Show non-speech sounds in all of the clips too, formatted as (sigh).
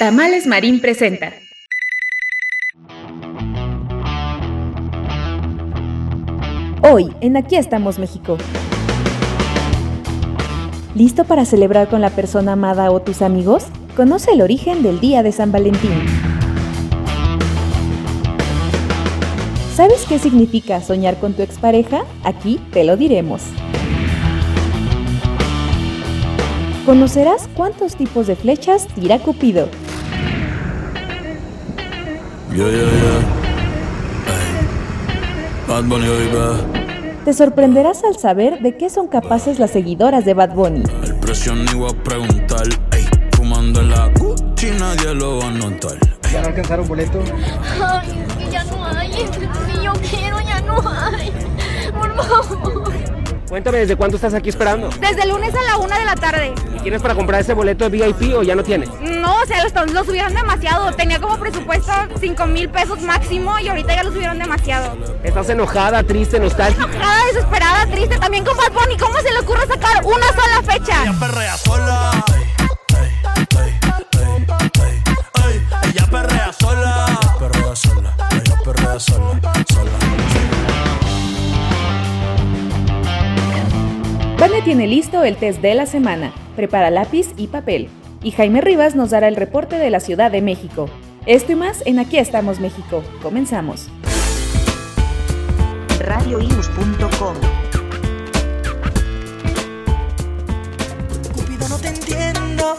Tamales Marín presenta. Hoy, en Aquí estamos México. ¿Listo para celebrar con la persona amada o tus amigos? Conoce el origen del Día de San Valentín. ¿Sabes qué significa soñar con tu expareja? Aquí te lo diremos. Conocerás cuántos tipos de flechas tira Cupido. Te sorprenderás al saber de qué son capaces las seguidoras de Bad Bunny. ¿Ya no alcanzaron boleto? Ay, es que ya no hay. Si yo quiero, ya no hay. Por favor. Cuéntame, ¿desde cuándo estás aquí esperando? Desde el lunes a la una de la tarde. ¿Y tienes para comprar ese boleto de VIP o ya no tienes? No, o sea, los, los subieron demasiado. Tenía como presupuesto 5 mil pesos máximo y ahorita ya lo subieron demasiado. ¿Estás enojada, triste, nostálgica? Enojada, desesperada, triste. También con Bad Bunny. ¿Cómo se le ocurre sacar una sola fecha? Ella perrea sola. Ella perrea sola. Ella perrea sola. Ella perrea sola. Sola. Vane tiene listo el test de la semana. Prepara lápiz y papel. Y Jaime Rivas nos dará el reporte de la Ciudad de México. Esto y más en Aquí estamos México. Comenzamos. radioius.com Cupido, no te entiendo.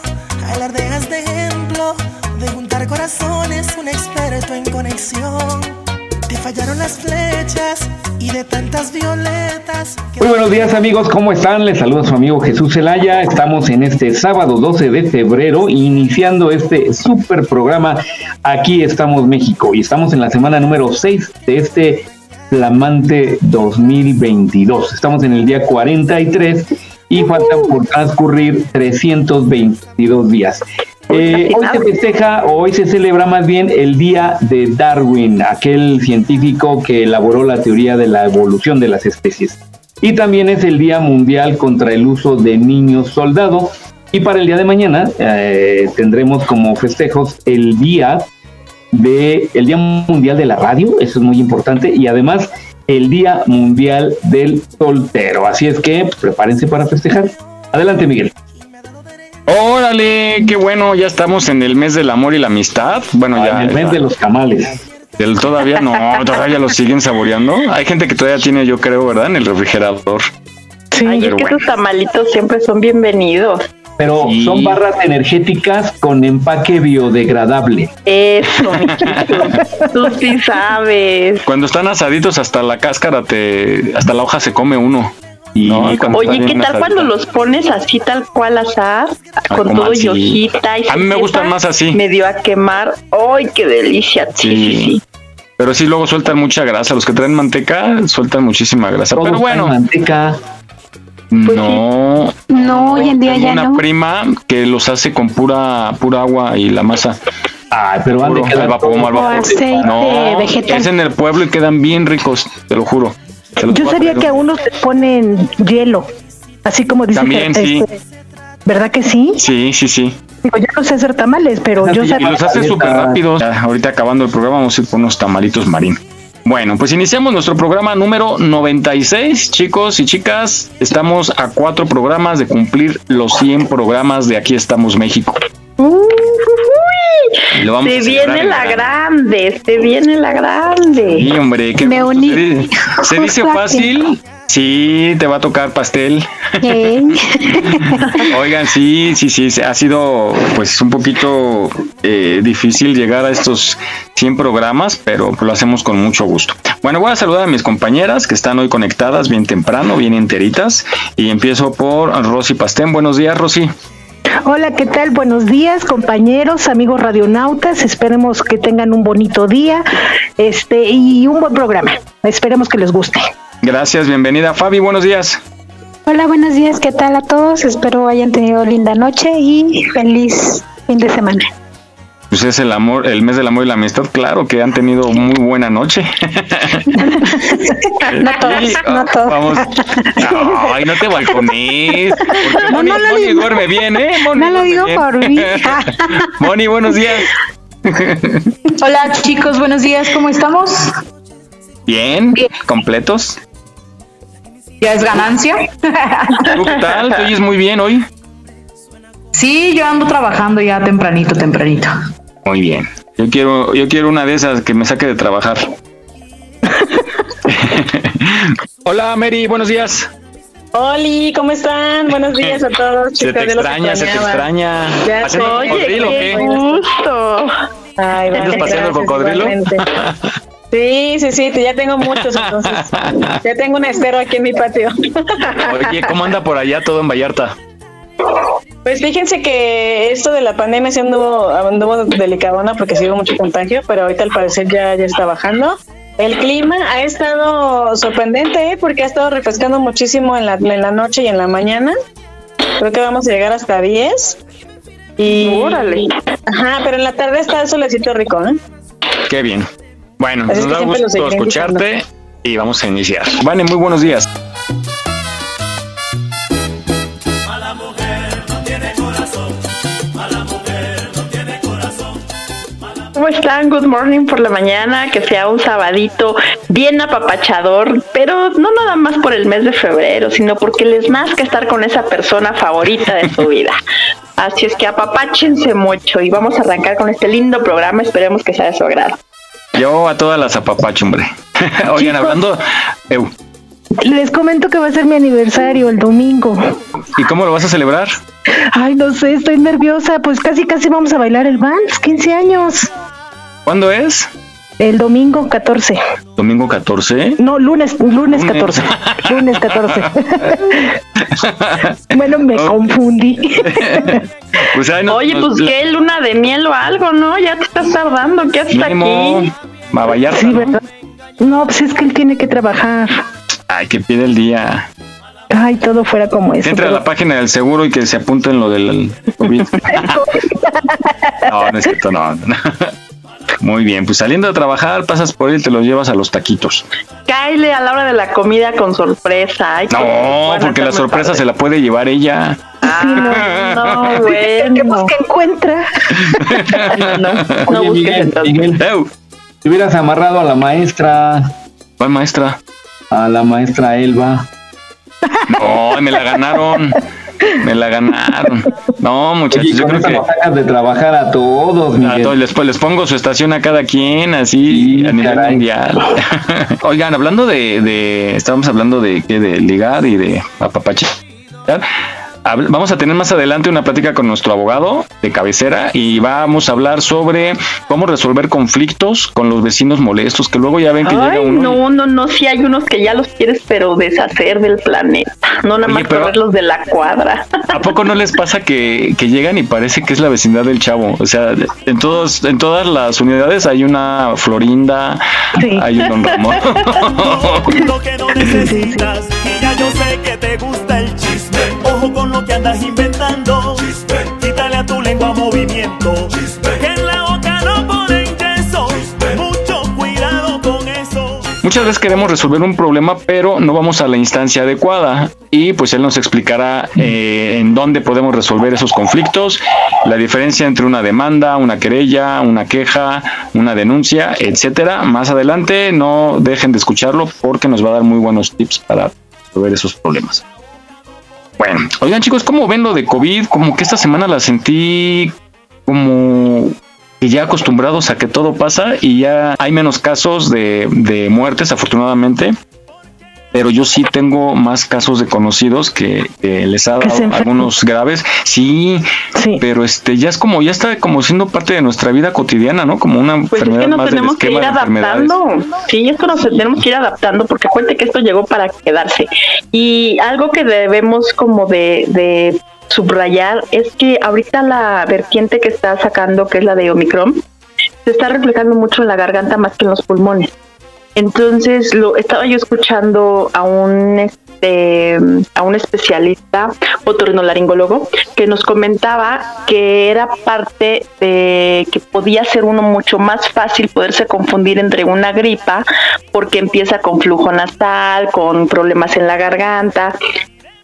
Alardeas de ejemplo. De juntar corazones, un experto en conexión. Te fallaron las flechas y de tantas violetas. que- Muy buenos días amigos, ¿cómo están? Les saluda su amigo Jesús Zelaya. Estamos en este sábado 12 de febrero iniciando este super programa Aquí estamos México y estamos en la semana número 6 de este flamante 2022. Estamos en el día 43 y faltan por transcurrir 322 días. Eh, hoy se festeja o hoy se celebra más bien el día de Darwin, aquel científico que elaboró la teoría de la evolución de las especies. Y también es el Día Mundial contra el uso de niños soldado. Y para el día de mañana eh, tendremos como festejos el día de el Día Mundial de la Radio, eso es muy importante, y además el Día Mundial del Soltero. Así es que pues, prepárense para festejar. Adelante, Miguel. Órale, qué bueno, ya estamos en el mes del amor y la amistad. Bueno, ya. Ah, en el mes de los tamales. Del todavía no, todavía lo siguen saboreando. Hay gente que todavía tiene, yo creo, ¿verdad? En el refrigerador. Sí, Pero es que bueno. esos tamalitos siempre son bienvenidos. Pero Sí. son barras energéticas con empaque biodegradable. Eso. (laughs) Tú sí sabes. Cuando están asaditos hasta la cáscara te, hasta la hoja se come uno. Y No, cuando Oye, ¿qué tal cuando los pones así tal cual asar? Ah, con todo así. y hojita y A mí me gustan más así. Medio a quemar. ¡Ay, qué delicia! Sí, sí, sí. Pero sí, luego sueltan mucha grasa. Los que traen manteca sueltan muchísima grasa. todos Pero bueno, manteca. Pues no. No, hoy en día Tengo ya una no. prima que los hace con pura pura agua y la masa. Ay, pero al vapor, al vapor. O aceite No, vegetal. es en el pueblo y quedan bien ricos, te lo juro. Yo sabía que a unos te ponen hielo, así como dice También, que, sí. este, ¿Verdad que sí? Sí, sí, sí. Digo, yo no sé hacer tamales, pero yo Y sabía. los hace súper rápidos. Ahorita acabando el programa vamos a ir por unos tamalitos marín. Bueno, pues iniciamos nuestro programa número 96, chicos y chicas. Estamos a cuatro programas de cumplir los 100 programas de Aquí estamos México. Y lo vamos Se a viene en la grande. grande, se viene la grande. Sí, hombre, qué Me uní Se di- Se dice (laughs) fácil. Sí, te va a tocar pastel. (laughs) Oigan, sí, sí, sí, se- ha sido pues un poquito eh, difícil llegar a estos 100 programas, pero lo hacemos con mucho gusto. Bueno, voy a saludar a mis compañeras que están hoy conectadas bien temprano, bien enteritas, y empiezo por Rosy Pastén. Buenos días, Rosy. Hola, ¿qué tal? Buenos días, compañeros, amigos radionautas. Esperemos que tengan un bonito día este y un buen programa. Esperemos que les guste. Gracias, bienvenida Fabi, buenos días. Hola, buenos días, ¿qué tal a todos? Espero hayan tenido linda noche y feliz fin de semana. Pues es el amor, el mes del amor y la amistad, claro que han tenido muy buena noche. no (laughs) todos, no todos. Vamos. Ay, no te balcones. Porque No, Moni, no lo Moni digo. duerme bien, ¿eh? Moni No lo digo bien. por mí. (laughs) Moni, buenos días. Hola chicos, buenos días, ¿cómo estamos? Bien, completos. ¿Ya es ganancia? ¿Tú qué tal? ¿Te oyes muy bien hoy? Sí, yo ando trabajando ya tempranito, tempranito. Muy bien. Yo quiero, yo quiero una de esas que me saque de trabajar. (laughs) Hola Mary, buenos días. Oli, ¿cómo están? Buenos días a todos, Se chicos. te ya los extraña, se te extraña. Ya ¿Haciendo sé. cocodrilo o qué? gusto. Ay, ¿Andas vale, paseando gracias, cocodrilo? Sí, sí, sí, ya tengo muchos entonces. (laughs) Ya tengo un estero aquí en mi patio. Oye, ¿cómo anda por allá todo en Vallarta? Pues fíjense que esto de la pandemia se anduvo, anduvo delicadona porque sigo mucho contagio, pero ahorita al parecer ya, ya está bajando. El clima ha estado sorprendente ¿eh? porque ha estado refrescando muchísimo en la, en la noche y en la mañana. Creo que vamos a llegar hasta 10. Y, Órale. Ajá, pero en la tarde está el solecito rico, ¿eh? Qué bien. Bueno, Así es nos que da gusto escucharte y vamos a iniciar. Vane, muy buenos días. Están? Good morning por la mañana, que sea un sabadito bien apapachador, pero no nada más por el mes de febrero, sino porque les nazca estar con esa persona favorita de su vida. (laughs) Así es que apapáchense mucho y vamos a arrancar con este lindo programa, esperemos que sea de su agrado. Yo a todas las apapacho, hombre. (laughs) Oigan, hablando... Eu, Les comento que va a ser mi aniversario el domingo. ¿Y cómo lo vas a celebrar? Ay, no sé, estoy nerviosa. Pues casi, casi vamos a bailar el vals. 15 años. ¿Cuándo es? El domingo 14. ¿Domingo 14? No, lunes, lunes 14. (laughs) Lunes 14. (laughs) bueno, me confundí. (laughs) Pues, ay, no- Oye, no- pues la- qué luna de miel o algo, ¿no? Ya te estás tardando, ¿qué haces Mínimo, aquí? a Vallarta. Sí, ¿no? ¿verdad? No, pues es que él tiene que trabajar. Ay, que pide el día. Ay, todo fuera como eso. entre a pero- la página del seguro y que se apunte en lo del COVID. No, no es cierto, no. No. Muy bien, pues saliendo de trabajar, pasas por él y te los llevas a los taquitos. Cáele a la hora de la comida con sorpresa. Ay, No, porque la sorpresa padre. se la puede llevar ella. Ah, no, (laughs) Que bueno. busca encuentra. (laughs) No, no, no Oye, busques Miguel, entonces. Miguel, Eu, te hubieras amarrado a la maestra, ¿Cuál maestra? a la maestra Elba. No, me la ganaron. (laughs) Me la ganaron. No, muchachos, Oye, yo creo que sacas de trabajar a todos, a Miguel. todos les, les pongo su estación a cada quien, así Sí, a nivel caray. mundial. (laughs) Oigan, hablando de, de, estábamos hablando de qué, de ligar y de apapache. Vamos a tener más adelante una plática con nuestro abogado de cabecera y vamos a hablar sobre cómo resolver conflictos con los vecinos molestos, que luego ya ven que llega Ay, uno. y- no, no, no, sí hay unos que ya los quieres, pero deshacer del planeta. No nada Oye, más correrlos de la cuadra. ¿A poco no les pasa que, que llegan y parece que es la vecindad del chavo? O sea, en todos, en todas las unidades hay una Florinda, hay un Don Ramón. lo que no necesitas. Y ya yo sé que te gusta que andas inventando. Quítale a tu lengua movimiento. Que en la boca no ponen yeso. Mucho cuidado con eso. Muchas veces queremos resolver un problema, pero no vamos a la instancia adecuada. Y pues él nos explicará eh, en dónde podemos resolver esos conflictos, la diferencia entre una demanda, una querella, una queja, una denuncia, etcétera. Más adelante, no dejen de escucharlo porque nos va a dar muy buenos tips para resolver esos problemas. Bueno, oigan chicos, ¿cómo ven lo de COVID? Como que esta semana la sentí como que ya acostumbrados a que todo pasa y ya hay menos casos de, de muertes, afortunadamente. Pero yo sí tengo más casos de conocidos que, que les ha Que dado algunos graves. Sí, pero este ya es como, ya está como siendo parte de nuestra vida cotidiana, ¿no? Como una Pues es enfermedad que nos más del tenemos que ir adaptando. Sí, esto nos tenemos que ir adaptando porque acuérdate que esto llegó para quedarse. Y algo que debemos como de, de subrayar es que ahorita la vertiente que está sacando, que es la de Omicron, se está reflejando mucho en la garganta más que en los pulmones. Entonces, lo estaba yo escuchando a un este, a un especialista otorrinolaringólogo que nos comentaba que era parte de que podía ser uno mucho más fácil poderse confundir entre una gripa porque empieza con flujo nasal, con problemas en la garganta,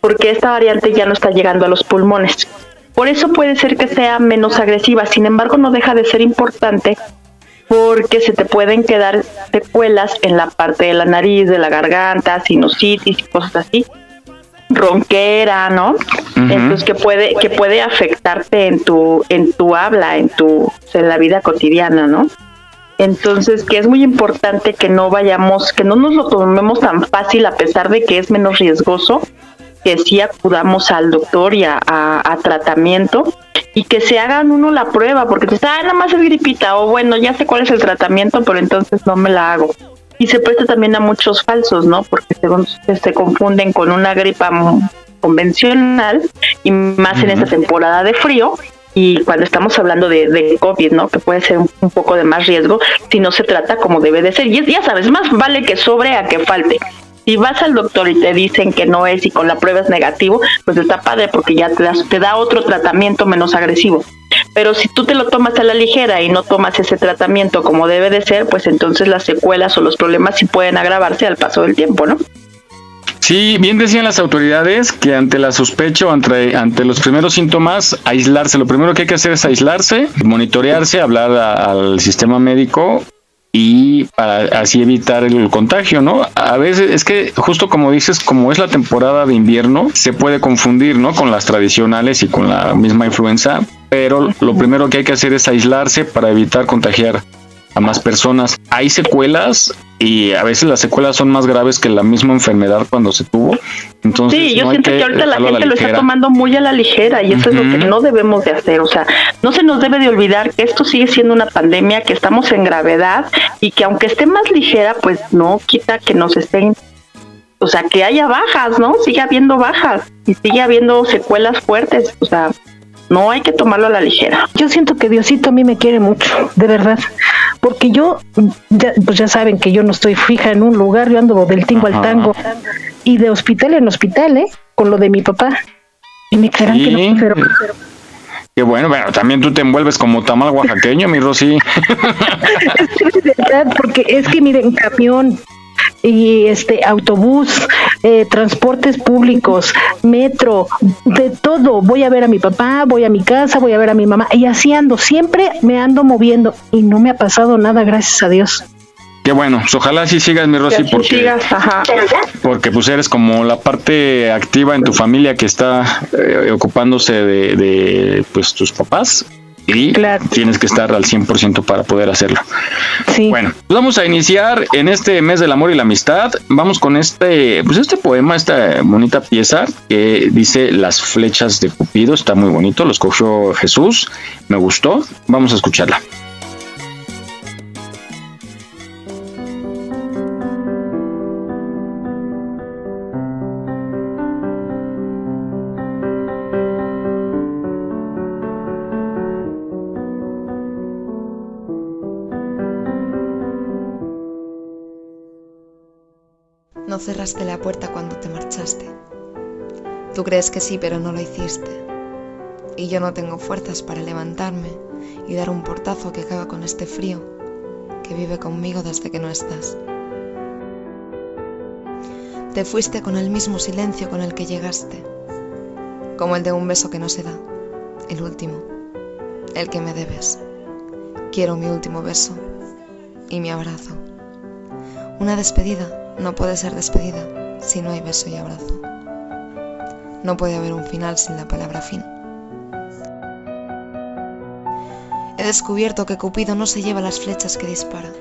porque esta variante ya no está llegando a los pulmones. Por eso puede ser que sea menos agresiva, sin embargo no deja de ser importante porque se te pueden quedar secuelas en la parte de la nariz, de la garganta, sinusitis y cosas así, ronquera, ¿no? Entonces que puede que puede afectarte en tu en tu habla, en tu en la vida cotidiana, ¿no? Entonces, que es muy importante que no vayamos, que no nos lo tomemos tan fácil a pesar de que es menos riesgoso, que sí acudamos al doctor y a, tratamiento y que se hagan uno la prueba, porque te está, ah, nada más es gripita, o bueno, ya sé cuál es el tratamiento, pero entonces no me la hago. Y se presta también a muchos falsos, ¿no? Porque se, se confunden con una gripa convencional y más en esta temporada de frío y cuando estamos hablando de, de, COVID, ¿no? Que puede ser un, poco de más riesgo si no se trata como debe de ser. Y ya sabes, más vale que sobre a que falte. Si vas al doctor y te dicen que no es y con la prueba es negativo, pues está padre porque ya te, te da otro tratamiento menos agresivo. Pero si tú te lo tomas a la ligera y no tomas ese tratamiento como debe de ser, pues entonces las secuelas o los problemas sí pueden agravarse al paso del tiempo, ¿no? Sí, bien decían las autoridades que ante la sospecha o ante, ante los primeros síntomas, aislarse. Lo primero que hay que hacer es aislarse, monitorearse, hablar al sistema médico y para así evitar el contagio, ¿no? A veces es que justo como dices, como es la temporada de invierno, se puede confundir, ¿no? Con las tradicionales y con la misma influenza, pero lo primero que hay que hacer es aislarse para evitar contagiar a más personas. Hay secuelas y a veces las secuelas son más graves que la misma enfermedad cuando se tuvo. Entonces, sí, yo siento que, ahorita la gente lo está tomando muy a la ligera y eso es lo que no debemos de hacer. O sea, no se nos debe de olvidar que esto sigue siendo una pandemia, que estamos en gravedad y que aunque esté más ligera, pues no quita que nos estén o sea, que haya bajas, ¿no? Sigue habiendo bajas y sigue habiendo secuelas fuertes, o sea, no hay que tomarlo a la ligera. Yo siento que Diosito a mí me quiere mucho, de verdad. Porque yo, ya, pues ya saben que yo no estoy fija en un lugar, yo ando del tingo al tango. Y de hospital en hospital, ¿eh? Con lo de mi papá. Y me creerán que no, pero, Qué bueno, bueno, también tú te envuelves como tamal oaxaqueño, mi Rosy. (laughs) es verdad, porque es que miren, camión, y este autobús, eh, transportes públicos, metro, de todo. Voy a ver a mi papá, voy a mi casa, voy a ver a mi mamá y así ando. Siempre me ando moviendo y no me ha pasado nada, gracias a Dios. Qué bueno, pues ojalá sí sigas mi Rosy porque, porque pues eres como la parte activa en tu familia que está eh, ocupándose de, de pues tus papás y tienes que estar al 100% para poder hacerlo. Sí. Bueno, pues vamos a iniciar en este mes del amor y la amistad. Vamos con este, pues este poema, esta bonita pieza que dice Las flechas de Cupido. Está muy bonito, lo escogió Jesús. Me gustó. Vamos a escucharla. Cerraste la puerta cuando te marchaste. Tú crees que sí, pero no lo hiciste. Y yo no tengo fuerzas para levantarme y dar un portazo que caga con este frío que vive conmigo desde que no estás. Te fuiste con el mismo silencio con el que llegaste, como el de un beso que no se da, el último, el que me debes. Quiero mi último beso y mi abrazo. Una despedida no puede ser despedida si no hay beso y abrazo. No puede haber un final sin la palabra fin. He descubierto que Cupido no se lleva las flechas que dispara.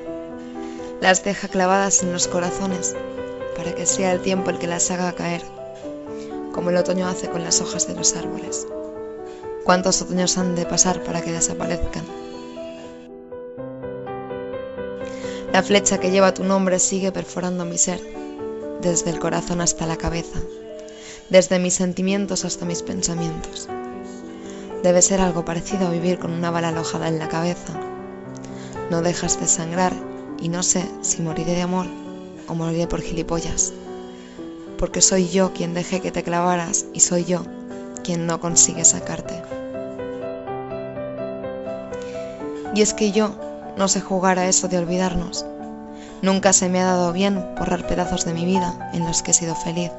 Las deja clavadas en los corazones para que sea el tiempo el que las haga caer, como el otoño hace con las hojas de los árboles. ¿Cuántos otoños han de pasar para que desaparezcan? La flecha que lleva tu nombre sigue perforando mi ser, desde el corazón hasta la cabeza. desde mis sentimientos hasta mis pensamientos. Debe ser algo parecido a vivir con una bala alojada en la cabeza. No dejas de sangrar y no sé si moriré de amor o moriré por gilipollas. Porque soy yo quien dejé que te clavaras y soy yo quien no consigue sacarte. Y es que yo no sé jugar a eso de olvidarnos. Nunca se me ha dado bien borrar pedazos de mi vida en los que he sido feliz,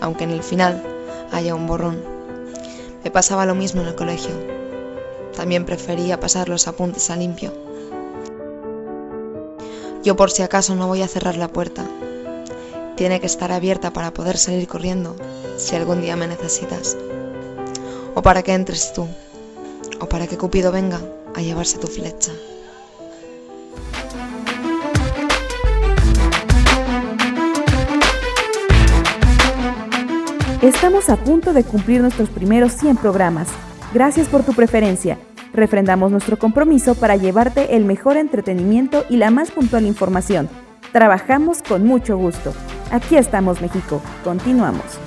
aunque en el final haya un borrón. Me pasaba lo mismo en el colegio. También prefería pasar los apuntes a limpio. Yo por si acaso no voy a cerrar la puerta. Tiene que estar abierta para poder salir corriendo si algún día me necesitas. O para que entres tú. O para que Cupido venga a llevarse tu flecha. Estamos a punto de cumplir nuestros primeros 100 programas. Gracias por tu preferencia. Refrendamos nuestro compromiso para llevarte el mejor entretenimiento y la más puntual información. Trabajamos con mucho gusto. Aquí estamos, México. Continuamos.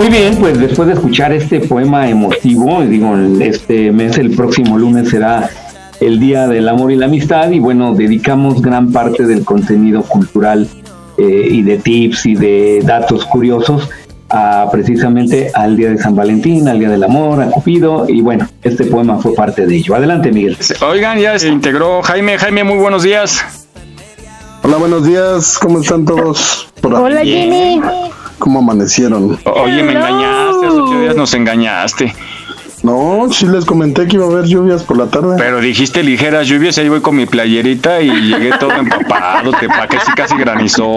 Muy bien, pues después de escuchar este poema emotivo, digo, este mes, el próximo lunes será el Día del Amor y la Amistad y bueno, dedicamos gran parte del contenido cultural eh, y de tips y de datos curiosos a precisamente al Día de San Valentín, al Día del Amor, a Cupido y bueno, este poema fue parte de ello. Adelante, Miguel. Oigan, ya se integró Jaime. Jaime, muy buenos días. Hola, buenos días. ¿Cómo están todos? Por Hola, Jenny. ¿Cómo amanecieron? Oye, me engañaste, hace ocho días nos engañaste. No, sí les comenté que iba a haber lluvias por la tarde. Pero dijiste ligeras lluvias y ahí voy con mi playerita y llegué todo empapado, te pa' que sí casi granizó.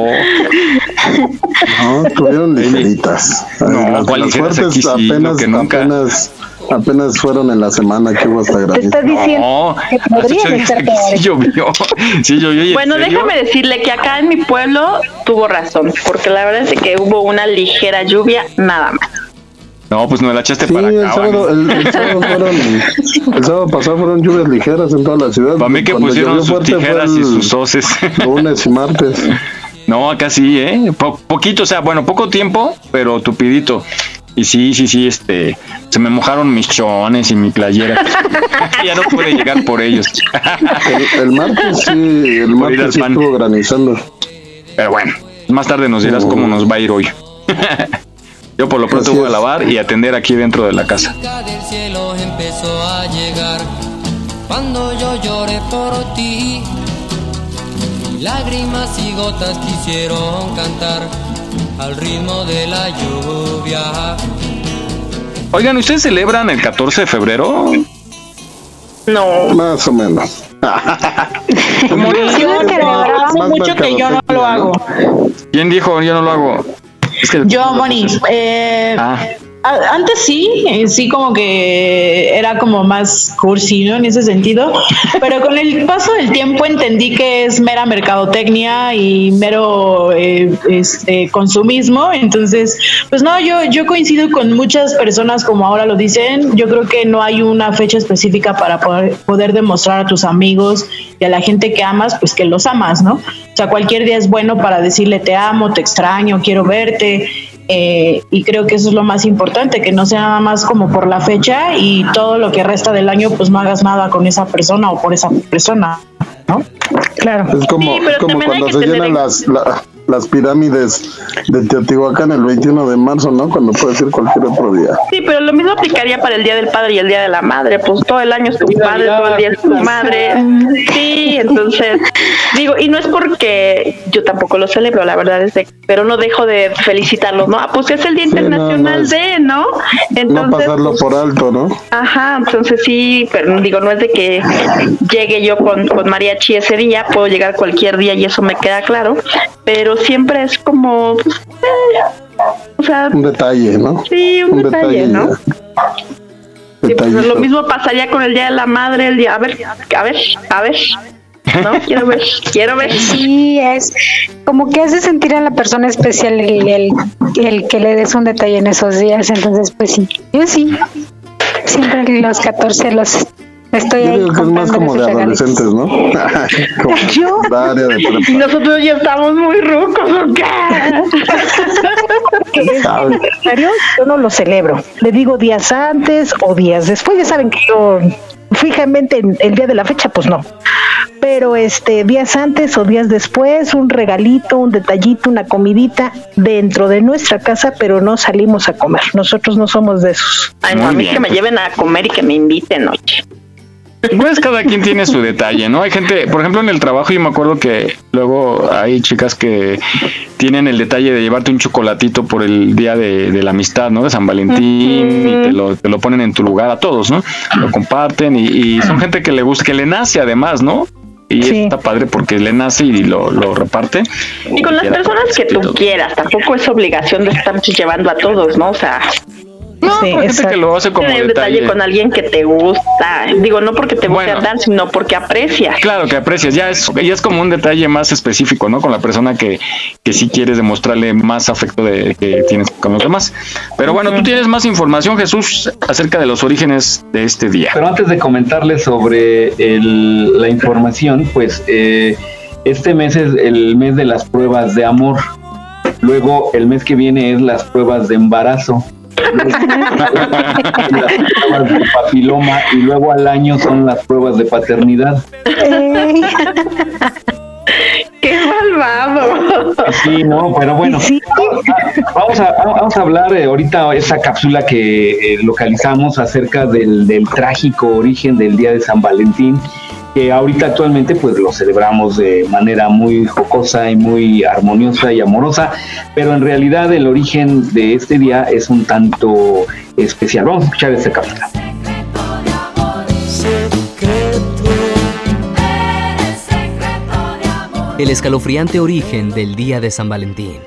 No, tuvieron ligeritas. No, las, ¿cuál las ligeras? fuertes Aquí sí, lo apenas, que nunca. apenas, apenas fueron en la semana que hubo hasta Te granizo. estás diciendo No, que podrían estar sí llovió. (laughs) Sí llovió. ¿y en Bueno, déjame decirle que acá en mi pueblo tuvo razón, porque la verdad es que hubo una ligera lluvia, nada más. No, pues no la echaste Sí, para el acá. sábado, el, el sábado fueron, (laughs) el sábado pasado fueron lluvias ligeras en toda la ciudad. Para mí que Cuando pusieron sus tijeras y el sus hoces. (laughs) Lunes y martes. No, acá sí, ¿eh? Po- poquito, o sea, bueno, poco tiempo, pero tupidito. Y sí, sí, sí, este, se me mojaron mis chones y mi playera. (laughs) ya no pude llegar por ellos. El, el martes sí, el Por martes sí estuvo granizando. Pero bueno, más tarde nos dirás cómo nos va a ir hoy. (laughs) Yo por lo pronto Así voy a es. lavar y atender aquí dentro de la casa. del cielo empezó a llegar cuando yo lloré por ti. Lágrimas y gotas quisieron cantar al ritmo de la lluvia. Oigan, ¿ustedes celebran el 14 de febrero? No. Más o menos. Sí lo celebramos. Mucho que yo no lo hago. ¿Quién dijo? Yo no lo hago. Es que Yo, Moni, eh, Ah, antes sí, eh, sí como que era como más cursi, ¿no? En ese sentido, pero con el paso del tiempo entendí que es mera mercadotecnia y mero eh, este, consumismo, entonces, pues no, yo, yo coincido con muchas personas como ahora lo dicen, yo creo que no hay una fecha específica para poder, poder demostrar a tus amigos y a la gente que amas, pues que los amas, ¿no? O sea, cualquier día es bueno para decirle te amo, te extraño, quiero verte. Eh, y creo que eso es lo más importante, que no sea nada más como por la fecha y todo lo que resta del año, pues no hagas nada con esa persona o por esa persona, ¿no? Claro. Es como, Sí, pero es como cuando que se tener llenan en- las, la- las pirámides de Teotihuacán el 21 de marzo, ¿no? Cuando puede ser cualquier otro día. Sí, pero lo mismo aplicaría para el Día del Padre y el Día de la Madre, pues todo el año es tu padre, todo el día es tu madre. Sí, entonces, digo, y no es porque yo tampoco lo celebro, la verdad es de, pero no dejo de felicitarlos, ¿no? Ah, pues es el Día Sí, no, Internacional no es- de, ¿no? No Entonces, pasarlo por alto, ¿no? Ajá, entonces sí, pero digo, no es de que llegue yo con, con mariachi ese día, puedo llegar cualquier día y eso me queda claro, pero siempre es como, pues, eh, o sea, Un detalle, ¿no? sí, un, detalle, ¿no? Sí, pues, lo mismo pasaría con el Día de la Madre, el día, a ver, a ver, a ver, ¿no? (laughs) Quiero ver, quiero ver. Sí, es como que hace sentir a la persona especial el, el, el que le des un detalle en esos días. Entonces, pues sí, yo sí. siempre los 14 los estoy Yo ahí digo que es más como de adolescentes, ¿no? (laughs) como Yo- de nosotros ya estamos muy rucos, ¿o qué? aniversario, yo no lo celebro. Le digo días antes o días después. Ya saben que yo fijamente en el día de la fecha, pues no. Pero este días antes o días después, un regalito, un detallito, una comidita dentro de nuestra casa, pero no salimos a comer. Nosotros no somos de esos. Ay, no, a mí que me lleven a comer y que me inviten, oye. Pues cada quien tiene su detalle, ¿no? Hay gente, por ejemplo, en el trabajo yo me acuerdo que luego hay chicas que tienen el detalle de llevarte un chocolatito por el día de, de la amistad, ¿no? De San Valentín y te lo, te lo ponen en tu lugar a todos, ¿no? Lo comparten y, y son gente que le gusta, que le nace además, ¿no? Y está padre porque le nace y lo, lo reparte. Y con las personas que tú quieras, tampoco es obligación de estar llevando a todos, ¿no? O sea, No, hay gente que lo hace como detalle detalle. con alguien que te gusta. Digo, no porque te guste andar, sino porque aprecias. Claro que aprecias, ya es, ya es como un detalle más específico, ¿no? Con la persona que, que sí quieres demostrarle más afecto de, que tienes con los demás. Pero bueno, tú tienes más información, Jesús, acerca de los orígenes de este día. Pero antes de comentarles sobre el- la información, pues eh, este mes es el mes de las pruebas de amor. Luego el mes que viene es las pruebas de embarazo. Las pruebas de papiloma y luego al año son las pruebas de paternidad. ¡Qué malvado! Sí, no, pero bueno, vamos a, vamos a hablar eh, ahorita esa cápsula que eh, localizamos acerca del, del trágico origen del Día de San Valentín, que ahorita actualmente pues lo celebramos de manera muy jocosa y muy armoniosa y amorosa, pero en realidad el origen de este día es un tanto especial. Vamos a escuchar esta cápsula. El escalofriante origen del Día de San Valentín.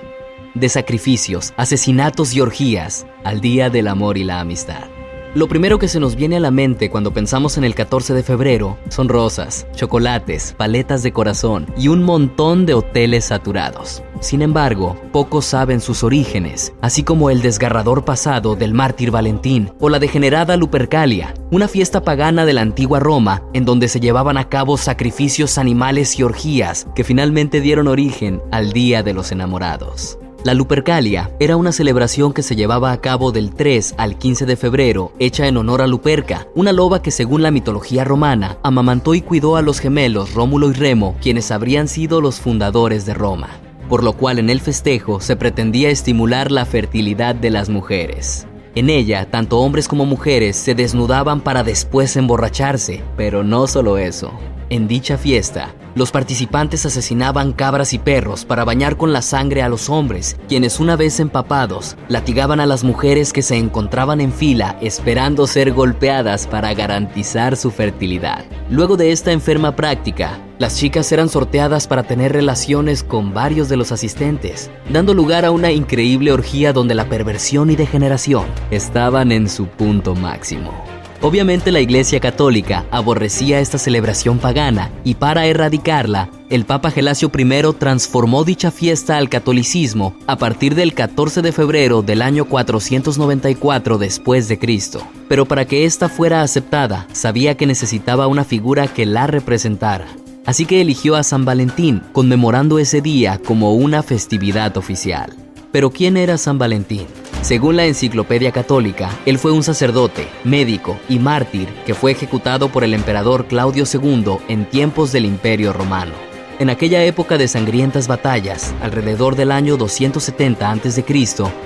De sacrificios, asesinatos y orgías al Día del Amor y la Amistad. Lo primero que se nos viene a la mente cuando pensamos en el 14 de febrero son rosas, chocolates, paletas de corazón y un montón de hoteles saturados. Sin embargo, pocos saben sus orígenes, así como el desgarrador pasado del mártir Valentín o la degenerada Lupercalia, una fiesta pagana de la antigua Roma en donde se llevaban a cabo sacrificios animales y orgías que finalmente dieron origen al Día de los Enamorados. La Lupercalia era una celebración que se llevaba a cabo del 3 al 15 de febrero, hecha en honor a Luperca, una loba que según la mitología romana amamantó y cuidó a los gemelos Rómulo y Remo, quienes habrían sido los fundadores de Roma, por lo cual en el festejo se pretendía estimular la fertilidad de las mujeres. En ella, tanto hombres como mujeres se desnudaban para después emborracharse, pero no solo eso. En dicha fiesta, los participantes asesinaban cabras y perros para bañar con la sangre a los hombres, quienes una vez empapados, latigaban a las mujeres que se encontraban en fila esperando ser golpeadas para garantizar su fertilidad. Luego de esta enferma práctica, las chicas eran sorteadas para tener relaciones con varios de los asistentes, dando lugar a una increíble orgía donde la perversión y degeneración estaban en su punto máximo. Obviamente la Iglesia Católica aborrecía esta celebración pagana y para erradicarla, el Papa Gelasio I transformó dicha fiesta al catolicismo a partir del 14 de febrero del año 494 después de Cristo. Pero para que ésta fuera aceptada, sabía que necesitaba una figura que la representara. Así que eligió a San Valentín, conmemorando ese día como una festividad oficial. Pero ¿quién era San Valentín? Según la Enciclopedia Católica, él fue un sacerdote, médico y mártir que fue ejecutado por el emperador Claudio II en tiempos del Imperio Romano. En aquella época de sangrientas batallas, alrededor del año 270 a.C.,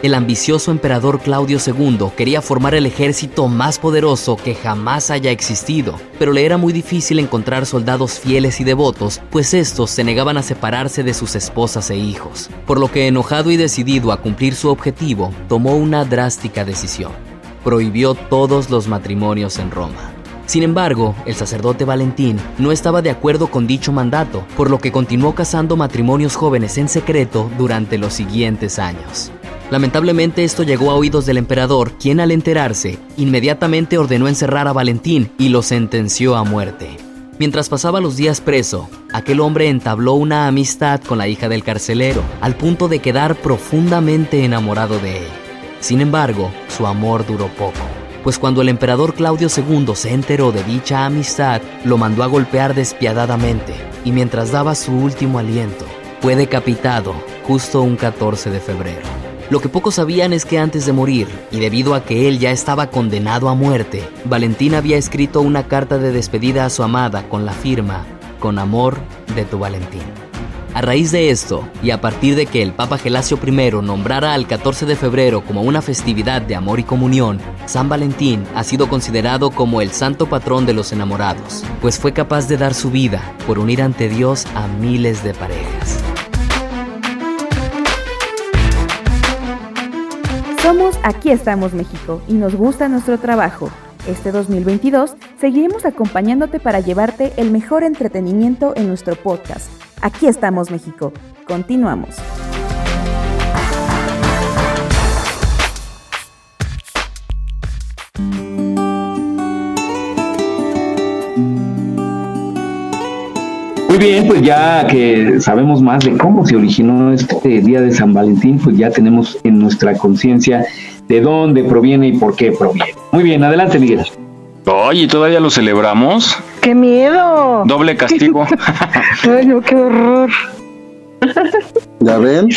el ambicioso emperador Claudio II quería formar el ejército más poderoso que jamás haya existido, pero le era muy difícil encontrar soldados fieles y devotos, pues estos se negaban a separarse de sus esposas e hijos, por lo que enojado y decidido a cumplir su objetivo, tomó una drástica decisión. Prohibió todos los matrimonios en Roma. Sin embargo, el sacerdote Valentín no estaba de acuerdo con dicho mandato, por lo que continuó casando matrimonios jóvenes en secreto durante los siguientes años. Lamentablemente esto llegó a oídos del emperador, quien al enterarse, inmediatamente ordenó encerrar a Valentín y lo sentenció a muerte. Mientras pasaba los días preso, aquel hombre entabló una amistad con la hija del carcelero, al punto de quedar profundamente enamorado de él. Sin embargo, su amor duró poco. Pues cuando el emperador Claudio II se enteró de dicha amistad, lo mandó a golpear despiadadamente y mientras daba su último aliento, fue decapitado justo un 14 de febrero. Lo que pocos sabían es que antes de morir, y debido a que él ya estaba condenado a muerte, Valentín había escrito una carta de despedida a su amada con la firma, con amor de tu Valentín. A raíz de esto, y a partir de que el Papa Gelasio I nombrara al 14 de febrero como una festividad de amor y comunión, San Valentín ha sido considerado como el santo patrón de los enamorados, pues fue capaz de dar su vida por unir ante Dios a miles de parejas. Somos Aquí estamos México y nos gusta nuestro trabajo. Este 2022 seguiremos acompañándote para llevarte el mejor entretenimiento en nuestro podcast. Aquí estamos México. Continuamos. Muy bien, pues ya que sabemos más de cómo se originó este día de San Valentín, pues ya tenemos en nuestra conciencia de dónde proviene y por qué proviene. Muy bien, adelante Miguel. Oye, ¿todavía lo celebramos? ¡Qué miedo! Doble castigo. (laughs) Ay, no, qué horror. ¿Ya ven?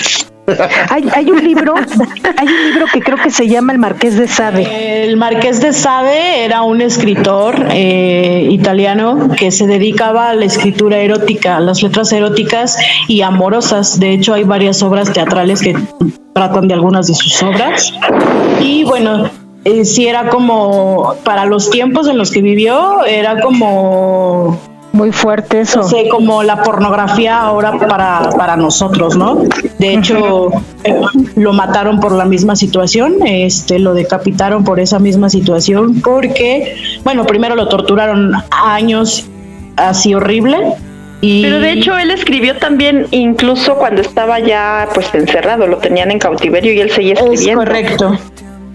Hay, hay un libro, hay un libro que creo que se llama El Marqués de Sade. El Marqués de Sade era un escritor eh, italiano que se dedicaba a la escritura erótica, a las letras eróticas y amorosas. De hecho, hay varias obras teatrales que tratan de algunas de sus obras. Y bueno, eh, sí era como, para los tiempos en los que vivió, era como muy fuerte eso. No sé, como la pornografía ahora para, para nosotros, ¿no? De hecho, eh, lo mataron por la misma situación, este, lo decapitaron por esa misma situación, porque, bueno, primero lo torturaron años así horrible. Y... Pero de hecho él escribió también incluso cuando estaba ya pues encerrado, lo tenían en cautiverio y él seguía escribiendo. Es correcto.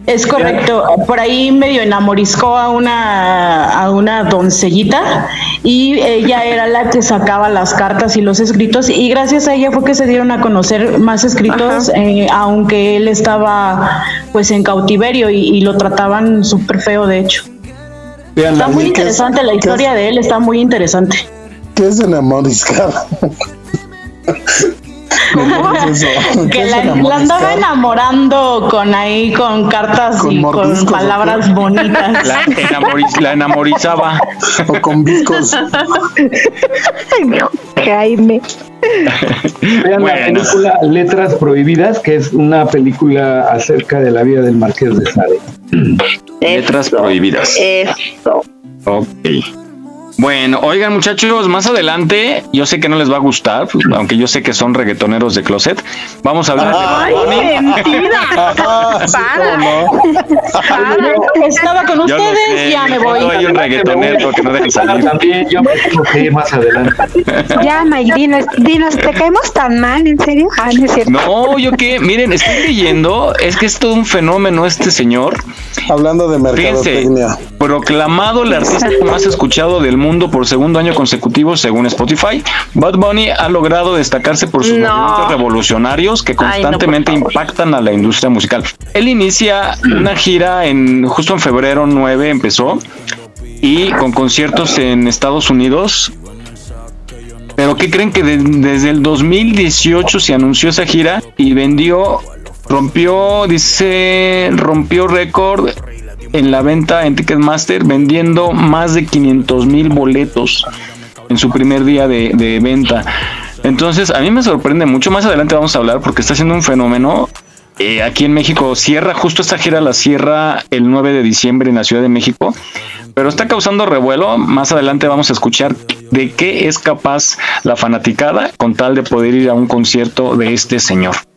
Es correcto. Por ahí medio enamoriscó a una, a una doncellita y ella era la que sacaba las cartas y los escritos y gracias a ella fue que se dieron a conocer más escritos, eh, aunque él estaba pues en cautiverio y, y lo trataban súper feo de hecho. está muy interesante la historia de él, está muy interesante. ¿Qué es enamoriscar? Que la, la, andaba enamorando con ahí con cartas Con y con palabras bonitas. La, enamoriz- la enamorizaba. O con viscos. Jaime. Vean la Bueno. película Letras Prohibidas, que es una película acerca de la vida del Marqués de Sade. Letras prohibidas. Eso. Ok. Bueno, oigan muchachos, más adelante, yo sé que no les va a gustar, pues, aunque yo sé que son reggaetoneros de closet, vamos a hablar Ay, de Bad Bunny. mentira. (laughs) (laughs) Para. Estaba con Yo no ustedes, sé, ya me voy. no hay un reggaetonero que no dejen salir. También yo me más adelante. (laughs) Ya, Mike, dinos, dinos, ¿te caemos tan mal? ¿En serio? Ah, no es cierto. No, yo qué, miren, estoy leyendo, es que es todo un fenómeno este señor. Hablando de Fíjense, mercadotecnia. proclamado el artista más escuchado del mundo por segundo año consecutivo según Spotify, Bad Bunny ha logrado destacarse por sus No. movimientos revolucionarios que Ay, no, por constantemente impactan a la industria musical. Él inicia una gira en justo en febrero 9 empezó y con conciertos en Estados Unidos. Pero ¿qué creen que de- desde el 2018 se anunció esa gira y vendió, rompió, dice, rompió récord en la venta en Ticketmaster vendiendo más de 500 mil boletos en su primer día de, venta. Entonces, a mí me sorprende mucho. Más adelante vamos a hablar porque está siendo un fenómeno. Eh, aquí en México cierra, justo esta gira la cierra el 9 de diciembre en la Ciudad de México, pero está causando revuelo. Más adelante vamos a escuchar de qué es capaz la fanaticada con tal de poder ir a un concierto de este señor.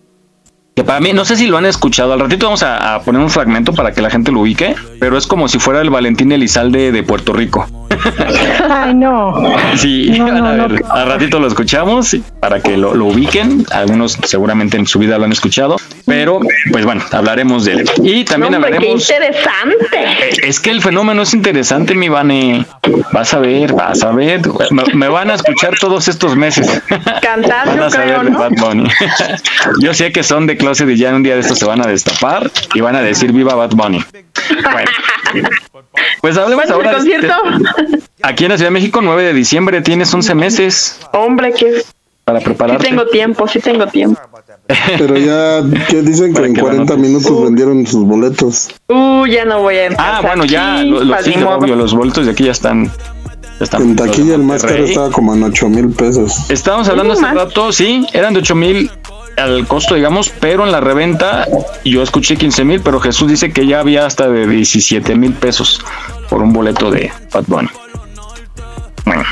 Que para mí, no sé si lo han escuchado, al ratito vamos a, a poner un fragmento para que la gente lo ubique, pero es como si fuera el Valentín Elizalde de Puerto Rico. (laughs) Ay, no. Sí, No, (laughs) a no, no, ver, qué- al ratito lo escuchamos para que lo, lo ubiquen. Algunos seguramente en su vida lo han escuchado, pero pues bueno, hablaremos de él. Y también Hombre, qué hablaremos. interesante. Eh, Es que el fenómeno es interesante, mi Vane. Vas a ver, vas a ver. Me, me van a escuchar todos estos meses. Cantar, (laughs) yo a creo, ¿no? Yo sé que son de closet y ya un día de estos se van a destapar y van a decir viva Bad Bunny. Bueno. Pues hablemos ¿Cuándo ahora. es de este- concierto? Aquí en la Ciudad de México, 9 de diciembre, tienes 11 meses Hombre, que para sí prepararte. tengo tiempo, sí tengo tiempo. Pero ya que dicen que en que la 40 anotes. minutos vendieron sus boletos. Uh, ya no voy a entrar. Ah, bueno, ya lo- los, sí, obvio, los boletos de aquí ya están. En taquilla el más caro estaba como en 8 mil pesos. Estábamos hablando hace rato, sí, eran de 8 mil al costo, digamos, pero en la reventa yo escuché 15 mil, pero Jesús dice que ya había hasta de 17 mil pesos por un boleto de Bad Bunny. Bueno,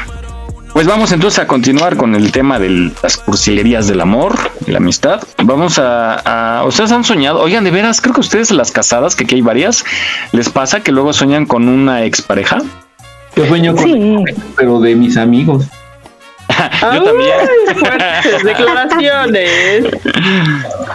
pues vamos entonces a continuar con el tema de las cursilerías del amor y la amistad. Vamos a, a- ¿Ustedes han soñado? Oigan, de veras, creo que ustedes las casadas, que aquí hay varias, ¿les pasa que luego sueñan con una expareja? Yo sueño con pero de mis amigos. (laughs) Yo también. Fuertes declaraciones.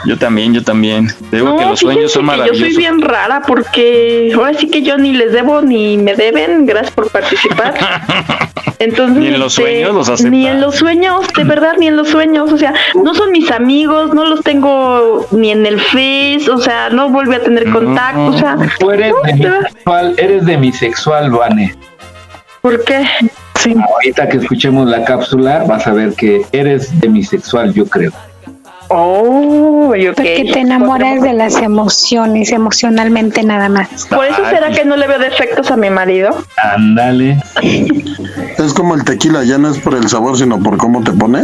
Yo también, yo también. Te digo No, que los sueños son que Yo maravillosos. soy bien rara porque ahora sí que yo ni les debo ni me deben. Gracias por participar. (laughs) Entonces, Ni en los este, sueños los aceptas. Ni en los sueños, de verdad, ni en los sueños. O sea, no son mis amigos, no los tengo ni en el Face. O sea, no volví a tener contacto. O sea, Tú eres no, de demisexual, eres demisexual, Vane. ¿por qué? Ahorita que escuchemos la cápsula, vas a ver que eres demisexual, yo creo. Oh, ok. Porque te enamoras de las emociones, emocionalmente nada más. Por eso será que no le veo defectos a mi marido. Ándale. Es como el tequila, ya no es por el sabor, sino por cómo te pone.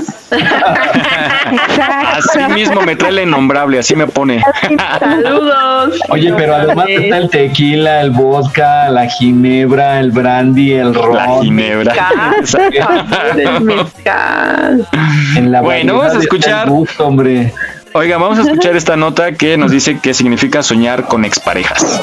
Así mismo me trae el innombrable, así me pone. Saludos. Oye, pero además está el tequila, el vodka, la ginebra, el brandy, el ron. La ginebra. En la Bueno, vamos a escuchar. gusto, hombre. Oiga, vamos a escuchar (laughs) esta nota que nos dice qué significa soñar con exparejas.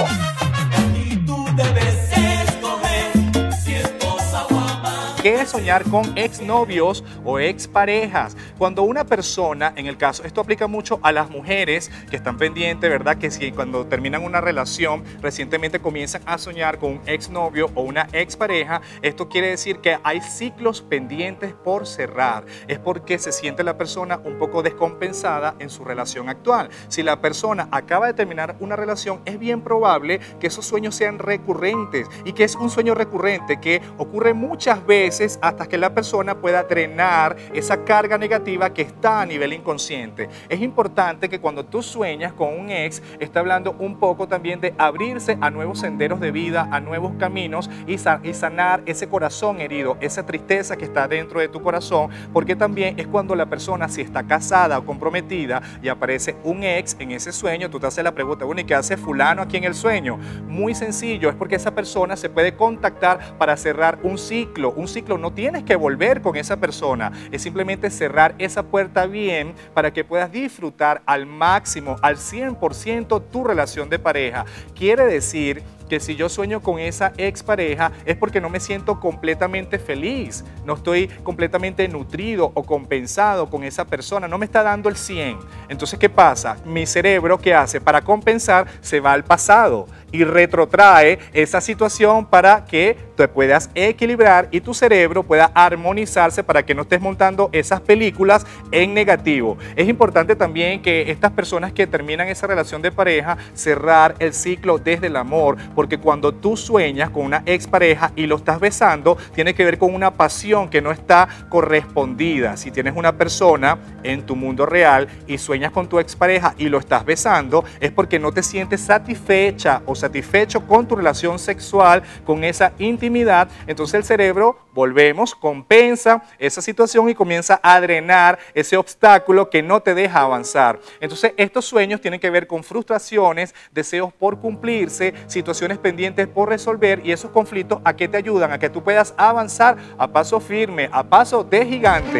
¿Qué soñar con exnovios o exparejas? Cuando una persona, en el caso, esto aplica mucho a las mujeres que están pendientes, ¿verdad? Que si cuando terminan una relación, recientemente comienzan a soñar con un exnovio o una expareja, esto quiere decir que hay ciclos pendientes por cerrar. Es porque se siente la persona un poco descompensada en su relación actual. Si la persona acaba de terminar una relación, es bien probable que esos sueños sean recurrentes y que es un sueño recurrente que ocurre muchas veces hasta que la persona pueda drenar esa carga negativa que está a nivel inconsciente. Es importante que cuando tú sueñas con un ex, está hablando un poco también de abrirse a nuevos senderos de vida, a nuevos caminos y, sa- y sanar ese corazón herido, esa tristeza que está dentro de tu corazón, porque también es cuando la persona, si está casada o comprometida y aparece un ex en ese sueño, tú te haces la pregunta, bueno, ¿y qué hace fulano aquí en el sueño? Muy sencillo, es porque esa persona se puede contactar para cerrar un ciclo. Un ciclo no tienes que volver con esa persona, es simplemente cerrar esa puerta bien para que puedas disfrutar al máximo, al 100% tu relación de pareja. Quiere decir que si yo sueño con esa expareja es porque no me siento completamente feliz, no estoy completamente nutrido o compensado con esa persona, no me está dando el 100. Entonces, ¿qué pasa? Mi cerebro, ¿qué hace? Para compensar, se va al pasado y retrotrae esa situación para que te puedas equilibrar y tu cerebro pueda armonizarse para que no estés montando esas películas en negativo. Es importante también que estas personas que terminan esa relación de pareja, cerrar el ciclo desde el amor, porque cuando tú sueñas con una expareja y lo estás besando, tiene que ver con una pasión que no está correspondida. Si tienes una persona en tu mundo real y sueñas con tu expareja y lo estás besando, es porque no te sientes satisfecha o satisfecho con tu relación sexual, con esa intimidad. Entonces el cerebro, volvemos, compensa esa situación y comienza a drenar ese obstáculo que no te deja avanzar. Entonces estos sueños tienen que ver con frustraciones, deseos por cumplirse, situaciones pendientes por resolver y esos conflictos a que te ayudan a que tú puedas avanzar a paso firme, a paso de gigante.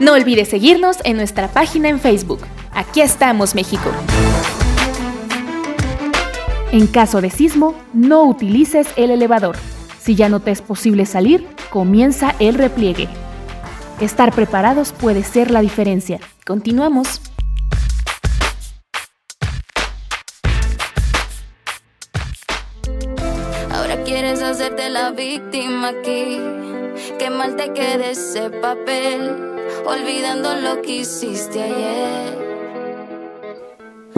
No olvides seguirnos en nuestra página en Facebook. Aquí estamos, México. En caso de sismo, no utilices el elevador. Si ya no te es posible salir, comienza el repliegue. Estar preparados puede ser la diferencia. Continuamos. Ahora quieres hacerte la víctima aquí. Qué mal te quede ese papel, olvidando lo que hiciste ayer.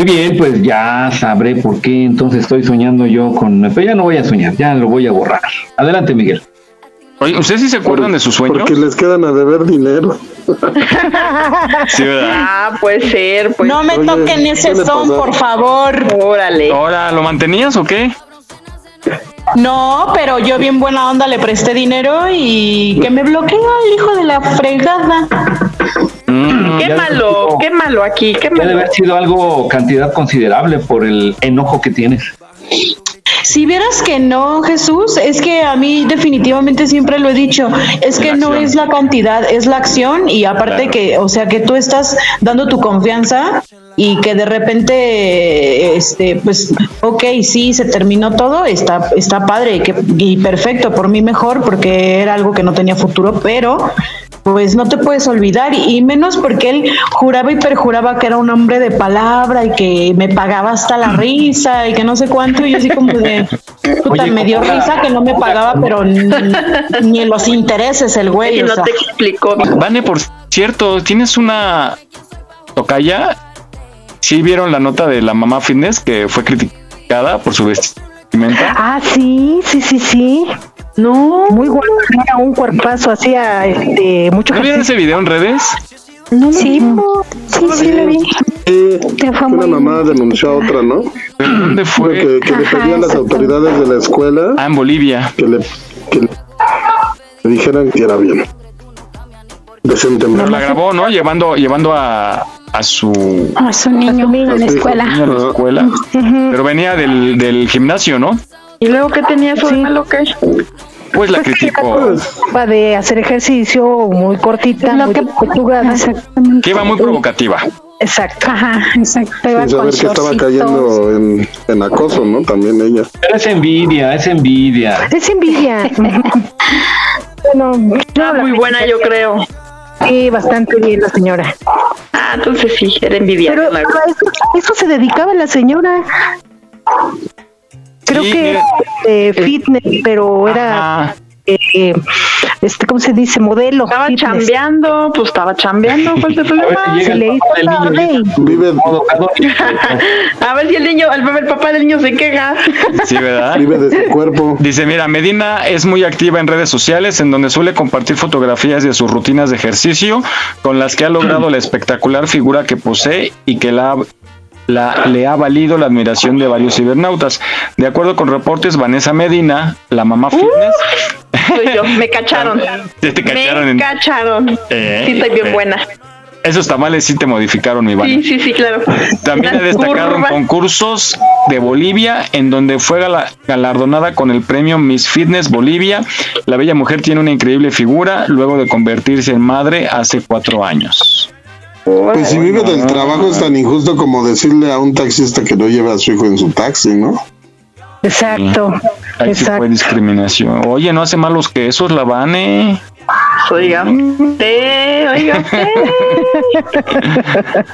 Muy bien, pues ya sabré por qué entonces estoy soñando yo con... Pero ya no voy a soñar, ya lo voy a borrar. Adelante, Miguel. Oye, ¿ustedes sí se acuerdan de sus sueños? Porque les quedan a deber dinero. (laughs) Sí, ¿verdad? Ah, puede ser. Pues. No me Oye, toquen ese ¿qué le son, por favor. Órale. Ahora, ¿lo mantenías o qué? No, pero yo bien buena onda le presté dinero y que me bloquea el hijo de la fregada. Mm, Qué malo, qué malo aquí, qué Debe malo. haber sido algo cantidad considerable por el enojo que tienes. Si vieras que no, Jesús, es que a mí definitivamente siempre lo he dicho, es que no es la cantidad, es la acción y aparte Claro. que, o sea, que tú estás dando tu confianza y que de repente, este, pues, ok, sí, se terminó todo, está, está padre que, y perfecto, por mí mejor porque era algo que no tenía futuro, pero pues no te puedes olvidar y, menos porque él juraba y perjuraba que era un hombre de palabra y que me pagaba hasta la risa y que no sé cuánto y yo así como de puta Oye, me dio ¿cómo la- risa que no me pagaba pero ni, ni en los intereses el güey Y o no sea. te explicó. Vane, por cierto, tienes una tocaya. ¿Sí vieron la nota de la mamá fitness que fue criticada por su vestimenta? Ah, sí, sí, sí, sí. No. Muy guapa, era un cuerpazo, hacía este, mucho ¿No vieron ese video en redes? No, Sí, sí, sí lo vi. Sí, Te fue una mamá denunció a otra, ¿no? ¿Pero ¿Dónde fue? Que, que le pedían a las autoridades de la escuela Ah, en Bolivia. que le, que le- dijeran que era bien. Pero Decentemente. la grabó, ¿no? Llevando, llevando a, a su A su niño en la escuela. niño a la escuela. Pero venía del, del gimnasio, ¿no? ¿Y luego qué tenía de malo que? Pues la criticó. Va de hacer ejercicio muy cortita, Lo muy que-. Que iba muy provocativa. Exacto. Ajá, exacto. Sin con saber que estaba cayendo en, en acoso, ¿no? También ella. Pero es envidia, es envidia. Es envidia. (laughs) bueno, Era muy buena, yo creo. sí, bastante bien la señora. Ah, entonces sí, era envidia. Pero pero a eso, a eso se dedicaba la señora. Creo Sí, que era eh, fitness, pero era, Ajá. eh, este, ¿cómo se dice? Modelo. Estaba fitness. chambeando, pues estaba chambeando, ¿cuál es el A ver problema? si el le hizo del niño Vive. (laughs) A ver si el niño, el, el papá del niño se queja. Sí, ¿verdad? vive de su cuerpo. Dice, mira, Medina es muy activa en redes sociales en donde suele compartir fotografías de sus rutinas de ejercicio con las que ha logrado la espectacular figura que posee y que la, la- le ha valido la admiración de varios cibernautas. De acuerdo con reportes, Vanessa Medina, la mamá fitness, Soy yo, me cacharon. (laughs) ya te cacharon Me en... cacharon. Eh, Sí, estoy bien eh. buena. Esos tamales sí te modificaron, mi Vane. Sí, sí, sí, claro. También ha destacado en concursos de Bolivia, en donde fue gala- galardonada con el premio Miss Fitness Bolivia. La bella mujer tiene una increíble figura luego de convertirse en madre hace cuatro años. Pues si vive del trabajo es tan injusto como decirle a un taxista que no lleve a su hijo en su taxi, ¿no? Exacto. Ahí sí fue Exacto. discriminación. Oye, no hace malos quesos, la Vane. Oiga usted, oiga usted.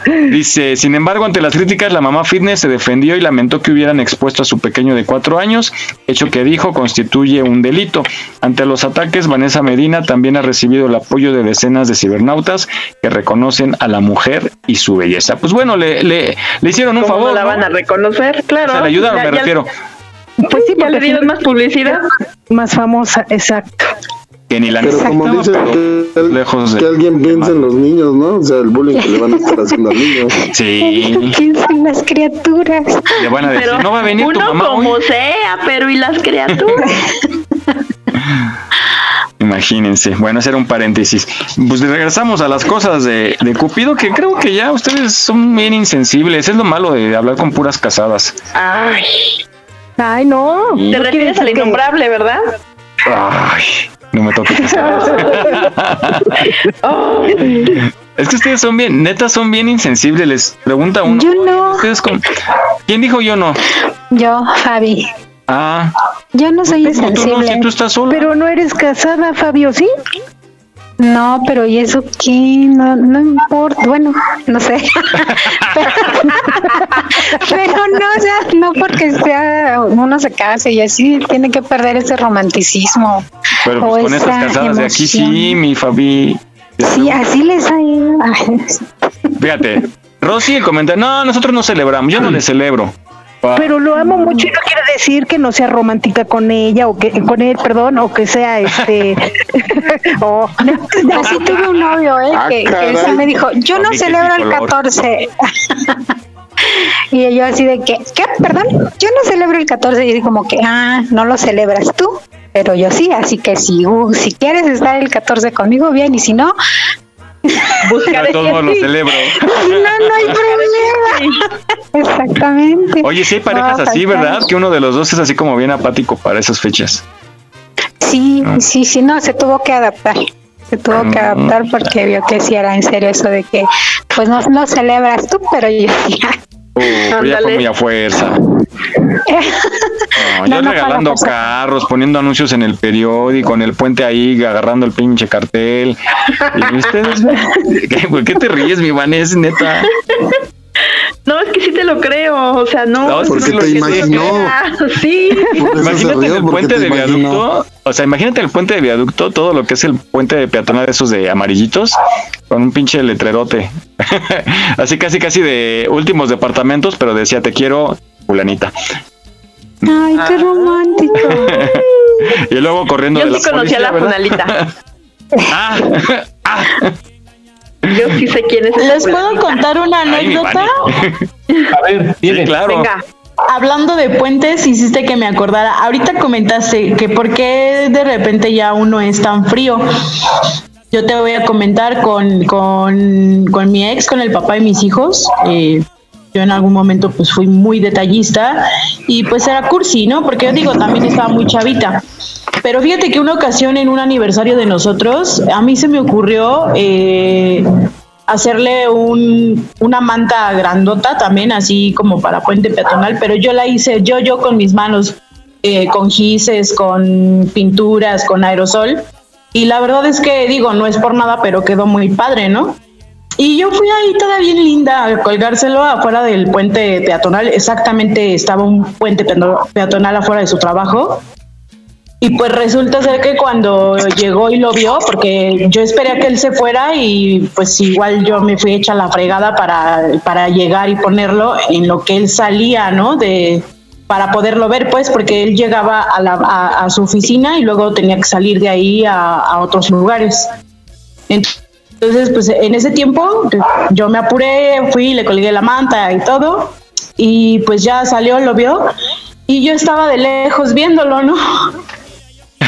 (laughs) Dice, sin embargo, ante las críticas, la mamá fitness se defendió y lamentó que hubieran expuesto a su pequeño de cuatro años, hecho que dijo constituye un delito. Ante los ataques, Vanessa Medina también ha recibido el apoyo de decenas de cibernautas que reconocen a la mujer y su belleza. Pues bueno, le, le, le hicieron un ¿Cómo favor. no la ¿no? van a reconocer? Claro. O sea, le ayudaron, Ya- me ya- refiero. Pues sí, Ya porque le dieron más publicidad. más famosa, exacto. Que ni la Pero como que, lejos de- que alguien piense en los niños, ¿no? O sea, el bullying que le van a estar haciendo al niño. Sí, (laughs) Piensen las criaturas. le van a decir, Pero no va a venir tu uno mamá hoy". como sea, pero ¿y las criaturas? (laughs) Imagínense. Bueno, ese era un paréntesis. Pues regresamos a las cosas de, de Cupido, que creo que ya ustedes son bien insensibles. Es lo malo de hablar con puras casadas. Ay, Ay, no. te refieres al decir que- innombrable, ¿verdad? Ay, no me toques (laughs) Es que ustedes son bien, neta, son bien insensibles. Les pregunta uno. Yo "Oye, no. con- ¿Quién dijo yo no? Yo, Fabi. Ah, Yo no soy no, insensible. si tú estás sola. Pero no eres casada, Fabio, ¿sí? No, pero ¿y eso qué? No, no importa. Bueno, no sé. pero, (laughs) pero no, o sea, no porque sea uno se case y así tiene que perder ese romanticismo. Pero pues o con estas casadas de aquí sí, mi Fabi. Sí, así les ha ido. Fíjate, Rosy, el comentario, no, nosotros no celebramos, yo no le celebro. Pero lo amo mucho y no quiere decir que no sea romántica con ella o que con él, perdón, o que sea este. (laughs) o- Yo sí tuve un novio, ¿eh? Ah, que, sí me dijo, yo no celebro el tricolor. 14. (laughs) y yo así de que, ¿qué? Perdón, yo no celebro el 14. Y así como que, ah, no lo celebras tú, pero yo sí. Así que si, uh, si quieres estar el 14 conmigo, bien, y si no, De todos modos lo celebro. (laughs) no, no hay (laughs) problema. Exactamente. Oye, sí hay parejas No, así, ¿verdad? Que uno de los dos es así como bien apático para esas fechas. Sí, sí, sí, no, se tuvo que adaptar. Se tuvo que adaptar porque vio que sí era en serio eso de que, pues no, no celebras tú, pero yo sí. Uh, ya fue muy a fuerza. (laughs) No, yo No, regalando carros, poniendo anuncios en el periódico, en el puente ahí, agarrando el pinche cartel. ¿Y ustedes? (laughs) ¿Qué, ¿Por qué te ríes, mi Vanessa, neta? No, es que sí te lo creo, o sea, no. No, porque no te lo imaginó. creo. Sí. Imagínate en el puente de viaducto, o sea, imagínate el puente de viaducto, todo lo que es el puente de peatonal de esos de amarillitos, con un pinche letrerote. (laughs) Así casi casi de últimos departamentos, pero decía te quiero, fulanita. Ay, qué romántico. (laughs) y luego corriendo Yo de la sí conocí a la Funalita. ¿verdad? (laughs) Yo sí sé quién es. ¿Les puedo contar una anécdota? A ver, Sí, claro. Venga. Hablando de puentes, hiciste que me acordara. Ahorita comentaste que por qué de repente ya uno es tan frío. Yo te voy a comentar con, con, con mi ex, con el papá de mis hijos. eh, en algún momento pues fui muy detallista y pues era cursi, ¿no? Porque yo digo, también estaba muy chavita. Pero fíjate que una ocasión en un aniversario de nosotros, a mí se me ocurrió eh, hacerle un, una manta grandota también, así como para puente peatonal, pero yo la hice yo, yo con mis manos, eh, con gises, con pinturas, con aerosol. Y la verdad es que digo, no es por nada, pero quedó muy padre, ¿no? Y yo fui ahí toda bien linda a colgárselo afuera del puente peatonal. Exactamente estaba un puente peato- peatonal afuera de su trabajo. Y pues resulta ser que cuando llegó y lo vio, porque yo esperé a que él se fuera y pues igual yo me fui hecha la fregada para, para llegar y ponerlo en lo que él salía, ¿no? De, para poderlo ver, pues, porque él llegaba a, la, a, a su oficina y luego tenía que salir de ahí a, a otros lugares. Entonces, pues en ese tiempo yo me apuré, fui, le colgué la manta y todo, y pues ya salió, lo vio, y yo estaba de lejos viéndolo, ¿no? (laughs)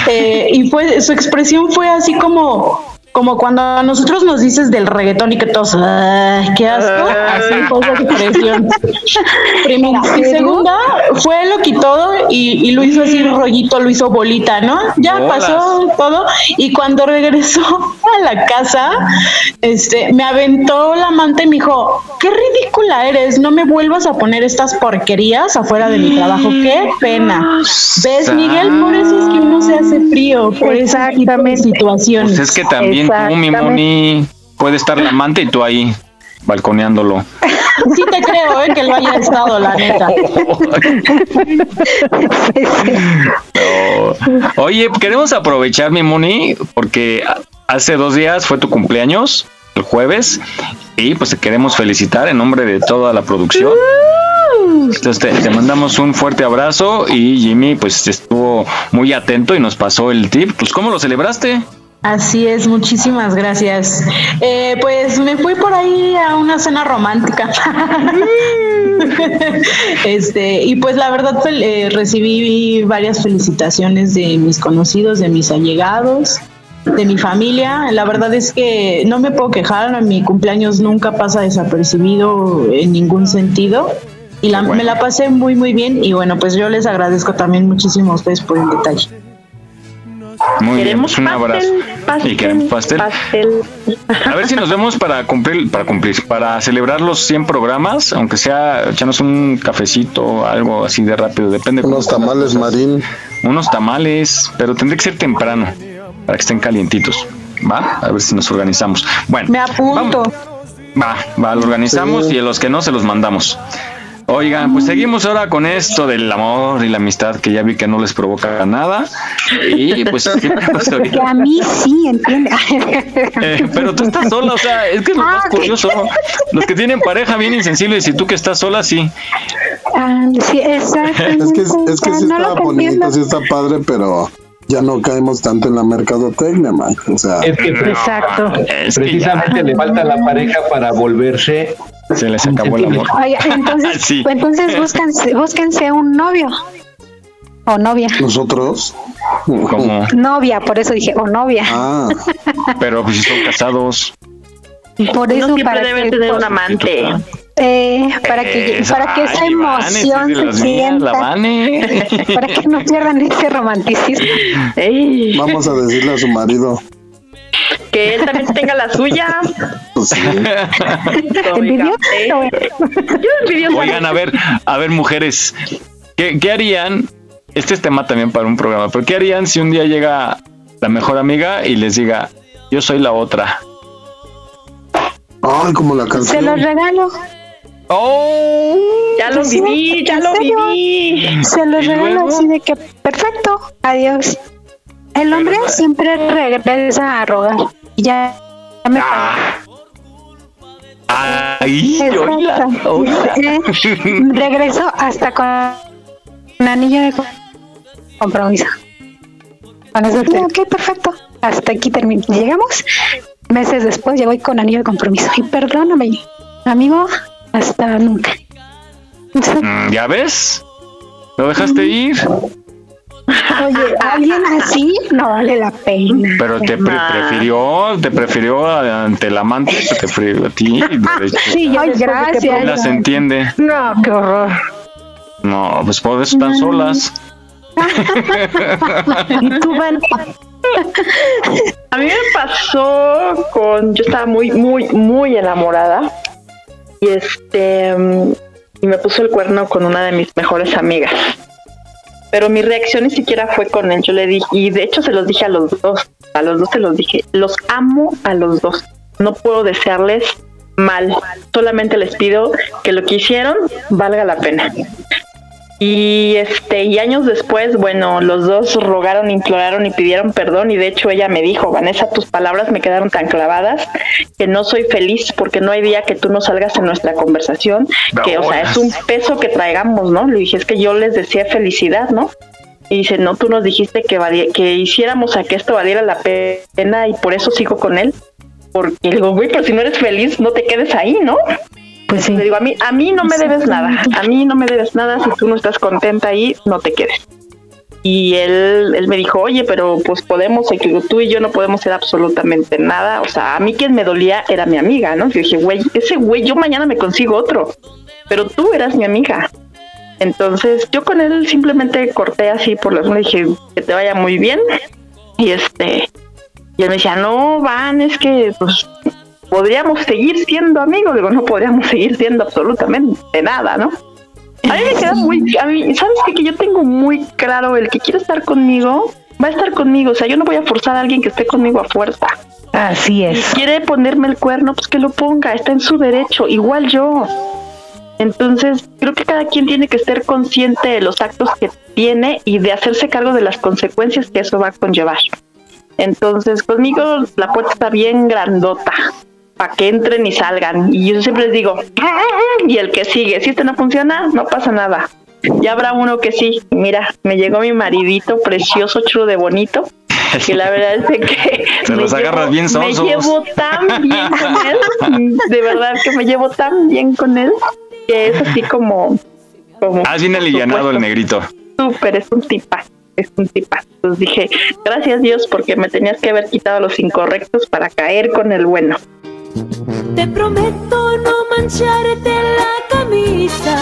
Eh, y fue, su expresión fue así como, como cuando a nosotros nos dices del reggaetón y que todos, "Ay, qué asco, así (laughs) fue su expresión. Primera. Y segunda, fé lo quitó y, y lo hizo así rollito, lo hizo bolita, ¿no? Ya Bolas. pasó todo. Y cuando regresó (laughs) a la casa, este, me aventó la manta y me dijo, qué ridícula eres, no me vuelvas a poner estas porquerías afuera de mi trabajo, qué pena. ¿Ves, Miguel? Por eso es que uno se hace frío, por esa situaciones. Pues es que también tú, mi Moni, puede estar la amante y tú ahí balconeándolo. Sí te creo, ¿eh? Que lo haya estado, la neta. (laughs) No. Oye, queremos aprovechar, mi Moni, porque hace dos días fue tu cumpleaños, el jueves, y pues te queremos felicitar en nombre de toda la producción. Entonces te, te mandamos un fuerte abrazo y Jimmy pues estuvo muy atento y nos pasó el tip. Pues ¿cómo lo celebraste? Así es, muchísimas gracias. Eh, pues me fui por ahí a una cena romántica. (laughs) este, y pues la verdad fel- eh, recibí varias felicitaciones de mis conocidos, de mis allegados, de mi familia. La verdad es que no me puedo quejar, mi cumpleaños nunca pasa desapercibido en ningún sentido. Y la- me la pasé muy, muy bien. Y bueno, pues yo les agradezco también muchísimo a ustedes por el detalle. Muy bien, Queremos pues un abrazo. pastel, y queremos pastel. pastel. A ver si nos vemos para cumplir, para cumplir, para celebrar los 100 programas, aunque sea echarnos un cafecito, algo así de rápido, depende. Unos tamales marín. Unos tamales, pero tendría que ser temprano, para que estén calientitos. ¿Va? A ver si nos organizamos. Bueno, Me apunto. va, va, lo organizamos y a los que no se los mandamos. Oigan, pues seguimos ahora con esto del amor y la amistad que ya vi que no les provoca nada. Y pues, ¿qué pasó (laughs) ahorita? Que a mí sí, entiende. (laughs) Eh, pero tú estás sola, o sea, es que es lo más curioso. Los que tienen pareja bien insensibles y tú que estás sola, sí. Ah, sí, exacto. Es que, es que sí No está bonito, sí está padre, pero ya no caemos tanto en la mercadotecnia, man. O sea, Es que Exacto. precisamente le falta la pareja para volverse. Se les acabó el amor. Oye, entonces, (laughs) Sí. entonces búscanse, búsquense un novio. O novia. nosotros. Novia, por eso dije, o novia. Ah, pero pues si son casados. Por eso siempre para deben que, tener un amante. eh, para que para que esa emoción se las mías, la sienta, Vane. (laughs) para que no pierdan ese romanticismo. Ey, vamos a decirle a su marido. Que él también tenga la suya. Pues sí. ¿Envidioso? Yo. Oigan, a ver, a ver, mujeres, ¿qué, qué harían? Este es tema también para un programa, pero ¿qué harían si un día llega la mejor amiga y les diga, yo soy la otra? Ay, como la Se canción. los regalo. ¡Oh! Ya lo viví, ya ¿en lo viví. Se los ¿Y regalo así de que perfecto, adiós. El hombre siempre regresa a rogar. Y ya, ya me ¡Ay! oíla, Exacto. oíla. Eh, regreso hasta con un anillo de co- compromiso. Con eso ok, perfecto. Hasta aquí termino. Llegamos. Meses después llegó con anillo de compromiso. Y perdóname, amigo, hasta nunca. Mm, ¿Ya ves? ¿Lo dejaste ir? Oye, (laughs) alguien así no vale la pena. Pero te pre- prefirió, te prefirió ante el amante, te prefirió a ti. hecho, Sí, Ay, que gracias. las entiende. No, qué horror. No, pues por eso están solas. (laughs) ¿Y tú, Van? A mí me pasó con, yo estaba muy, muy, muy enamorada y este, y me puso el cuerno con una de mis mejores amigas. Pero mi reacción ni siquiera fue con él. Yo le dije, y de hecho se los dije a los dos, a los dos se los dije, los amo a los dos. No puedo desearles mal. Solamente les pido que lo que hicieron valga la pena. Y este, y años después, bueno, los dos rogaron, imploraron y pidieron perdón. Y de hecho ella me dijo, Vanessa, tus palabras me quedaron tan clavadas que no soy feliz porque no hay día que tú no salgas en nuestra conversación. Que, o sea, es un peso que traigamos, ¿no? Le dije, es que yo les decía felicidad, ¿no? Y dice, no, tú nos dijiste que, vali- que hiciéramos a que esto valiera la pena y por eso sigo con él. Porque digo, güey, pero si no eres feliz, no te quedes ahí, ¿no? Pues sí. Le digo, a mí, a mí no me debes nada, a mí no me debes nada, si tú no estás contenta ahí, no te quedes. Y él, él me dijo, oye, pero pues podemos, tú y yo no podemos hacer absolutamente nada. O sea, a mí quien me dolía era mi amiga, ¿no? Yo dije, güey, ese güey, yo mañana me consigo otro, pero tú eras mi amiga. Entonces yo con él simplemente corté así por las le dije, que te vaya muy bien. Y este, y él me decía, no, Van, es que pues podríamos seguir siendo amigos. Digo, no podríamos seguir siendo absolutamente nada, ¿no? A mí me queda muy, a mí, ¿sabes qué? Que yo tengo muy claro el que quiere estar conmigo, va a estar conmigo. O sea, yo no voy a forzar a alguien que esté conmigo a fuerza. Así es. Si quiere ponerme el cuerno, pues que lo ponga, está en su derecho, igual yo. Entonces, creo que cada quien tiene que estar consciente de los actos que tiene y de hacerse cargo de las consecuencias que eso va a conllevar. Entonces, conmigo la puerta está bien grandota para que entren y salgan. Y yo siempre les digo, y el que sigue, si este no funciona, no pasa nada. Ya habrá uno que sí. Mira, me llegó mi maridito precioso, chulo de bonito, que la verdad es que (laughs) Se me los agarras bien Me sonsos. llevo tan bien con él, de verdad que me llevo tan bien con él, que es así como, como Ah, bien alivianado el negrito. súper, es un tipa, es un tipa. Entonces dije, gracias Dios porque me tenías que haber quitado los incorrectos para caer con el bueno. Te prometo no mancharte la camisa,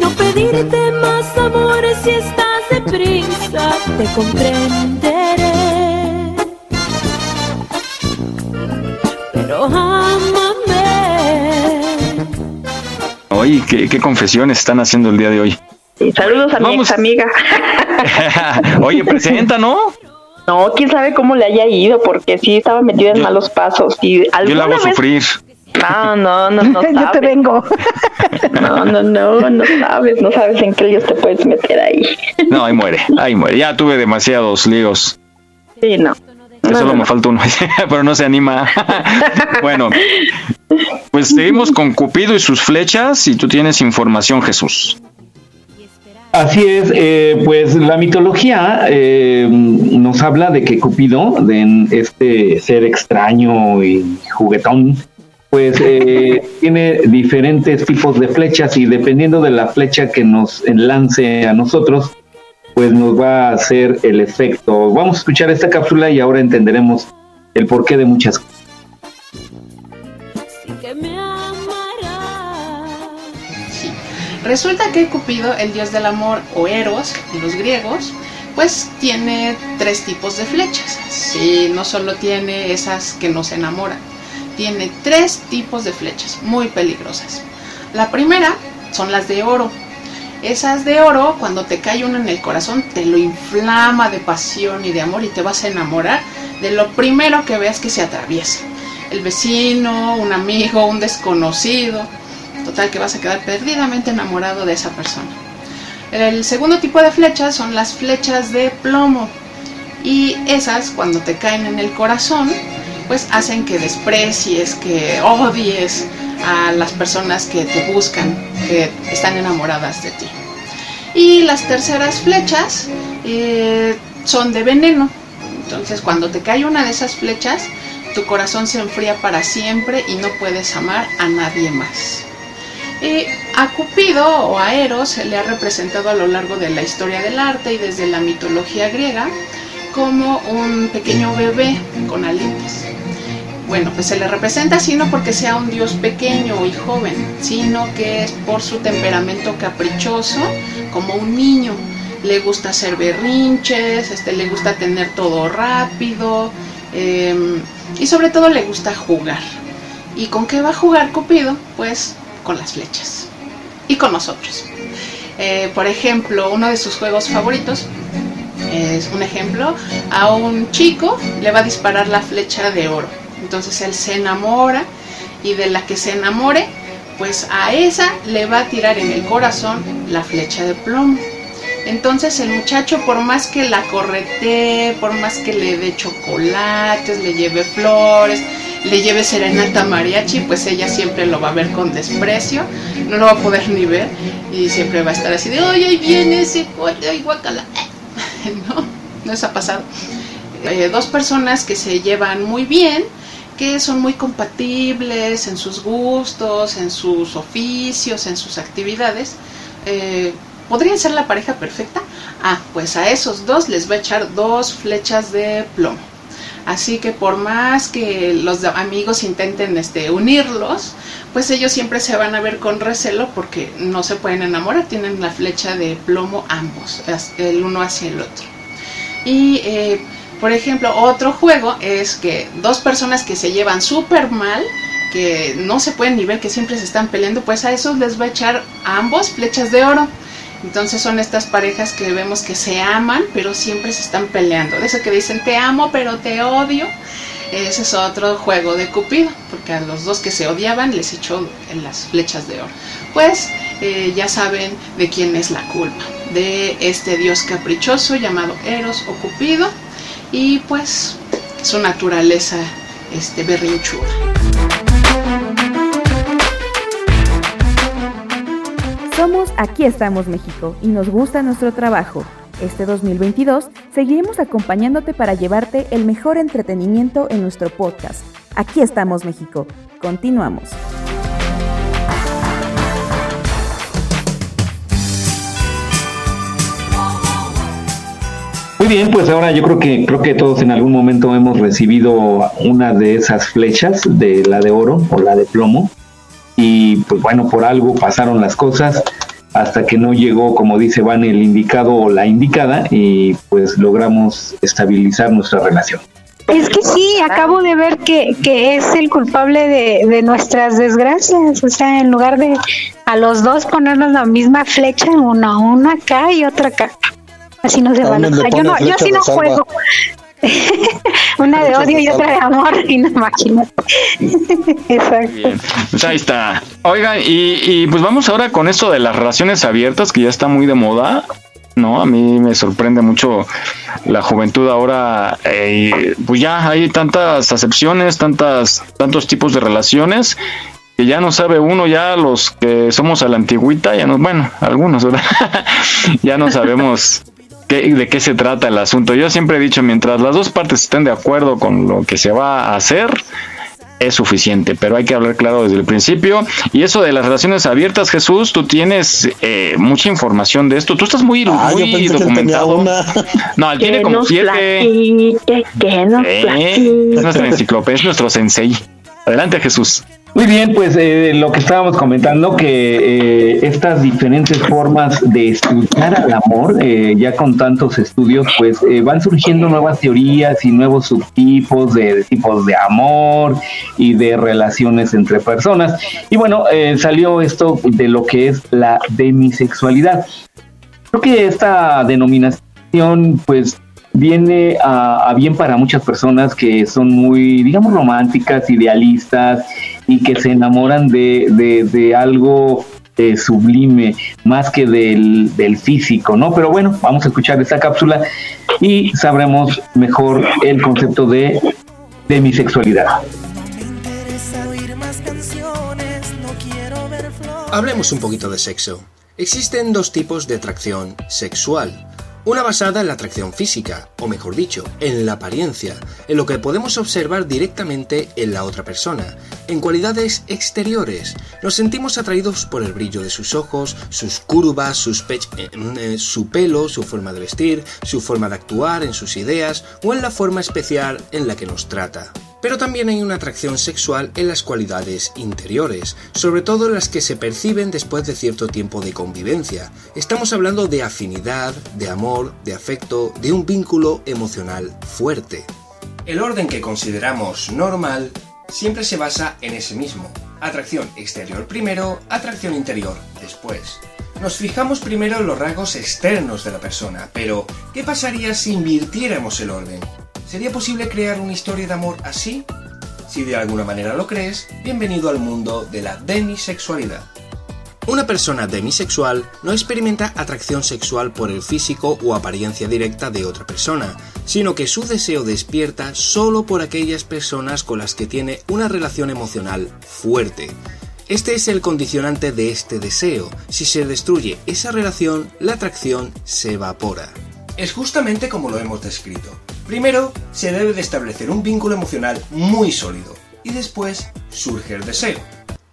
no pedirte más amores si estás deprisa, te comprenderé. Pero ámame. Oye, ¿qué, qué confesiones están haciendo el día de hoy? Y saludos a mi ex amiga. (laughs) Oye, presenta, ¿no? No, quién sabe cómo le haya ido, porque sí estaba metida en malos pasos. Y Yo la alguna hago vez sufrir. No, no, no, no. (laughs) Yo te vengo. No, no, no, no sabes, no sabes en qué líos te puedes meter ahí. No, ahí muere, ahí muere. Ya tuve demasiados líos. Sí, no. Que No, solo no, me falta uno, (laughs) pero no se anima. (laughs) bueno, pues seguimos con Cupido y sus flechas y tú tienes información, Jesús. Así es, eh, pues la mitología eh, nos habla de que Cupido, de este ser extraño y juguetón, pues eh, (laughs) tiene diferentes tipos de flechas y dependiendo de la flecha que nos lance a nosotros, pues nos va a hacer el efecto. Vamos a escuchar esta cápsula y ahora entenderemos el porqué de muchas cosas. Resulta que Cupido, el dios del amor o Eros en los griegos, pues tiene tres tipos de flechas. Sí, no solo tiene esas que nos enamoran, tiene tres tipos de flechas muy peligrosas. La primera son las de oro. Esas de oro, cuando te cae una en el corazón, te lo inflama de pasión y de amor y te vas a enamorar de lo primero que veas que se atraviesa. El vecino, un amigo, un desconocido. Total que vas a quedar perdidamente enamorado de esa persona. El segundo tipo de flechas son las flechas de plomo. Y esas, cuando te caen en el corazón, pues hacen que desprecies, que odies a las personas que te buscan, que están enamoradas de ti. Y las terceras flechas eh, son de veneno. Entonces cuando te cae una de esas flechas, tu corazón se enfría para siempre y no puedes amar a nadie más. A Cupido o a Eros se le ha representado a lo largo de la historia del arte y desde la mitología griega como un pequeño bebé con alitas. Bueno, pues se le representa así no porque sea un dios pequeño y joven, sino que es por su temperamento caprichoso, como un niño. Le gusta hacer berrinches, este, le gusta tener todo rápido eh, y sobre todo le gusta jugar. ¿Y con qué va a jugar Cupido? Pues con las flechas y con nosotros. Eh, por ejemplo, uno de sus juegos favoritos es un ejemplo, a un chico le va a disparar la flecha de oro. Entonces él se enamora y de la que se enamore, pues a esa le va a tirar en el corazón la flecha de plomo. Entonces el muchacho, por más que la corretee, por más que le dé chocolates, le lleve flores, le lleve serenata mariachi, pues ella siempre lo va a ver con desprecio, no lo va a poder ni ver y siempre va a estar así de, ay, ahí viene ese cuate, ay, guacala. (laughs) no, no les ha pasado. Eh, dos personas que se llevan muy bien, que son muy compatibles en sus gustos, en sus oficios, en sus actividades, eh, ¿podrían ser la pareja perfecta? Ah, pues a esos dos les va a echar dos flechas de plomo. Así que por más que los amigos intenten este, unirlos, pues ellos siempre se van a ver con recelo porque no se pueden enamorar, tienen la flecha de plomo ambos, el uno hacia el otro. Y eh, por ejemplo, otro juego es que dos personas que se llevan súper mal, que no se pueden ni ver, que siempre se están peleando, pues a esos les va a echar a ambos flechas de oro. Entonces son estas parejas que vemos que se aman, pero siempre se están peleando. De eso que dicen te amo, pero te odio. Ese es otro juego de Cupido, porque a los dos que se odiaban les echó en las flechas de oro. Pues eh, ya saben de quién es la culpa, de este dios caprichoso llamado Eros o Cupido, y pues su naturaleza este, berrinchuda. Aquí estamos México y nos gusta nuestro trabajo. Este 2022 seguiremos acompañándote para llevarte el mejor entretenimiento en nuestro podcast. Aquí estamos México. Continuamos. Muy bien, pues ahora yo creo que creo que todos en algún momento hemos recibido una de esas flechas de la de oro o la de plomo y pues bueno, por algo pasaron las cosas hasta que no llegó, como dice Van, el indicado o la indicada y pues logramos estabilizar nuestra relación. Es que sí, acabo de ver que, que es el culpable de, de nuestras desgracias. O sea, en lugar de a los dos ponernos la misma flecha, una, una acá y otra acá. Así no se sea, yo no, yo flecha sí de no salva. juego. (laughs) Una de odio y otra de amor, y (laughs) no imagínate. (laughs) Exacto. Pues ahí está. Oigan, y, y pues vamos ahora con esto de las relaciones abiertas, que ya está muy de moda. No, a mí me sorprende mucho la juventud ahora. eh, pues ya hay tantas acepciones, tantas, tantos tipos de relaciones que ya no sabe uno, ya los que somos a la antigüita, ya no, bueno, algunos, ¿verdad? ya no sabemos qué, de qué se trata el asunto. Yo siempre he dicho, mientras las dos partes estén de acuerdo con lo que se va a hacer, es suficiente, pero hay que hablar claro desde el principio. Y eso de las relaciones abiertas, Jesús, tú tienes eh, mucha información de esto. Tú estás muy, Ah, muy documentado. (laughs) No, él tiene como siete. platique, que nos Eh, es nuestra enciclopedia, es nuestro sensei. Adelante, Jesús. Muy bien, pues eh, lo que estábamos comentando, que eh, estas diferentes formas de estudiar al amor, eh, ya con tantos estudios, pues eh, van surgiendo nuevas teorías y nuevos subtipos de, tipos de amor y de relaciones entre personas. Y bueno, eh, salió esto de lo que es la demisexualidad. Creo que esta denominación, pues viene a, a bien para muchas personas que son muy, digamos, románticas, idealistas y que se enamoran de, de- de algo eh, sublime más que del, del físico, ¿no? Pero bueno, vamos a escuchar esta cápsula y sabremos mejor el concepto de demisexualidad. Hablemos un poquito de sexo. Existen dos tipos de atracción sexual. Una basada en la atracción física, o mejor dicho, en la apariencia, en lo que podemos observar directamente en la otra persona, en cualidades exteriores. Nos sentimos atraídos por el brillo de sus ojos, sus curvas, eh, eh, su pelo, su forma de vestir, su forma de actuar, en sus ideas o en la forma especial en la que nos trata. Pero también hay una atracción sexual en las cualidades interiores, sobre todo las que se perciben después de cierto tiempo de convivencia. Estamos hablando de afinidad, de amor, de afecto, de un vínculo emocional fuerte. El orden que consideramos normal siempre se basa en ese mismo. Atracción exterior primero, atracción interior después. Nos fijamos primero en los rasgos externos de la persona, pero ¿qué pasaría si invirtiéramos el orden? ¿Sería posible crear una historia de amor así? Si de alguna manera lo crees, bienvenido al mundo de la demisexualidad. Una persona demisexual no experimenta atracción sexual por el físico o apariencia directa de otra persona, sino que su deseo despierta solo por aquellas personas con las que tiene una relación emocional fuerte. Este es el condicionante de este deseo. Si se destruye esa relación, la atracción se evapora. Es justamente como lo hemos descrito. Primero, se debe de establecer un vínculo emocional muy sólido y después surge el deseo.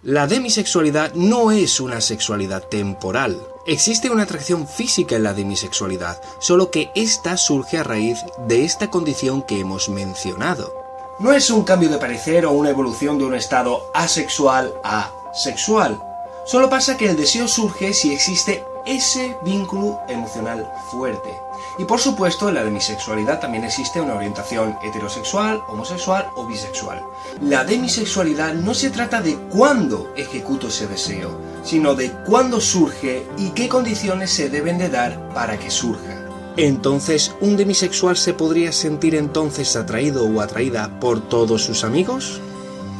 La demisexualidad no es una sexualidad temporal. Existe una atracción física en la demisexualidad, solo que esta surge a raíz de esta condición que hemos mencionado. No es un cambio de parecer o una evolución de un estado asexual a sexual. Solo pasa que el deseo surge si existe ese vínculo emocional fuerte. Y por supuesto, en la demisexualidad también existe una orientación heterosexual, homosexual o bisexual. La demisexualidad no se trata de cuándo ejecuto ese deseo, sino de cuándo surge y qué condiciones se deben de dar para que surja. Entonces, ¿un demisexual se podría sentir entonces atraído o atraída por todos sus amigos?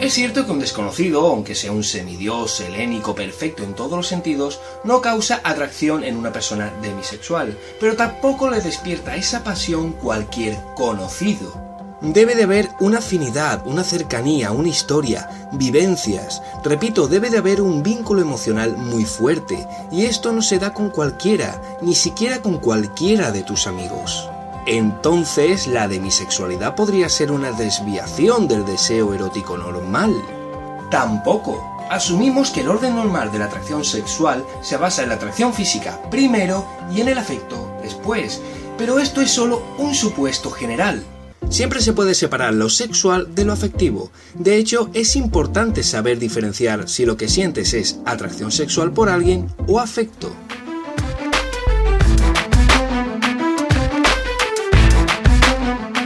Es cierto que un desconocido, aunque sea un semidios helénico perfecto en todos los sentidos, no causa atracción en una persona demisexual, pero tampoco le despierta esa pasión cualquier conocido. Debe de haber una afinidad, una cercanía, una historia, vivencias. Repito, debe de haber un vínculo emocional muy fuerte, y esto no se da con cualquiera, ni siquiera con cualquiera de tus amigos. Entonces, la demisexualidad podría ser una desviación del deseo erótico normal. Tampoco. Asumimos que el orden normal de la atracción sexual se basa en la atracción física primero y en el afecto después, pero esto es solo un supuesto general. Siempre se puede separar lo sexual de lo afectivo. De hecho, es importante saber diferenciar si lo que sientes es atracción sexual por alguien o afecto.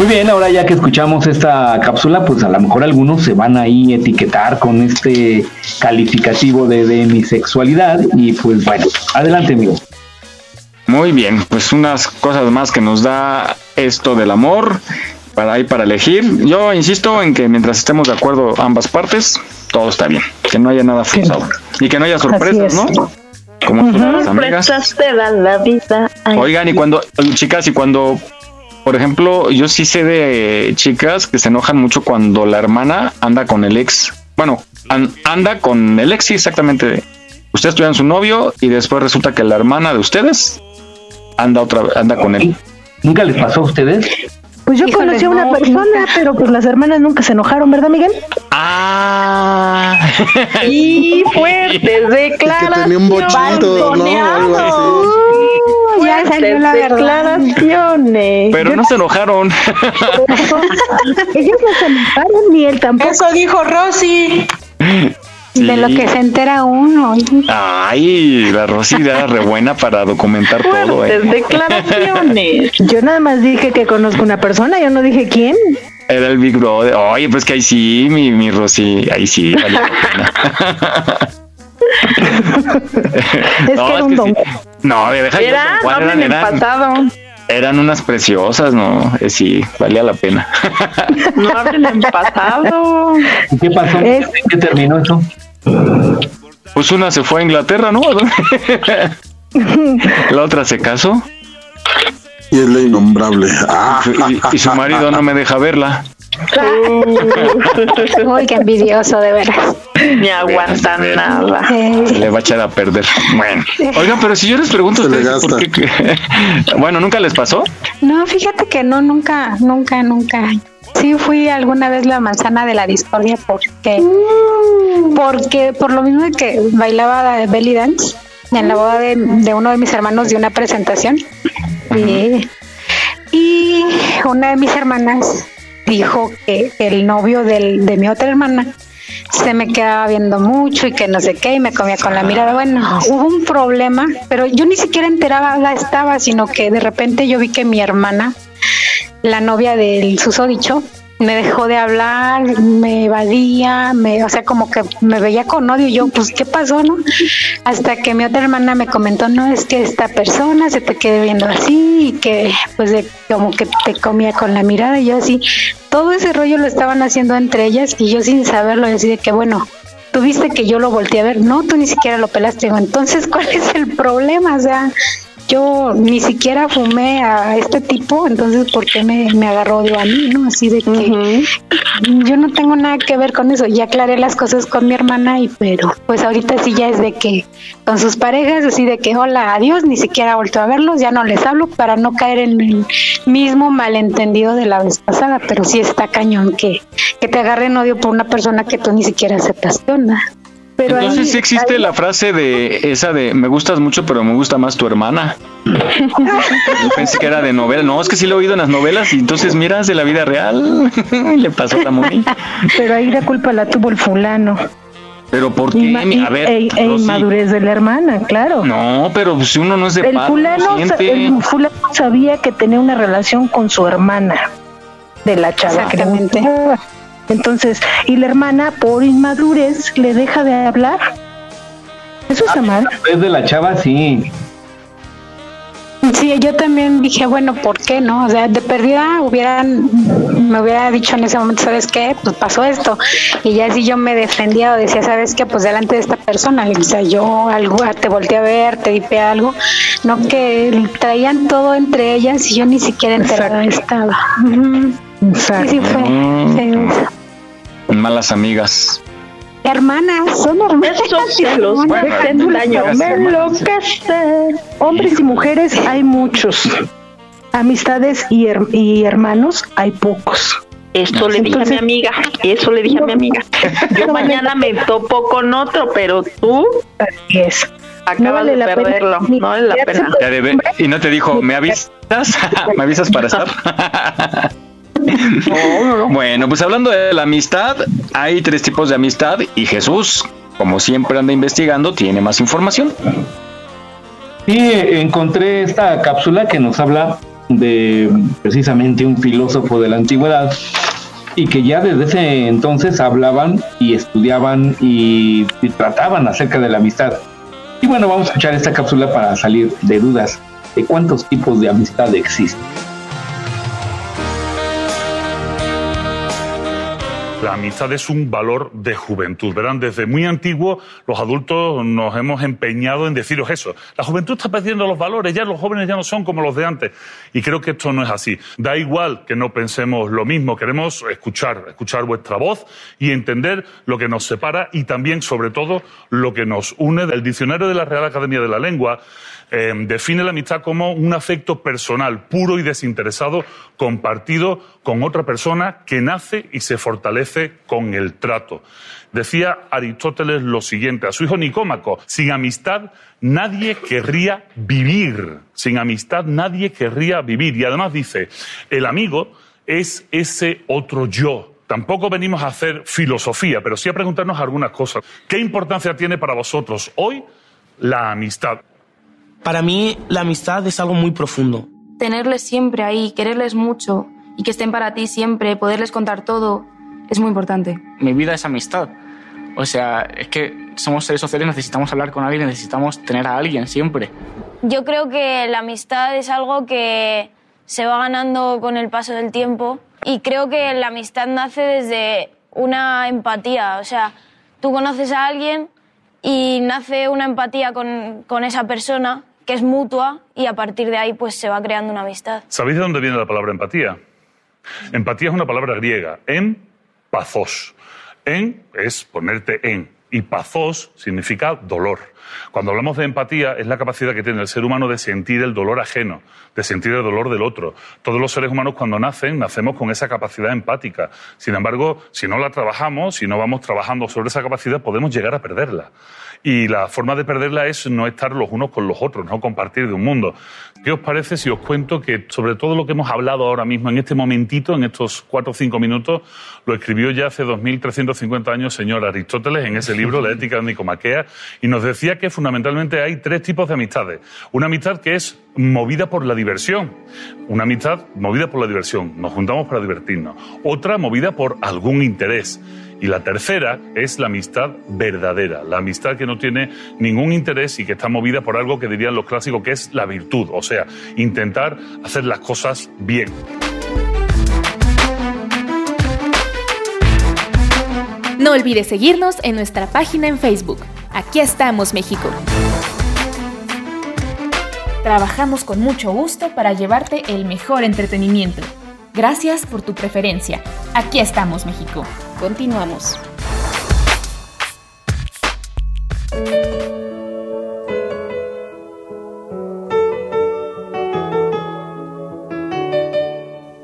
Muy bien, ahora ya que escuchamos esta cápsula, pues a lo mejor algunos se van ahí a etiquetar con este calificativo de demisexualidad y pues bueno, adelante amigo. Muy bien, pues unas cosas más que nos da esto del amor para ahí para elegir. Yo insisto en que mientras estemos de acuerdo ambas partes, todo está bien, que no haya nada forzado y que no haya sorpresas. ¿no? Como tus amigas. Sorpresas te dan la vida. Ay. Oigan, y cuando, chicas, y cuando, por ejemplo, yo sí sé de chicas que se enojan mucho cuando la hermana anda con el ex. Bueno, an- anda con el ex, sí, exactamente. Ustedes tuvieron su novio y después resulta que la hermana de ustedes anda otra anda con él. ¿Nunca les pasó a ustedes? Pues yo Híjole, conocí a una no, persona, pero pues las hermanas nunca se enojaron, ¿verdad, Miguel? Ah. Y fuertes (laughs) declaraciones. tenía un bochito, ¿no? Algo así. Ya salió la verdad. declaraciones. Pero no se enojaron. Ellos no se enojaron, ni él tampoco. Eso dijo Rosy. De lo que se entera uno. Ay, la Rosy era re buena para documentar todo, eh. declaraciones. Yo nada más dije que conozco una persona, yo no dije quién. Era el Big Brother. Oye, pues que ahí sí, mi, mi Rosy, ahí sí, vale la pena. (laughs) Es que era un don. sí. No, deja Era, no ¿cuál hablen en eran, pasado. eran unas preciosas, ¿no? Eh, sí, valía la pena. No hablen en pasado. ¿Y qué pasó? Es- ¿En qué terminó eso? Pues una se fue a Inglaterra, ¿no? (laughs) La otra se casó Y es la innombrable. Ah, y, y su marido no me deja verla. (laughs) Uy, qué envidioso, de veras. Ni aguanta Veras, nada. Se le va a echar a perder. Bueno. Oigan, pero si yo les pregunto ustedes por qué... (laughs) Bueno, ¿nunca les pasó? no, fíjate que no, nunca, nunca, nunca. Sí fui alguna vez la manzana de la discordia porque, porque por lo mismo de que bailaba belly dance en la boda de, de uno de mis hermanos de una presentación y, y una de mis hermanas dijo que el novio del, de mi otra hermana se me quedaba viendo mucho y que no sé qué y me comía con la mirada. Bueno, hubo un problema, pero yo ni siquiera enterada estaba, sino que de repente yo vi que mi hermana, la novia del susodicho, me dejó de hablar, me evadía, me, o sea, como que me veía con odio. Yo, pues, ¿qué pasó, no? Hasta que mi otra hermana me comentó, no, es que esta persona se te quede viendo así y que, pues, de- como que te comía con la mirada. Y yo así, todo ese rollo lo estaban haciendo entre ellas y yo sin saberlo, así de que, bueno, tú viste que yo lo volteé a ver, no, tú ni siquiera lo pelaste. Entonces, ¿cuál es el problema? O sea, yo ni siquiera fumé a este tipo, entonces ¿por qué me, me agarró odio a mí, no? Así de que yo no tengo nada que ver con eso. Ya aclaré las cosas con mi hermana y pero pues ahorita sí ya es de que con sus parejas así de que hola, adiós, ni siquiera vuelto a verlos, ya no les hablo para no caer en el mismo malentendido de la vez pasada, pero sí está cañón que, que te agarren odio por una persona que tú ni siquiera aceptas. ¿Qué onda? Pero Entonces ahí- sí existe ahí- la frase de esa de me gustas mucho, pero me gusta más tu hermana. (laughs) Yo pensé que era de novela. No, es que sí lo he oído en las novelas y entonces miras de la vida real. (laughs) Le pasó la Moni. Pero ahí la culpa la tuvo el fulano. Pero ¿por qué? A ver, e, e inmadurez de la hermana, claro. No, pero si uno no es de el fulano, el fulano sabía que tenía una relación con su hermana de la chava Exactamente. Entonces, y la hermana por inmadurez le deja de hablar. Eso está mal. Es de la chava, sí. Sí, yo también dije, bueno, ¿por qué no? O sea, de perdida hubieran, me hubiera dicho en ese momento, ¿sabes qué? Pues pasó esto. Y ya si yo me defendía o decía, ¿sabes qué? Pues delante de esta persona, o sea, yo algo, te volteé a ver, te dipé algo. No que traían todo entre ellas y yo ni siquiera enterada estaba. Sí, sí fue. Mm. Malas amigas. Hermanas, son hermanas. Esos sí los Bueno, hacen daño. hagas Me hermanas. enloquece. Hombres y mujeres hay muchos. Amistades y, her- y hermanos hay pocos. Esto le dije a mi amiga, eso le dije a mi amiga. Yo mañana me topo con otro, pero tú Así es. acabas vale de la pena perderlo. No vale la pena. Ya debe- y no te dijo, ¿me avisas? (laughs) ¿Me avisas para estar? (laughs) Bueno, pues hablando de la amistad, hay tres tipos de amistad y Jesús, como siempre anda investigando, tiene más información. Sí, encontré esta cápsula que nos habla de precisamente un filósofo de la antigüedad y que ya desde ese entonces hablaban y estudiaban y, y trataban acerca de la amistad. Y bueno, vamos a escuchar esta cápsula para salir de dudas de cuántos tipos de amistad existen. La amistad es un valor de juventud. Verán, desde muy antiguo los adultos nos hemos empeñado en deciros eso. La juventud está perdiendo los valores, ya los jóvenes ya no son como los de antes. Y creo que esto no es así. Da igual que no pensemos lo mismo, queremos escuchar, escuchar vuestra voz y entender lo que nos separa y también, sobre todo, lo que nos une. El diccionario de la Real Academia de la Lengua eh, define la amistad como un afecto personal, puro y desinteresado, compartido con otra persona que nace y se fortalece con el trato. Decía Aristóteles lo siguiente a su hijo Nicómaco, sin amistad nadie querría vivir, sin amistad nadie querría vivir. Y además dice, el amigo es ese otro yo, Tampoco venimos a hacer filosofía, pero sí a preguntarnos algunas cosas. ¿Qué importancia tiene para vosotros hoy la amistad? Para mí, la amistad es algo muy profundo. Tenerles siempre ahí, quererles mucho y que estén para ti siempre, poderles contar todo, es muy importante. Mi vida es amistad. O sea, es que somos seres sociales, necesitamos hablar con alguien, necesitamos tener a alguien siempre. Yo creo que la amistad es algo que se va ganando con el paso del tiempo y creo que la amistad nace desde una empatía. O sea, tú conoces a alguien y nace una empatía con, con esa persona es mutua y a partir de ahí pues se va creando una amistad. ¿Sabéis de dónde viene la palabra empatía? Empatía es una palabra griega, en pazos. En es ponerte en y pazos significa dolor. Cuando hablamos de empatía es la capacidad que tiene el ser humano de sentir el dolor ajeno, de sentir el dolor del otro. Todos los seres humanos cuando nacen nacemos con esa capacidad empática. Sin embargo, si no la trabajamos, si no vamos trabajando sobre esa capacidad, podemos llegar a perderla. Y la forma de perderla es no estar los unos con los otros, no compartir de un mundo. ¿Qué os parece si os cuento que sobre todo lo que hemos hablado ahora mismo, en este momentito, en estos cuatro o cinco minutos, lo escribió ya hace 2.350 años señor Aristóteles en ese libro, La ética de Nicomaquea, y nos decía que fundamentalmente hay tres tipos de amistades. Una amistad que es movida por la diversión, una amistad movida por la diversión, nos juntamos para divertirnos. Otra movida por algún interés. Y la tercera es la amistad verdadera, la amistad que no tiene ningún interés y que está movida por algo que dirían los clásicos que es la virtud, o sea, intentar hacer las cosas bien. No olvides seguirnos en nuestra página en Facebook. Aquí estamos, México. Trabajamos con mucho gusto para llevarte el mejor entretenimiento. Gracias por tu preferencia. Aquí estamos, México. Continuamos.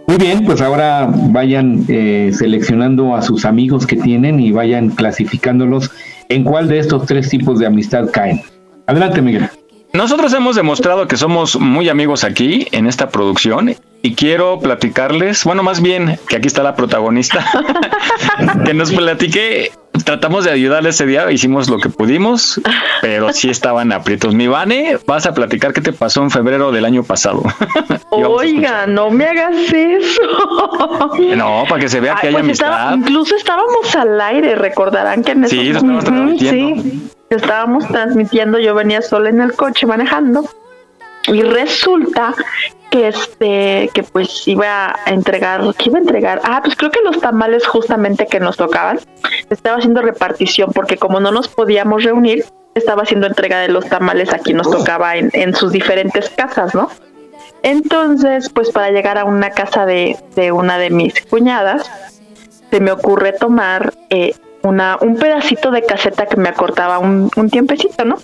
Muy bien, pues ahora vayan eh, seleccionando a sus amigos que tienen y vayan clasificándolos en cuál de estos tres tipos de amistad caen. Adelante, Miguel. Nosotros hemos demostrado que somos muy amigos aquí en esta producción y quiero platicarles, bueno, más bien que aquí está la protagonista, (laughs) que nos platique. Tratamos de ayudarle ese día, hicimos lo que pudimos, (laughs) pero sí estaban aprietos. Mi Vane, vas a platicar qué te pasó en febrero del año pasado. (laughs) Oiga, no me hagas eso. (laughs) no, para que se vea que Ay, hay pues estaba- amistad. incluso estábamos al aire, recordarán que en Sí, esos- lo estábamos sí, estábamos transmitiendo, yo venía sola en el coche manejando y resulta que este que pues iba a entregar, ¿qué iba a entregar? Ah, pues creo que los tamales justamente que nos tocaban, estaba haciendo repartición porque como no nos podíamos reunir, estaba haciendo entrega de los tamales a quien nos tocaba en, en sus diferentes casas, ¿no? Entonces, pues para llegar a una casa de, de una de mis cuñadas, se me ocurre tomar eh, una, un pedacito de caseta que me acortaba un, un tiempecito, ¿no?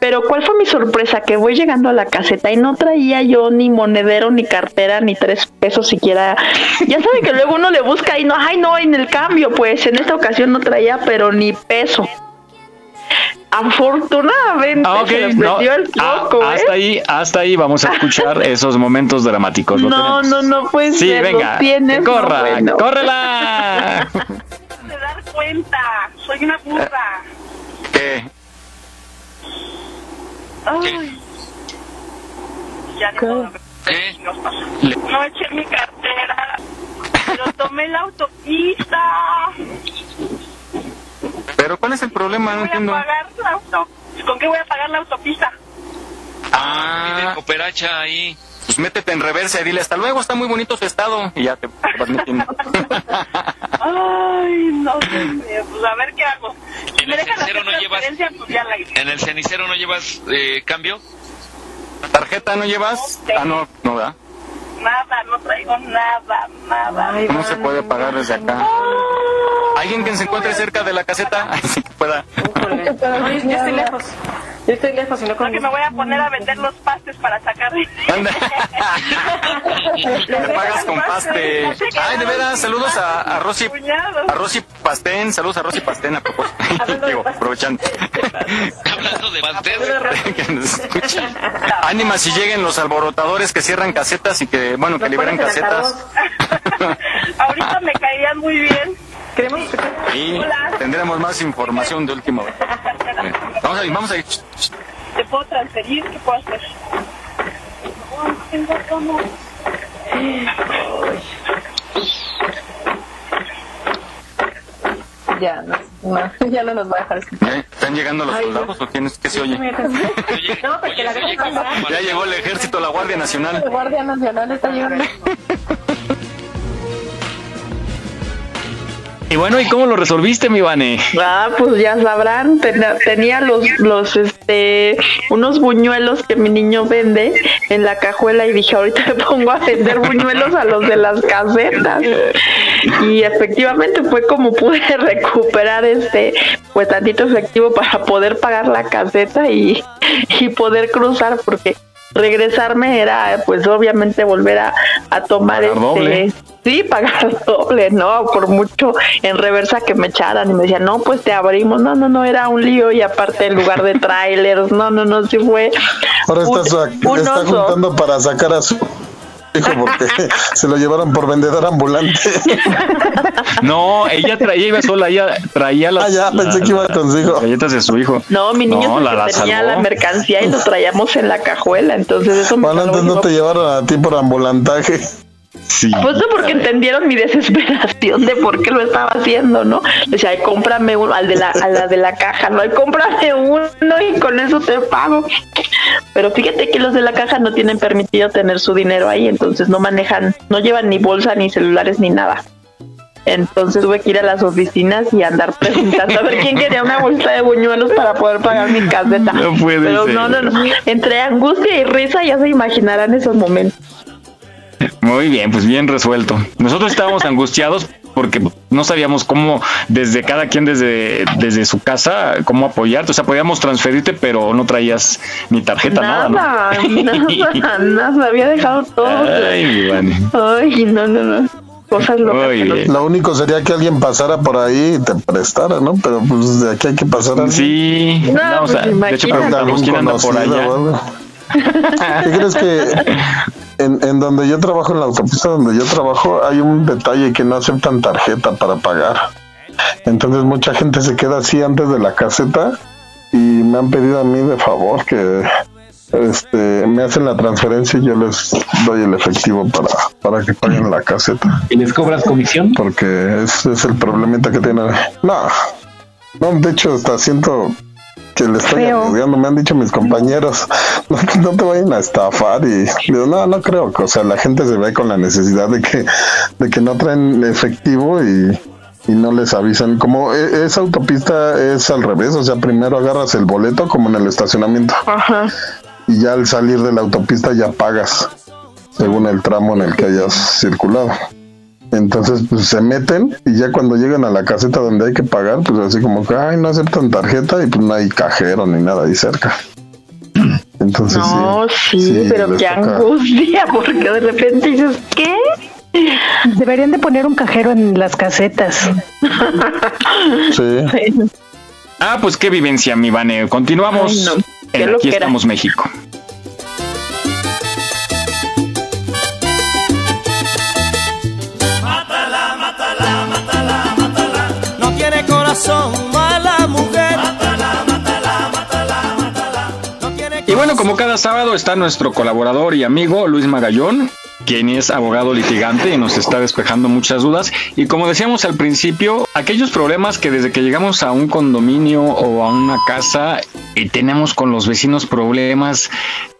Pero ¿cuál fue mi sorpresa? Que voy llegando a la caseta y no traía yo ni monedero, ni cartera, ni tres pesos siquiera. Ya saben que luego uno le busca y no, ay no, en el cambio, pues en esta ocasión no traía, pero ni peso. Afortunadamente Ah, ok, se nos no, el ah, ¿eh? hasta ahí, hasta ahí vamos a escuchar (laughs) esos momentos dramáticos. ¿Lo No, no, no puede Sí, ser, venga, tienes, no, corra, bueno. córrela. (laughs) de dar cuenta. Soy una burra. ¿Qué? Ay. ya ni modo. No eché mi cartera, pero tomé la autopista. Pero ¿cuál es el problema? No Voy a entiendo. pagar la auto. ¿Con qué voy a pagar la autopista? Ah, cooperacha ahí. Pues métete en reversa y dile hasta luego, está muy bonito su estado. Y ya te vas (laughs) metiendo. Ay, no sé, pues a ver qué hago. Si En me el dejan no llevas- pues ya la. ¿En el cenicero no llevas eh, cambio? ¿Tarjeta no llevas? Ah, no, no, ¿verdad? Nada, no traigo nada, nada. No se puede pagar desde acá. ¿Alguien que se encuentre cerca de la caseta? (laughs) Así que pueda. Yo estoy lejos. Yo estoy lejos y no que me voy a poner a vender los pastes para sacar. Anda. (laughs) Me pagas con paste. Ay, de veras, saludos a, a Rosy. A Rosy Pastén, saludos a Rosy Pastén a propósito. (laughs) Digo, aprovechando. Hablando de pastel. Que nos escuche. Ánima si lleguen los alborotadores que cierran casetas y que, bueno, que liberan casetas. (laughs) Ahorita me caían muy bien. Queremos Y tendremos más información de última hora. Eh, Vamos a ir, vamos a ir. ¿Te puedo transferir? ¿Qué puedo hacer? No tengo cómo. Ya, no, no, (laughs) ya no nos va a dejar escuchar. ¿Ya ¿Están llegando los soldados o quién es que se oye? (laughs) No, porque la. Ya llegó el ejército, la Guardia Nacional. La Guardia Nacional está llegando. (laughs) Y bueno, ¿y cómo lo resolviste, mi Vane? Ah, pues ya sabrán, tenía, tenía los, los, este, unos buñuelos que mi niño vende en la cajuela y dije, ahorita me pongo a vender buñuelos a los de las casetas. Y efectivamente fue como pude (laughs) recuperar este, pues tantito efectivo para poder pagar la caseta y, y poder cruzar porque regresarme era pues obviamente volver a, a tomar Pagar este doble. sí pagar (laughs) doble no por mucho en reversa que me echaran y me decían no pues te abrimos no no no era un lío y aparte en lugar de trailers no no no sí fue Ahora un- sa- un está oso. juntando para sacar a su hijo porque se lo llevaron por vendedor ambulante. No, ella traía, iba sola, ella traía las, Ah, ya, pensé que iba consigo. las galletas de su hijo. no mi niño No, la- la tenía salvó. la mercancía y lo traíamos en la cajuela entonces eso me Bueno, antes no te llevaron a ti por ambulantaje. Sí. Pues porque entendieron mi desesperación de por qué lo estaba haciendo, ¿no? Decía, ay, cómprame uno, al de la, a la de la caja, no, ay, cómprame uno y con eso te pago. Pero fíjate que los de la caja no tienen permitido tener su dinero ahí, entonces no manejan, no llevan ni bolsa, ni celulares, ni nada. Entonces tuve que ir a las oficinas y andar preguntando a ver quién quería una bolsa de buñuelos para poder pagar mi caseta. No puede Pero ser. no, no, no. Entre angustia y risa ya se imaginarán esos momentos. Muy bien, pues bien resuelto. Nosotros estábamos angustiados porque no sabíamos cómo, desde cada quien, desde, desde su casa, cómo apoyarte. O sea, podíamos transferirte, pero no traías ni tarjeta, nada. Nada, ¿no? nada, (laughs) nada, había dejado todo. Ay. Ay, no, no, no. Cosas locas. Lo único sería que alguien pasara por ahí y te prestara, ¿no? Pero pues de aquí hay que pasar Sí, No, no, o pues sea, de hecho preguntamos quién anda por allá. ¿Qué crees que en, en donde yo trabajo, en la autopista donde yo trabajo, hay un detalle que no aceptan tarjeta para pagar? Entonces mucha gente se queda así antes de la caseta y me han pedido a mí de favor que este me hacen la transferencia y yo les doy el efectivo para, para que paguen la caseta. ¿Y les cobras comisión? Porque ese es el problemita que tienen. No, no, de hecho hasta siento que le estoy arriesgando, me han dicho mis compañeros, (laughs) no, no te vayan a estafar y digo, no, no creo, que, o sea, la gente se ve con la necesidad de que, de que no traen efectivo y, y no les avisan, como e- esa autopista es al revés, o sea, primero agarras el boleto como en el estacionamiento y ya al salir de la autopista ya pagas según el tramo en el que hayas circulado. Entonces, pues se meten y ya cuando llegan a la caseta donde hay que pagar, pues así como que, ay, no aceptan tarjeta y pues no hay cajero ni nada ahí cerca. (clears throat) Entonces, No, sí, sí, pero qué toca. angustia, (laughs) porque de repente dices, ¿qué? Deberían de poner un cajero en las casetas. Sí. (laughs) Ah, pues qué vivencia, mi Vane. Continuamos. Ay, no. Qué en Aquí estamos, México. Corazón mala mujer. Y bueno, como cada sábado está nuestro colaborador y amigo Luis Magallón, quien es abogado litigante y nos está despejando muchas dudas. Y como decíamos al principio, aquellos problemas que desde que llegamos a un condominio o a una casa y tenemos con los vecinos problemas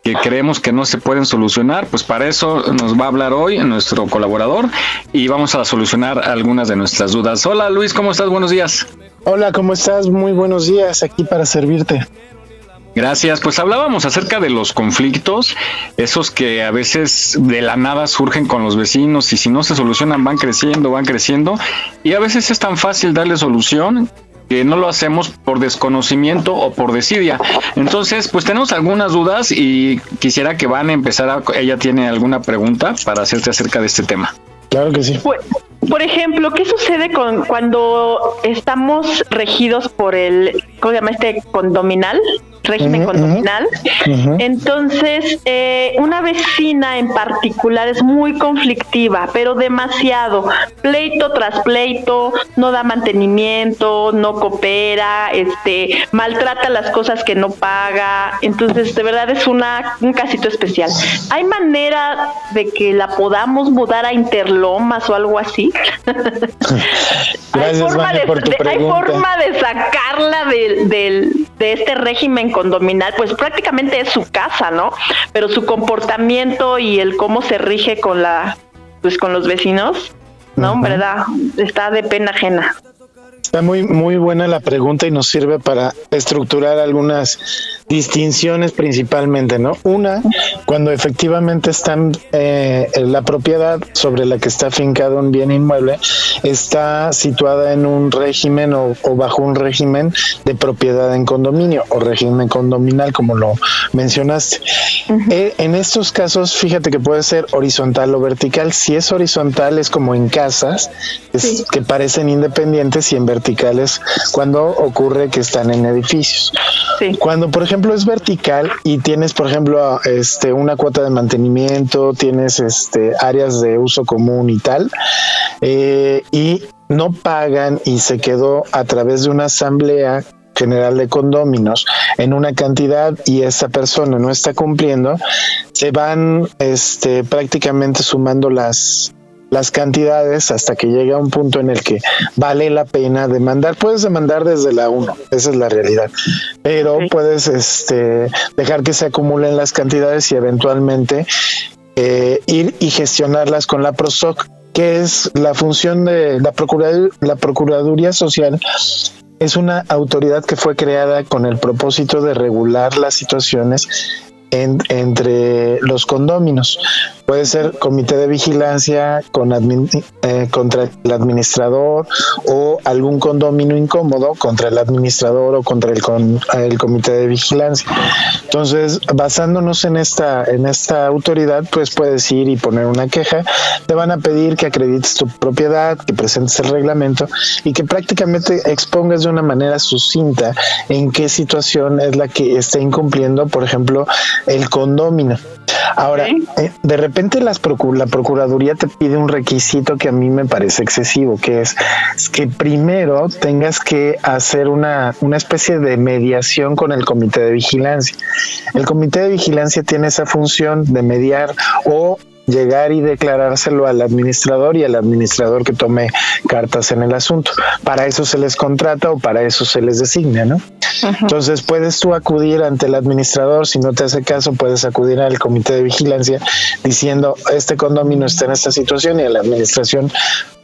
que creemos que no se pueden solucionar, pues para eso nos va a hablar hoy nuestro colaborador y vamos a solucionar algunas de nuestras dudas. Hola Luis, ¿cómo estás? Buenos días. Hola, ¿cómo estás? Muy buenos días, aquí para servirte. Gracias. Pues hablábamos acerca de los conflictos, esos que a veces de la nada surgen con los vecinos y si no se solucionan van creciendo, van creciendo y a veces es tan fácil darle solución que no lo hacemos por desconocimiento o por desidia. Entonces, pues tenemos algunas dudas y quisiera que Van a empezar a, ella tiene alguna pregunta para hacerte acerca de este tema. Claro que sí. Pues, por ejemplo, ¿qué sucede con cuando estamos regidos por el, ¿cómo se llama este condominal? Régimen Ujú, condominal. Entonces, eh, una vecina en particular es muy conflictiva, pero demasiado. Pleito tras pleito, no da mantenimiento, no coopera, este, maltrata las cosas que no paga. Entonces, de verdad es una, un casito especial. ¿Hay manera de que la podamos mudar a Interlomas o algo así? (laughs) Gracias, forma Vane, de- por tu de- hay forma de sacarla del, del- de este régimen condominal, pues prácticamente es su casa, ¿no? Pero su comportamiento y el cómo se rige con la, pues con los vecinos, ¿no? ¿Verdad? Está de pena ajena. Está muy, muy buena la pregunta y nos sirve para estructurar algunas distinciones principalmente, ¿no? Una, cuando efectivamente están eh, la propiedad sobre la que está fincado un bien inmueble está situada en un régimen o, o bajo un régimen de propiedad en condominio o régimen condominal, como lo mencionaste. Eh, en estos casos, fíjate que puede ser horizontal o vertical. Si es horizontal, es como en casas es- que parecen independientes y en verticales cuando ocurre que están en edificios. Cuando, por ejemplo, es vertical y tienes, por ejemplo, este, una cuota de mantenimiento, tienes este, áreas de uso común y tal, eh, y no pagan y se quedó a través de una asamblea general de condóminos en una cantidad y esta persona no está cumpliendo, se van este, prácticamente sumando las, las cantidades hasta que llega un punto en el que vale la pena demandar. Puedes demandar desde la 1, esa es la realidad, pero puedes este, dejar que se acumulen las cantidades y eventualmente eh, ir y gestionarlas con la PROSOC, que es la función de la, Procuradur- la Procuraduría Social. Es una autoridad que fue creada con el propósito de regular las situaciones en- entre los condóminos. Puede ser comité de vigilancia con eh, contra el administrador o algún condomino incómodo contra el administrador o contra el, con- el comité de vigilancia. Entonces, basándonos en esta, en esta autoridad, pues puedes ir y poner una queja. Te van a pedir que acredites tu propiedad, que presentes el reglamento y que prácticamente expongas de una manera sucinta en qué situación es la que está incumpliendo, por ejemplo, el condomino. Ahora, eh, de repente las procu- la Procuraduría te pide un requisito que a mí me parece excesivo, que es, es que primero tengas que hacer una, una especie de mediación con el Comité de Vigilancia. El Comité de Vigilancia tiene esa función de mediar o llegar y declarárselo al administrador y al administrador que tome cartas en el asunto. Para eso se les contrata o para eso se les designa, ¿no? Entonces puedes tú acudir ante el administrador, si no te hace caso, puedes acudir al comité de vigilancia diciendo este condominio está en esta situación y a la administración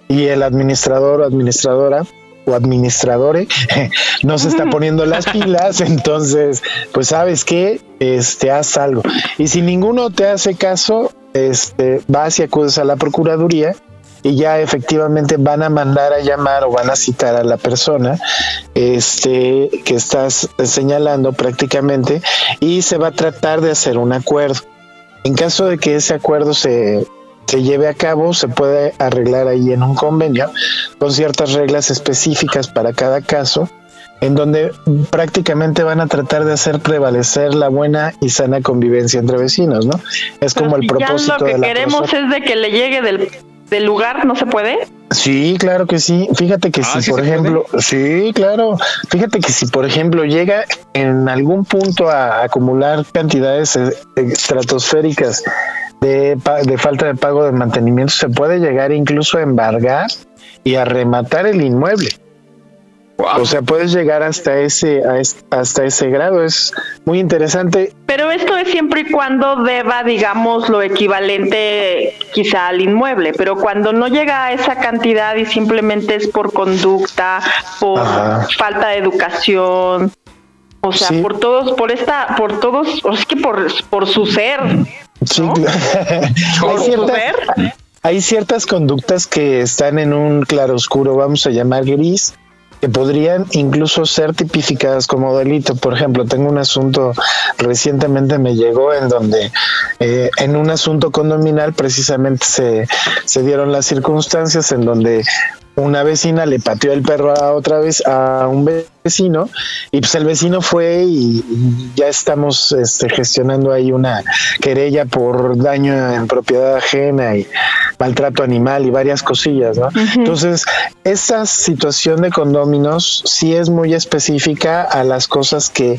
y el administrador o administradora o administradore (laughs) no se está poniendo las pilas, (laughs) entonces, pues sabes que este haz algo. Y si ninguno te hace caso, este vas y acudes a la procuraduría y ya efectivamente van a mandar a llamar o van a citar a la persona este que estás señalando prácticamente y se va a tratar de hacer un acuerdo. En caso de que ese acuerdo se, se lleve a cabo, se puede arreglar ahí en un convenio con ciertas reglas específicas para cada caso, en donde prácticamente van a tratar de hacer prevalecer la buena y sana convivencia entre vecinos, ¿no? Es como el Y ya propósito lo que de la queremos es de que le llegue del, del lugar no se puede. Sí, claro que sí. Fíjate que Ah, si, ¿sí por ejemplo, sí, claro. Fíjate que si, por ejemplo, llega en algún punto a acumular cantidades eh, estratosféricas de, pa- de falta de pago de mantenimiento, se puede llegar incluso a embargar y a rematar el inmueble. O sea, puedes llegar hasta ese, a es- hasta ese grado. Es muy interesante. Pero esto es siempre y cuando deba, digamos, lo equivalente quizá al inmueble, pero cuando no llega a esa cantidad y simplemente es por conducta, por Ajá. falta de educación, o sea, Sí. por todos, por esta, por todos, o es que por, por su ser, Sí, (laughs) hay, por su ciertas, ser, hay ciertas conductas que están en un claroscuro, vamos a llamar gris, que podrían incluso ser tipificadas como delito. Por ejemplo, tengo un asunto recientemente me llegó en donde eh, en un asunto condominal precisamente se, se dieron las circunstancias en donde una vecina le pateó el perro a otra vez a un vecino y pues el vecino fue y, y ya estamos este, gestionando ahí una querella por daño en propiedad ajena y maltrato animal y varias cosillas, ¿no? Entonces, esa situación de condóminos sí es muy específica a las cosas que,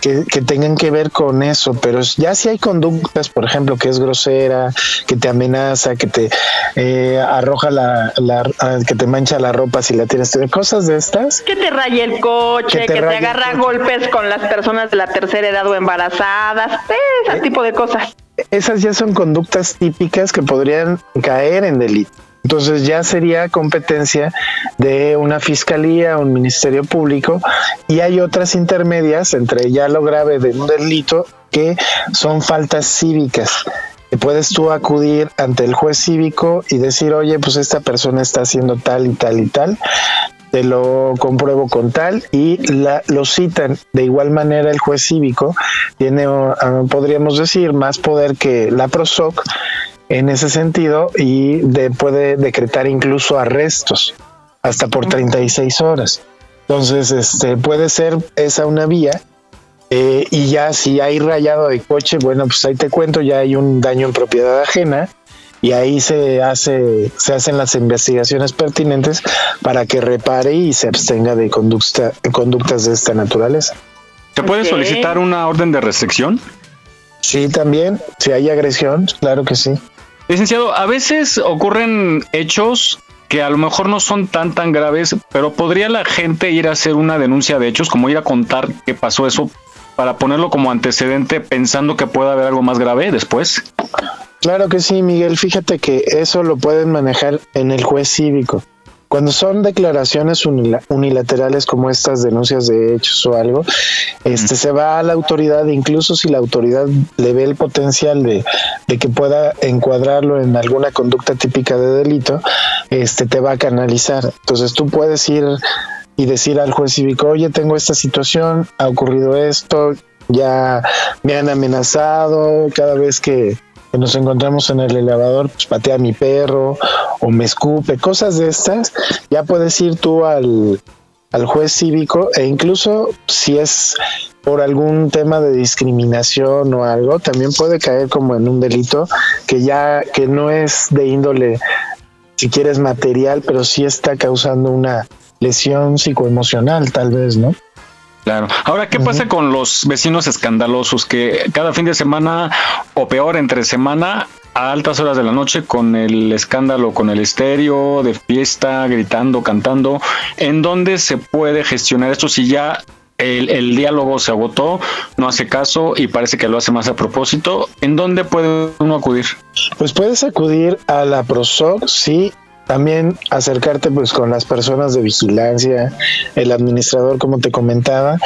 que, que tengan que ver con eso, pero ya si hay conductas, por ejemplo, que es grosera, que te amenaza, que te eh, arroja la, la- ah, que te mancha la ropa si la tienes, cosas de estas. que te raye el coche, Que que te te, raye el agarra a coche. golpes con las personas de la tercera edad o embarazadas, ese tipo de cosas. esas ya son conductas típicas que podrían caer en delito. Entonces ya sería competencia de una fiscalía, un ministerio público y hay otras intermedias entre ya lo grave de un delito que son faltas cívicas. Que puedes tú acudir ante el juez cívico y decir, oye, pues esta persona está haciendo tal y tal y tal, te lo compruebo con tal y la, lo citan. De igual manera el juez cívico tiene ah, podríamos decir más poder que la PROSOC en ese sentido y de- puede decretar incluso arrestos hasta por 36 horas. Entonces este puede ser esa una vía eh, y ya si hay rayado de coche bueno pues ahí te cuento ya hay un daño en propiedad ajena y ahí se hace se hacen las investigaciones pertinentes para que repare y se abstenga de conducta, conductas de esta naturaleza. ¿Se puede solicitar una orden de restricción? Sí, también, si hay agresión, claro que sí. Licenciado, a veces ocurren hechos que a lo mejor no son tan tan graves, pero podría la gente ir a hacer una denuncia de hechos, como ir a contar que pasó eso, para ponerlo como antecedente pensando que puede haber algo más grave después. Claro que sí, Miguel. Fíjate que eso lo pueden manejar en el juez cívico. Cuando son declaraciones unila- unilaterales como estas denuncias de hechos o algo, este se va a la autoridad, incluso si la autoridad le ve el potencial de, de que pueda encuadrarlo en alguna conducta típica de delito, este te va a canalizar. Entonces tú puedes ir y decir al juez cívico, oye, tengo esta situación, ha ocurrido esto, ya me han amenazado, cada vez que, que nos encontramos en el elevador, pues patea a mi perro o me escupe, cosas de estas, ya puedes ir tú al, al juez cívico e incluso si es por algún tema de discriminación o algo, también puede caer como en un delito que ya que no es de índole si quieres material, pero sí está causando una lesión psicoemocional tal vez, ¿no? Claro. Ahora, ¿qué pasa con los vecinos escandalosos que cada fin de semana o peor entre semana a altas horas de la noche con el escándalo, con el estéreo de fiesta, gritando, cantando? ¿En dónde se puede gestionar esto si ya el, el diálogo se agotó, no hace caso y parece que lo hace más a propósito? ¿En dónde puede uno acudir? Pues puedes acudir a la PROSOC, sí, también acercarte pues con las personas de vigilancia, el administrador como te comentaba,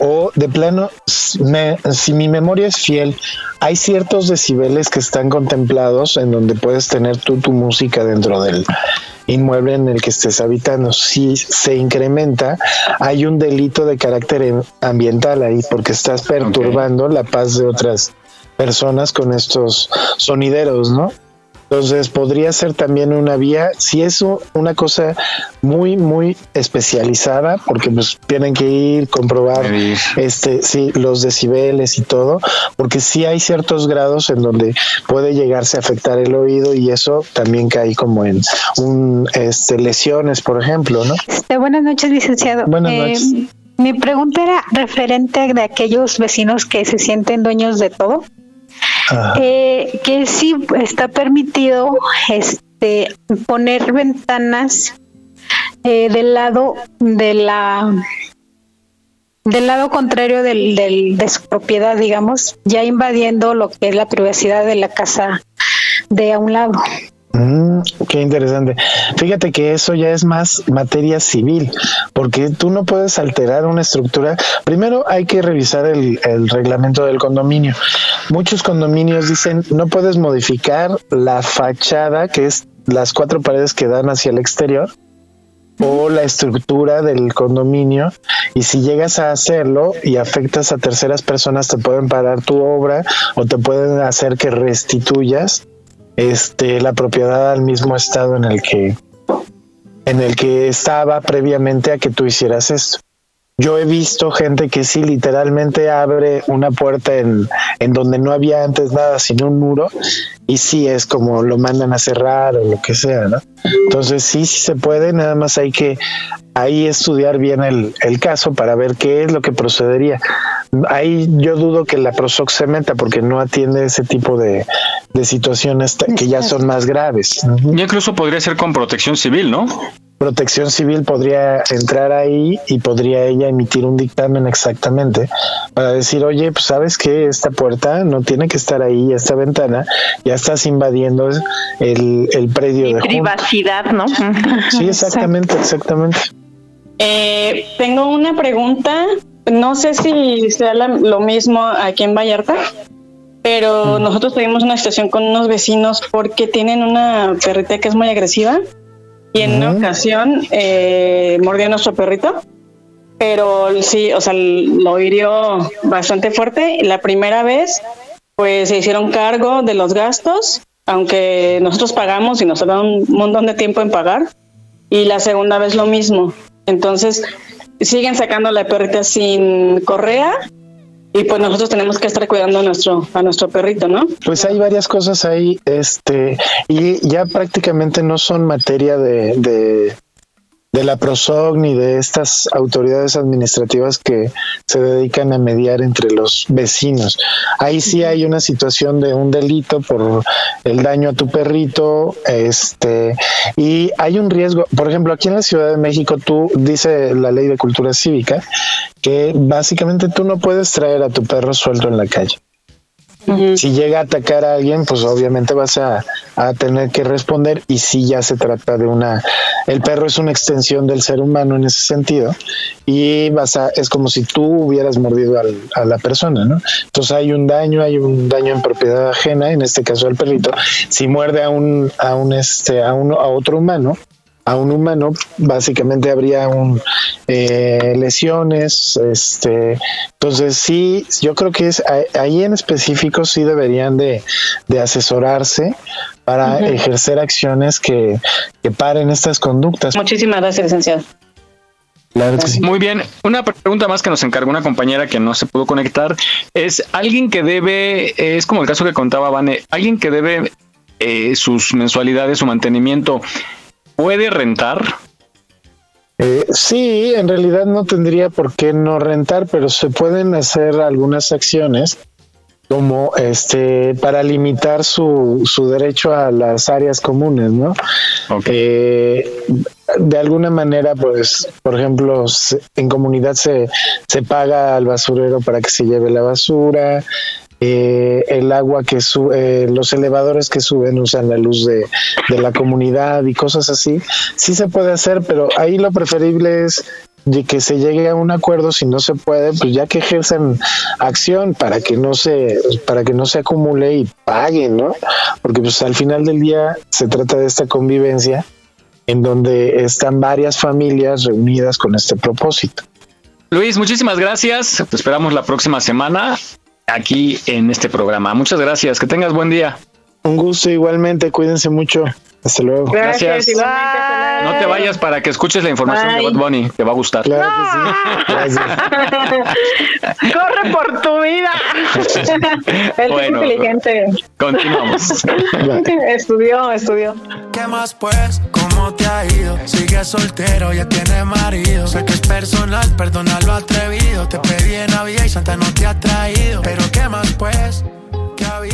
o de plano, me- si mi memoria es fiel, hay ciertos decibeles que están contemplados en donde puedes tener tú tu música dentro del inmueble en el que estés habitando. Si se incrementa, hay un delito de carácter ambiental ahí porque estás perturbando la paz de otras personas con estos sonideros, ¿no? Entonces podría ser también una vía, si es una cosa muy, muy especializada, porque pues tienen que ir, comprobar este, sí, los decibeles y todo, porque sí hay ciertos grados en donde puede llegarse a afectar el oído y eso también cae como en un este, lesiones, por ejemplo, ¿no? Este, buenas noches, licenciado. Buenas Eh, noches. Mi pregunta era referente de aquellos vecinos que se sienten dueños de todo. Eh, que sí está permitido este poner ventanas eh, del lado de la del lado contrario del, del- de su propiedad, digamos, ya invadiendo lo que es la privacidad de la casa de a un lado. Mm, qué interesante. Fíjate que eso ya es más materia civil, porque tú no puedes alterar una estructura. Primero hay que revisar el, el reglamento del condominio. Muchos condominios dicen no puedes modificar la fachada, que es las cuatro paredes que dan hacia el exterior, o la estructura del condominio y si llegas a hacerlo y afectas a terceras personas te pueden parar tu obra o te pueden hacer que restituyas este la propiedad al mismo estado en el que en el que estaba previamente a que tú hicieras esto. Yo he visto gente que sí literalmente abre una puerta en, en donde no había antes nada sino un muro y sí es como lo mandan a cerrar o lo que sea, ¿no? Entonces sí, sí se puede, nada más hay que ahí estudiar bien el, el caso para ver qué es lo que procedería. Ahí yo dudo que la Prosoc se meta porque no atiende ese tipo de, de situaciones que ya son más graves. Ya incluso podría ser con protección civil, ¿no? Protección Civil podría entrar ahí y podría ella emitir un dictamen exactamente para decir, oye, pues sabes que esta puerta no tiene que estar ahí, esta ventana, ya estás invadiendo el, el predio de junto. Privacidad, ¿no? Sí, exactamente, exactamente. Eh, tengo una pregunta. No sé si sea la- lo mismo aquí en Vallarta, pero nosotros tuvimos una situación con unos vecinos porque tienen una perrita que es muy agresiva y en una ocasión eh, mordió a nuestro perrito. Pero sí, o sea, lo hirió bastante fuerte. La primera vez, pues se hicieron cargo de los gastos, aunque nosotros pagamos y nos tardaron un montón de tiempo en pagar y la segunda vez lo mismo. Entonces siguen sacando a la perrita sin correa y pues nosotros tenemos que estar cuidando a nuestro a nuestro perrito, ¿no? Pues hay varias cosas ahí, este, y ya prácticamente no son materia de, de, de la PROSOC ni de estas autoridades administrativas que se dedican a mediar entre los vecinos. Ahí sí hay una situación de un delito por el daño a tu perrito, este, y hay un riesgo, por ejemplo, aquí en la Ciudad de México, tú dice la ley de cultura cívica que básicamente tú no puedes traer a tu perro suelto en la calle. Si llega a atacar a alguien, pues obviamente vas a, a tener que responder y si ya se trata de una... El perro es una extensión del ser humano en ese sentido y vas a... Es como si tú hubieras mordido a la persona, ¿no? Entonces hay un daño, hay un daño en propiedad ajena, en este caso al perrito. Si muerde a un, a un, este, a un, a otro humano, a un humano, básicamente habría un eh, lesiones, este, entonces sí, yo creo que es ahí en específico sí deberían de, de asesorarse para ejercer acciones que, que paren estas conductas. Muchísimas gracias, licenciado. Claro que sí. Muy bien. Una pregunta más que nos encargó una compañera que no se pudo conectar es alguien que debe, es como el caso que contaba Vane, alguien que debe eh, sus mensualidades, su mantenimiento, puede rentar. Eh, sí, en realidad no tendría por qué no rentar, pero se pueden hacer algunas acciones como este para limitar su, su derecho a las áreas comunes, ¿no? Eh, de alguna manera, pues, por ejemplo, se- en comunidad se, se paga al basurero para que se lleve la basura, eh, el agua que sube, los elevadores que suben usan la luz de, la comunidad y cosas así. Sí se puede hacer, pero ahí lo preferible es de que se llegue a un acuerdo si no se puede pues ya que ejerzan acción para que no se para que no se acumule y paguen no porque pues al final del día se trata de esta convivencia en donde están varias familias reunidas con este propósito Luis, muchísimas gracias. Te esperamos la próxima semana aquí en este programa. Muchas gracias. Que tengas buen día. Un gusto igualmente, cuídense mucho. Hasta luego. Gracias. No te vayas para que escuches la información de Bad Bunny, te va a gustar. (laughs) Corre por tu vida. (laughs) Él Bueno, es inteligente. Continuamos. estudió, estudió. ¿Qué más pues? ¿Cómo te ha ido? Sigue soltero, ya tiene marido. Sé que es personal, perdona lo atrevido. Te pedí en Navidad y Santa no te ha traído. Pero ¿qué más pues?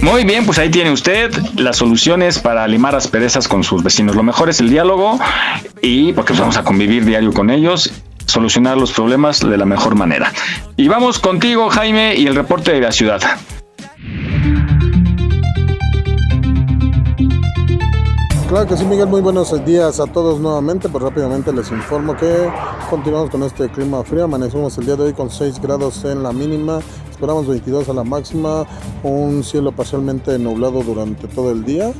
Muy bien, pues ahí tiene usted las soluciones para limar asperezas con sus vecinos. Lo mejor es el diálogo y porque pues, vamos a convivir diario con ellos, solucionar los problemas de la mejor manera. Y vamos contigo, Jaime, y el reporte de la ciudad. Claro que sí, Miguel, muy buenos días a todos nuevamente. Pues rápidamente les informo que continuamos con este clima frío. Amanecimos el día de hoy con 6 grados en la mínima, esperamos 22 a la máxima, un cielo parcialmente nublado durante todo el día,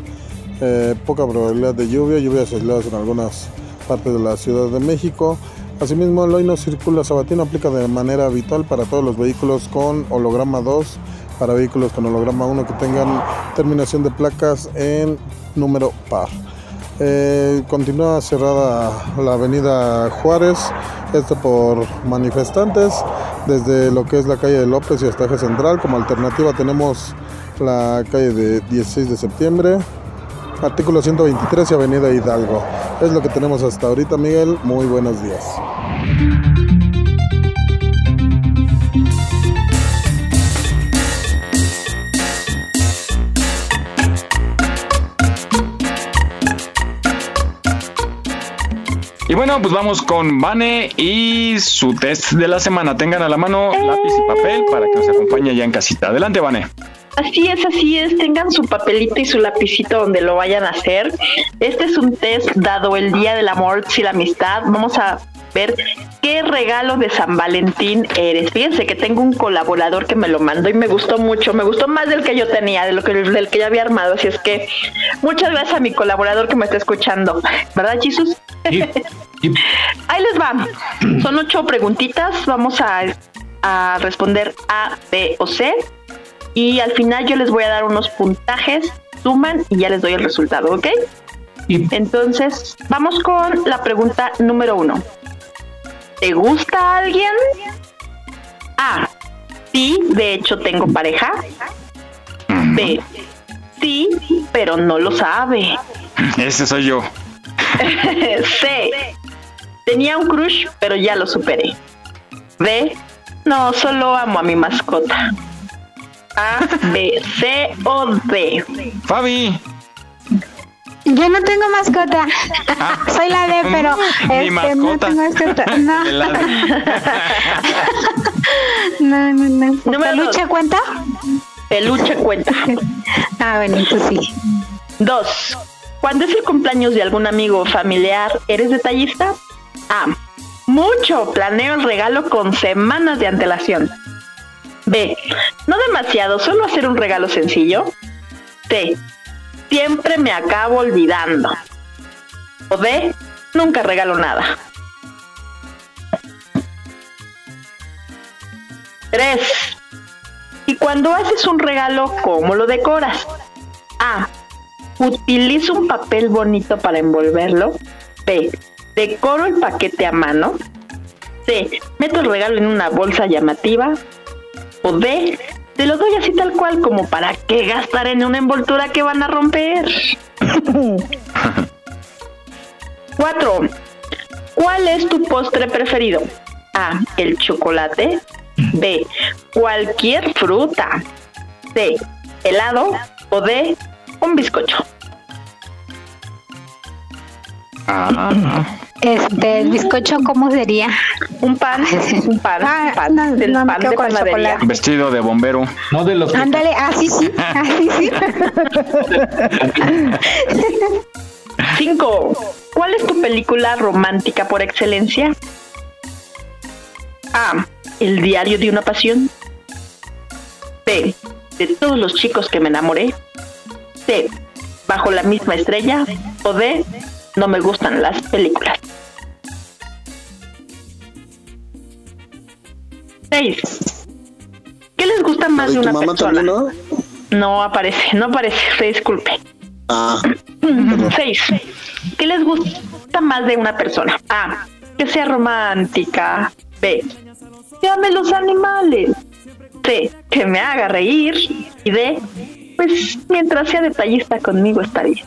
eh, poca probabilidad de lluvia, lluvias aisladas en algunas partes de la Ciudad de México. Asimismo, el hoy no circula sabatino, aplica de manera habitual para todos los vehículos con holograma 2, para vehículos con holograma 1 que tengan terminación de placas en número par. Eh, continúa cerrada la avenida Juárez, esto por manifestantes, desde lo que es la calle de López y hasta Eje Central. Como alternativa tenemos la calle de 16 de septiembre, artículo 123 y avenida Hidalgo. Es lo que tenemos hasta ahorita, Miguel. Muy buenos días. Bueno, pues vamos con Vane y su test de la semana. Tengan a la mano lápiz y papel para que nos acompañe ya en casita. Adelante, Vane. Así es, así es. Tengan su papelito y su lapicito donde lo vayan a hacer. Este es un test dado el Día del Amor y la Amistad. Vamos a ver qué regalo de San Valentín eres. Fíjense que tengo un colaborador que me lo mandó y me gustó mucho. Me gustó más del que yo tenía, de lo que, del que ya había armado. Así es que muchas gracias a mi colaborador que me está escuchando. ¿Verdad, Jesus? (laughs) Ahí les va. Son ocho preguntitas. Vamos a, a responder A, B o C. Y al final yo les voy a dar unos puntajes, suman y ya les doy el resultado, ¿ok? Entonces, vamos con la pregunta número uno. ¿Te gusta alguien? A. Sí, de hecho tengo pareja. B. Sí, pero no lo sabe. Ese soy yo. (laughs) C. Tenía un crush, pero ya lo superé. D. No, solo amo a mi mascota. A, B, C o D. Fabi. Yo no tengo mascota. Soy la D, (laughs) pero este, no mascota. tengo mascota. (laughs) No. (laughs) No, no, no. Número ¿Peluche dos. cuenta? Peluche cuenta. Ah, bueno, pues sí. Dos. Cuando es el cumpleaños de algún amigo o familiar, ¿eres detallista? A. Mucho. Planeo el regalo con semanas de antelación. B. No demasiado, solo hacer un regalo sencillo. C. Siempre me acabo olvidando. O D. Nunca regalo nada. 3. Y cuando haces un regalo, ¿cómo lo decoras? A. Utilizo un papel bonito para envolverlo. B. Decoro el paquete a mano. C. Meto el regalo en una bolsa llamativa. O D. Te lo doy así tal cual como para qué gastar en una envoltura que van a romper. (laughs) 4. ¿Cuál es tu postre preferido? A. El chocolate. B. Cualquier fruta. C. Helado. O D. Un bizcocho. Ah. Este, el bizcocho, ¿cómo sería? Un pan, un pan, Ah, pan, no, del no me pan de panadería. Vestido de bombero. No de los Ándale, así sí, así (laughs) sí. Cinco. ¿Cuál es tu película romántica por excelencia? A. El diario de una pasión. B. De todos los chicos que me enamoré. C. Bajo la misma estrella. O D. No me gustan las películas. Seis. ¿Qué les gusta más ¿Y de una mamá persona? también, no? No aparece, no aparece, se disculpe. Ah, Seis. ¿Qué les gusta más de una persona? A. Que sea romántica. B. Que ame los animales. C. Que me haga reír. Y D. Pues mientras sea detallista conmigo está bien.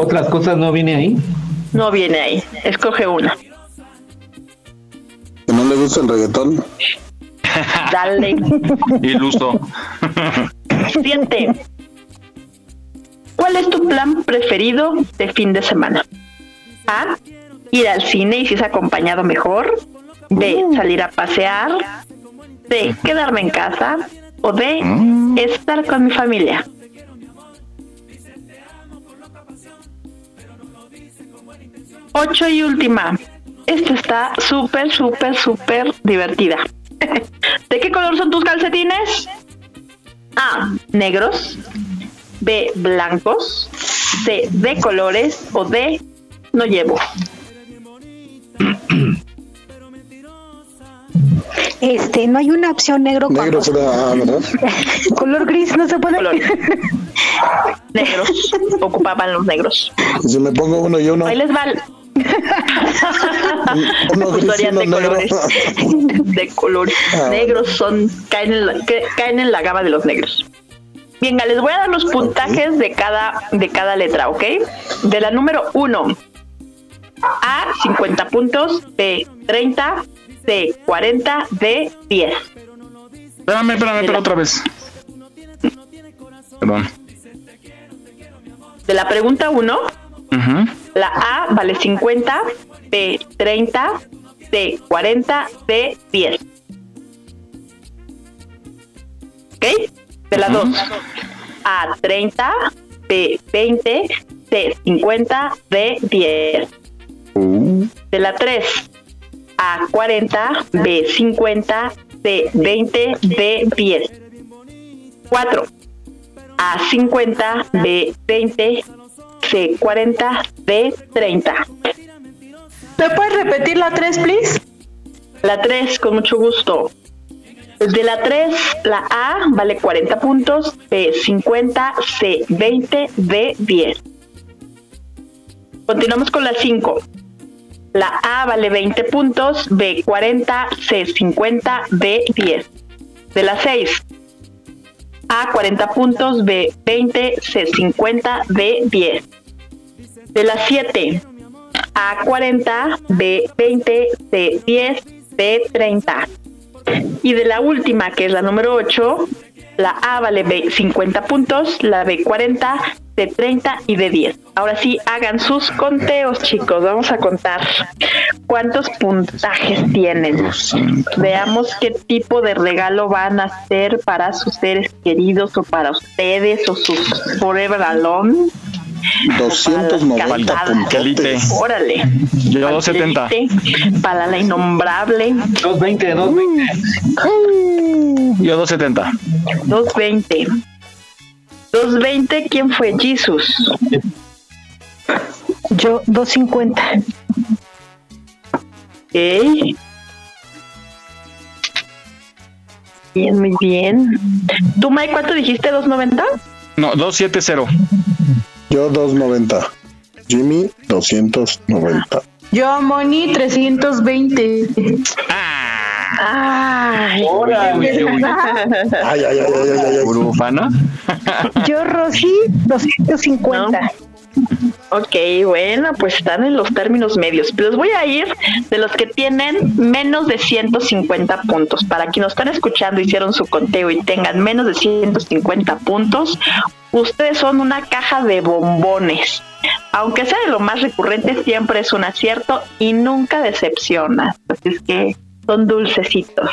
Otras cosas no viene ahí. No viene ahí. Escoge una. que no le gusta el reggaetón. (laughs) Dale. Iluso. Siete. ¿Cuál es tu plan preferido de fin de semana? A. Ir al cine y si es acompañado mejor. B. Salir a pasear. C. Quedarme en casa. O D. Estar con mi familia. Ocho y última. Esta está súper, súper, súper divertida. (laughs) ¿De qué color son tus calcetines? A. Negros. B. Blancos. C. De colores. O D. No llevo. Este, no hay una opción negro con Negro será, ¿verdad? (laughs) color gris, no se puede. (laughs) Negros. Ocupaban los negros. Y si me pongo uno y uno, Ahí les va. Historias uno de colores. De colores. Ah, Negros son, caen en, la, caen en la gama de los negros. Venga, les voy a dar los puntajes de cada, de cada letra, ¿ok? De la número 1. A, 50 puntos. B, 30. C, 40. D, 10. Espérame, espérame, pero otra vez. Perdón. De la pregunta 1, Ujú. La A vale 50, B 30, C 40, D 10. ¿Ok? De la 2, A 30, B 20, C 50, D 10. De la 3, A 40, B 50, C 20, D 10. 4, A 50, B 20, C 40, D 30. ¿Me puedes repetir la 3, please? La 3, con mucho gusto. De la 3, la A vale 40 puntos, B 50, C 20, D 10. Continuamos con la 5. La A vale 20 puntos, B 40, C 50, D 10. De la 6. A 40 puntos, B 20, C 50, D 10. De la 7. A 40, B 20, C 10, D 30. Y de la última, que es la número 8, la A vale B 50 puntos, la B 40, D 30 y D 10. Ahora sí, hagan sus conteos, chicos. Vamos a contar cuántos puntajes tienen. Veamos qué tipo de regalo van a hacer para sus seres queridos o para ustedes o sus Forever Alone. 290 Calite. puntos. Órale. Yo 270. Para la innombrable. 220, 220. Yo 270. 220. 220, ¿quién fue? Jesus. Yo 250. Ok. Bien, muy bien. ¿Tú, Mike, cuánto dijiste? ¿290? No, 270. Yo 290. Jimmy 290. Yo, Moni, 320. Ay, Ay, ay, ay, ay, ay, ay, ay. Yo, Rosy, 250. Ok, bueno, pues están en los términos medios. Los voy a ir de los que tienen menos de 150 puntos. Para quienes están escuchando, hicieron su conteo y tengan menos de 150 puntos, ustedes son una caja de bombones. Aunque sea de lo más recurrente, siempre es un acierto y nunca decepciona. Así es que son dulcecitos.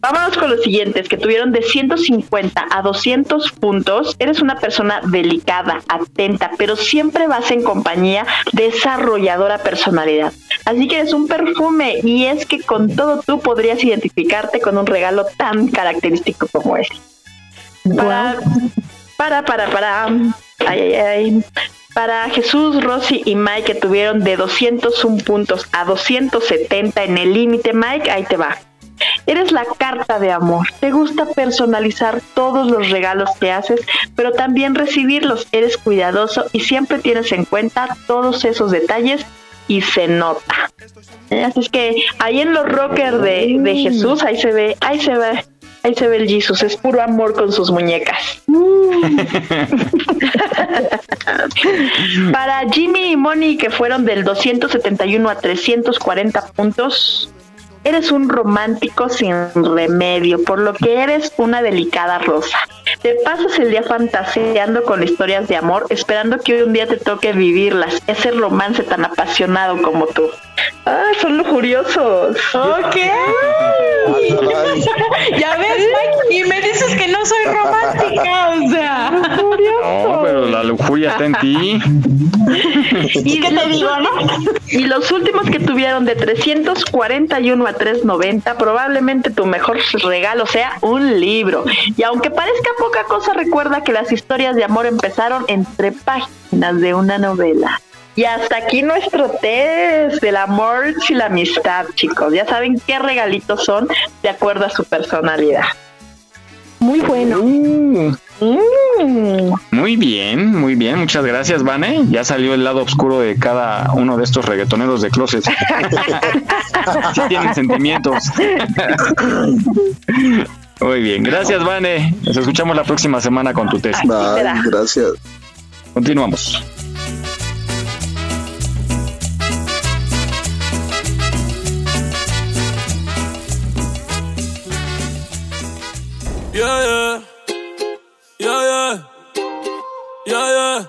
Vámonos con los siguientes que tuvieron de 150 a 200 puntos. Eres una persona delicada, atenta, pero siempre vas en compañía de esa arrolladora personalidad. Así que eres un perfume y es que con todo tú podrías identificarte con un regalo tan característico como ese. Para, para, para, para. Ay, ay, ay. Para Jesús, Rosy y Mike que tuvieron de 201 puntos a 270 en el límite, Mike, ahí te va. Eres la carta de amor. Te gusta personalizar todos los regalos que haces, pero también recibirlos. Eres cuidadoso y siempre tienes en cuenta todos esos detalles y se nota. Eh, Así es que ahí en los rockers de, de Jesús, ahí se ve, ahí se ve, ahí se ve el Jesus, es puro amor con sus muñecas. (laughs) Para Jimmy y Moni, que fueron del 271 a 340 puntos, eres un romántico sin remedio, por lo que eres una delicada rosa. Te pasas el día fantaseando con historias de amor, esperando que un día te toque vivirlas, ese romance tan apasionado como tú. Ah, son lujuriosos. Ok. (laughs) ya ves, Mike, y me dices que no soy romántica, o sea. No, pero la lujuria está en ti. (laughs) ¿Y qué te digo, no? Y los últimos que tuvieron de 341 a 390, probablemente tu mejor regalo sea un libro. Y aunque parezca poca cosa, recuerda que las historias de amor empezaron entre páginas de una novela. Y hasta aquí nuestro test del amor y la amistad, chicos. Ya saben qué regalitos son de acuerdo a su personalidad. Muy bueno. Muy bien, muy bien. Muchas gracias, Vane. Ya salió el lado oscuro de cada uno de estos reggaetoneros de closet. (laughs) sí tienen sentimientos. Muy bien, gracias, Vane. Nos escuchamos la próxima semana con tu test. Bye, gracias. Continuamos. Yeah, yeah. Yeah, yeah. Yeah.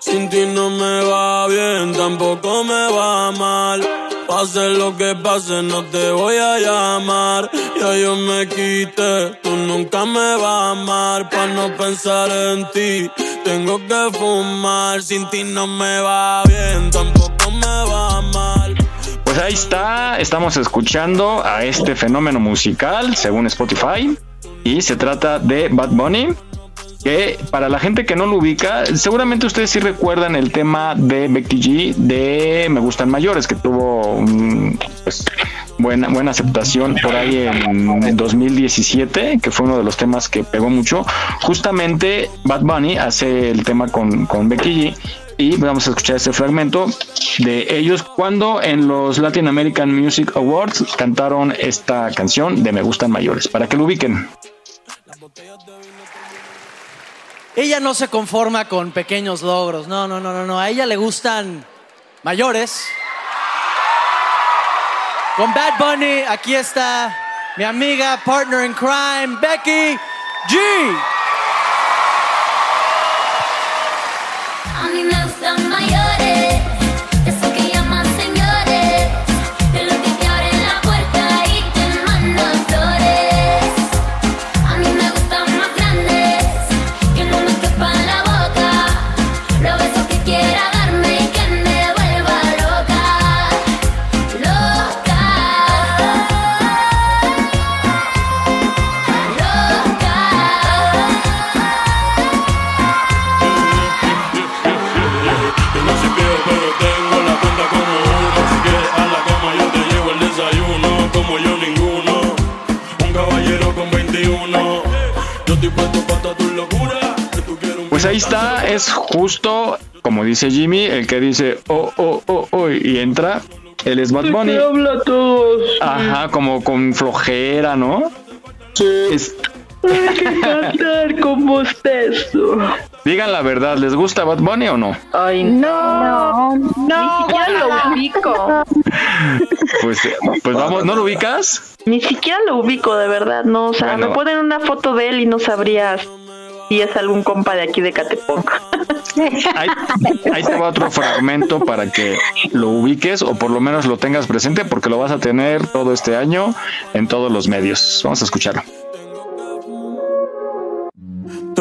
Sin ti no me va bien, tampoco me va mal. Pase lo que pase, no te voy a llamar. Ya yo me quité, tú nunca me vas a amar. Pa' no pensar en ti, tengo que fumar. Sin ti no me va bien, tampoco me va mal. Pues ahí está, estamos escuchando a este fenómeno musical según Spotify y se trata de Bad Bunny. Que para la gente que no lo ubica, seguramente ustedes sí recuerdan el tema de Becky G de Me Gustan Mayores, que tuvo mm, pues, buena, buena aceptación por ahí en, en 2017, que fue uno de los temas que pegó mucho. Justamente Bad Bunny hace el tema con, con Becky G y vamos a escuchar este fragmento de ellos cuando en los Latin American Music Awards cantaron esta canción de Me Gustan Mayores, para que lo ubiquen. Ella no se conforma con pequeños logros, no, no, no, no, no, a ella le gustan mayores. Con Bad Bunny, aquí está mi amiga, partner in crime, Becky G. Pues ahí está, es justo como dice Jimmy, el que dice oh, oh, oh, oh, y entra. Él es Bad Bunny. habla todos. Ajá, como con flojera, ¿no? Sí. Hay que cantar como eso. Digan la verdad, ¿les gusta Bad Bunny o no? Ay, no. No, ni siquiera lo ubico. Pues, pues vamos, ¿no lo ubicas? Ni siquiera lo ubico, de verdad. No, o sea, Bueno. me ponen una foto de él y no sabrías si es algún compa de aquí de Catepong. Ahí, ahí te va otro fragmento para que lo ubiques o por lo menos lo tengas presente porque lo vas a tener todo este año en todos los medios. Vamos a escucharlo.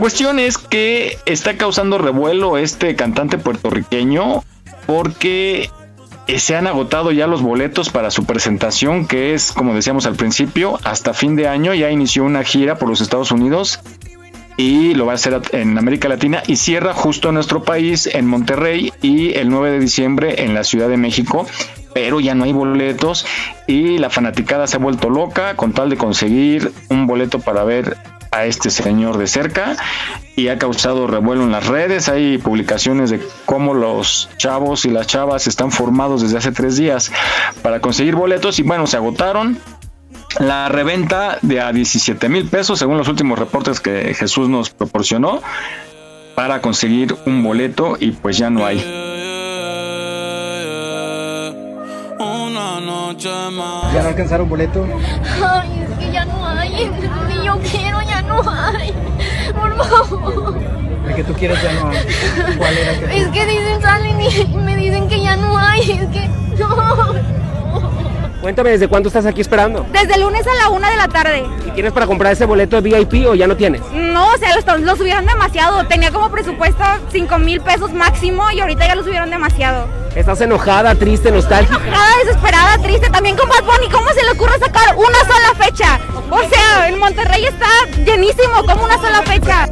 cuestión es que está causando revuelo este cantante puertorriqueño porque eh, se han agotado ya los boletos para su presentación, que es, como decíamos al principio, hasta fin de año. Ya inició una gira por los Estados Unidos y lo va a hacer en América Latina y cierra justo en nuestro país, en Monterrey, y el 9 de diciembre en la Ciudad de México. Pero ya no hay boletos y la fanaticada se ha vuelto loca con tal de conseguir un boleto para ver a este señor de cerca y ha causado revuelo en las redes. Hay publicaciones de cómo los chavos y las chavas están formados desde hace tres días para conseguir boletos y bueno, se agotaron. La reventa de a 17 mil pesos, según los últimos reportes que Jesús nos proporcionó, para conseguir un boleto y pues ya no hay. ¿Ya no alcanzaron boleto? Ay, es que ya no hay. (laughs) Yo quiero, no hay. Por favor. El que tú quieres ya no hay. ¿Cuál era que Es que dicen, salen y me dicen que ya no hay. Es que no. Cuéntame, ¿desde cuándo estás aquí esperando? Desde el lunes a la una de la tarde. ¿Y tienes para comprar ese boleto de VIP o ya no tienes? No, o sea, lo, lo subieron demasiado. Tenía como presupuesto 5 mil pesos máximo y ahorita ya lo subieron demasiado. ¿Estás enojada, triste, nostálgica? Enojada, desesperada, triste. También con Bad Bunny. ¿Cómo se le ocurre sacar una sola fecha? O sea, en Monterrey está llenísimo. como una sola fecha?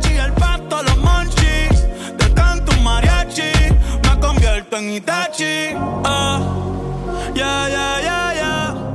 Me convierto en Itachi. Ya, ya, ya, ya.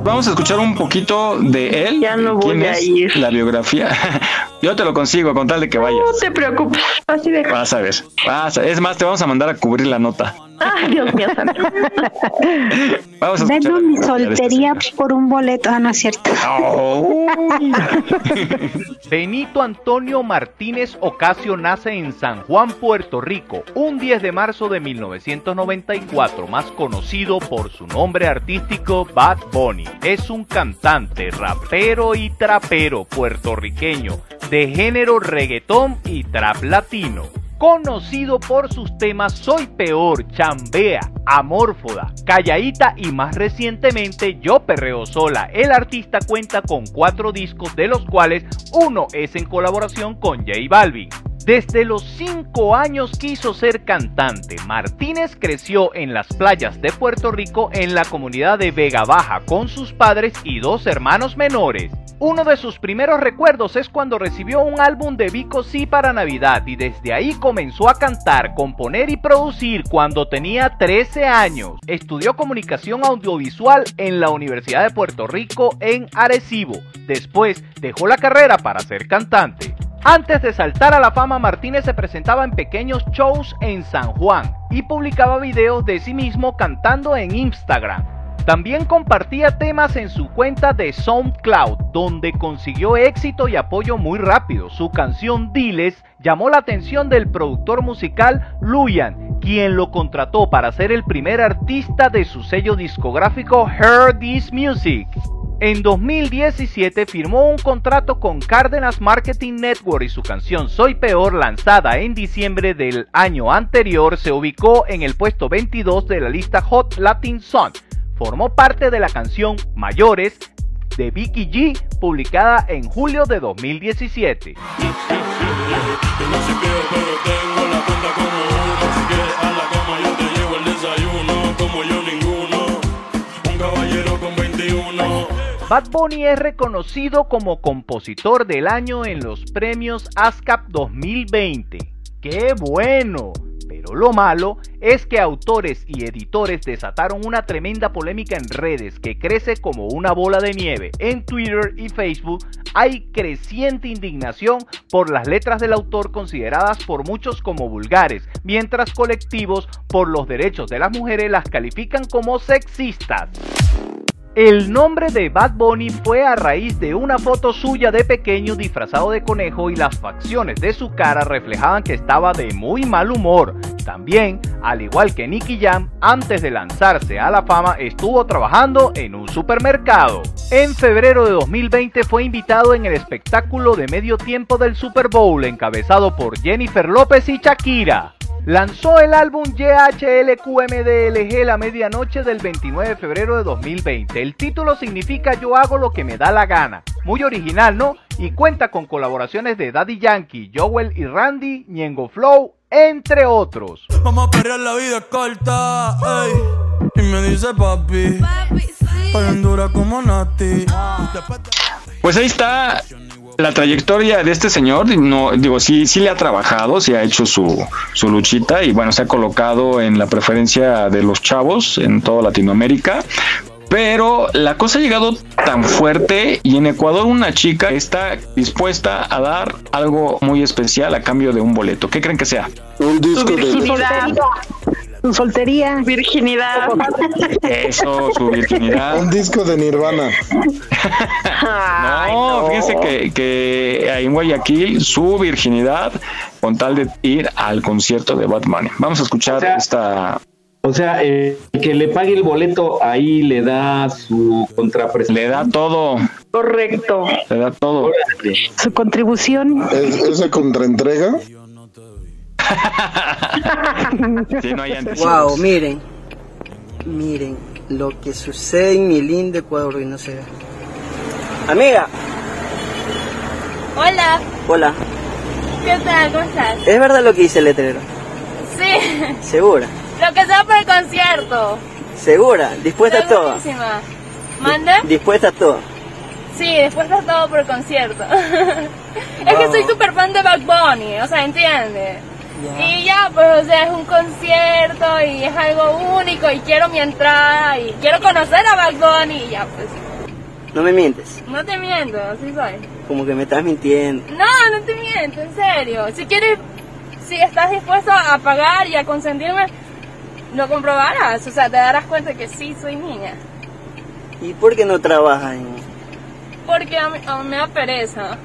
Vamos a escuchar un poquito de él. Ya no ¿Quién voy a es? ir. La biografía. (laughs) Yo te lo consigo con tal de que vayas. No te preocupes, así de. Vas a ver. Vas a- Es más, te vamos a mandar a cubrir la nota. Ay, Dios mío. (laughs) Vamos a. Vendo mi este soltería por un boleto. Ah, no es cierto. (laughs) Benito Antonio Martínez Ocasio nace en San Juan, Puerto Rico, un 10 de marzo de 1994, más conocido por su nombre artístico Bad Bunny. Es un cantante, rapero y trapero puertorriqueño de género reggaetón y trap latino. Conocido por sus temas Soy Peor, Chambea, Amórfoda, Calladita y más recientemente Yo Perreo Sola. El artista cuenta con cuatro discos de los cuales uno es en colaboración con J Balvin. Desde los 5 años quiso ser cantante. Martínez creció en las playas de Puerto Rico en la comunidad de Vega Baja con sus padres y dos hermanos menores. Uno de sus primeros recuerdos es cuando recibió un álbum de Vico Sí para Navidad y desde ahí comenzó a cantar, componer y producir cuando tenía 13 años. Estudió comunicación audiovisual en la Universidad de Puerto Rico en Arecibo. Después dejó la carrera para ser cantante. Antes de saltar a la fama, Martínez se presentaba en pequeños shows en San Juan y publicaba videos de sí mismo cantando en Instagram. También compartía temas en su cuenta de SoundCloud, donde consiguió éxito y apoyo muy rápido. Su canción Diles llamó la atención del productor musical Luyan, quien lo contrató para ser el primer artista de su sello discográfico Hear This Music. En 2017 firmó un contrato con Cárdenas Marketing Network y su canción Soy Peor, lanzada en diciembre del año anterior, se ubicó en el puesto 22 de la lista Hot Latin Song. Formó parte de la canción Mayores de Vicky G, publicada en julio de 2017. Bad Bunny es reconocido como compositor del año en los premios ASCAP 2020. ¡Qué bueno! Pero lo malo es que autores y editores desataron una tremenda polémica en redes que crece como una bola de nieve. En Twitter y Facebook hay creciente indignación por las letras del autor consideradas por muchos como vulgares, mientras colectivos por los derechos de las mujeres las califican como sexistas. El nombre de Bad Bunny fue a raíz de una foto suya de pequeño disfrazado de conejo y las facciones de su cara reflejaban que estaba de muy mal humor. También, al igual que Nicky Jam, antes de lanzarse a la fama estuvo trabajando en un supermercado. En febrero de 2020 fue invitado en el espectáculo de medio tiempo del Super Bowl encabezado por Jennifer López y Shakira. Lanzó el álbum YHLQMDLG la medianoche del 29 de febrero de 2020. El título significa Yo hago lo que me da la gana. Muy original, ¿no? Y cuenta con colaboraciones de Daddy Yankee, Joel y Randy, Ñengo Flow, entre otros. Vamos a perrear, la vida corta. ey. Y me dice papi. Papi, dura como Nati. Pues ahí está la trayectoria de este señor. No, digo, sí, sí le ha trabajado, sí ha hecho su, su luchita y bueno, se ha colocado en la preferencia de los chavos en toda Latinoamérica. Pero la cosa ha llegado tan fuerte y en Ecuador una chica está dispuesta a dar algo muy especial a cambio de un boleto. ¿Qué creen que sea? Un disco de... Su soltería. Virginidad. Eso, su virginidad. Un disco de Nirvana. No, fíjense que, que ahí en Guayaquil su virginidad con tal de ir al concierto de Batman. Vamos a escuchar O sea, esta. O sea, eh, el que le pague el boleto ahí le da su contraprestación. Le da todo. Correcto. Le da todo. Su contribución. ¿Es, ¿Esa contraentrega? (laughs) Sí, no hay Wow, miren, miren lo que sucede en mi lindo Ecuador y no se ve. Amiga, Hola, hola, ¿qué tal? ¿Cómo estás? ¿es verdad lo que dice el letrero? Sí, ¿Segura? lo que sea por el concierto. ¿Segura? ¿Dispuesta a todo? ¿Manda? ¿Dispuesta a todo? Sí, después está todo por el concierto. (laughs) es que soy súper fan de Bad Bunny, o sea, Y ya, pues, o sea, es un concierto y es algo único y quiero mi entrada y quiero conocer a Bad Bunny y ya, pues, No me mientes, no te miento, así soy. como que me estás mintiendo. No, no te miento, en serio. Si quieres, si estás dispuesto a pagar y a consentirme, lo comprobarás, o sea, te darás cuenta que sí soy niña. ¿Y por qué no trabajas en Porque a mí, a mí me da pereza.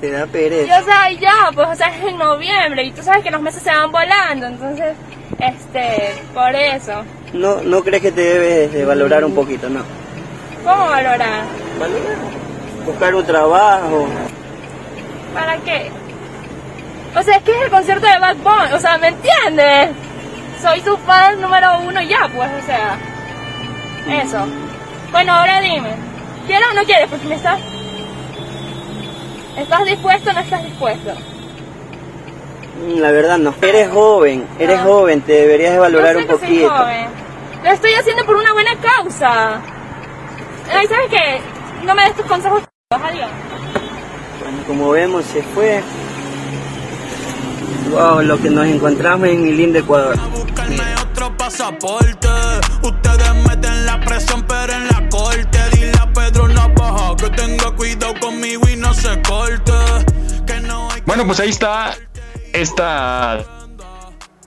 Te da Y pereza. o sea, ya, pues, o sea, es en noviembre y tú sabes que los meses se van volando, entonces, este, por eso. No, no crees que te debes de valorar un poquito, no. ¿Cómo valorar? Buscar un trabajo. ¿Para qué? O sea, es que es el concierto de Bad Bunny, o sea, ¿me entiendes? Soy su fan número uno ya, pues, o sea, eso. Bueno, ahora dime, ¿quieres o no quieres? Porque me estás... ¿Estás dispuesto o no estás dispuesto? Mm, La verdad no. Eres joven, eres joven, te deberías de valorar Yo sé un que soy poquito. joven. Lo estoy haciendo por una buena causa. Ay, ¿sabes qué? No me des tus consejos. Adiós. Bueno, como vemos, se fue. Wow, lo que nos encontramos en mi lindo Ecuador. otro pasaporte. Ustedes meten la presión, pero en la corte. No Bueno, pues ahí está esta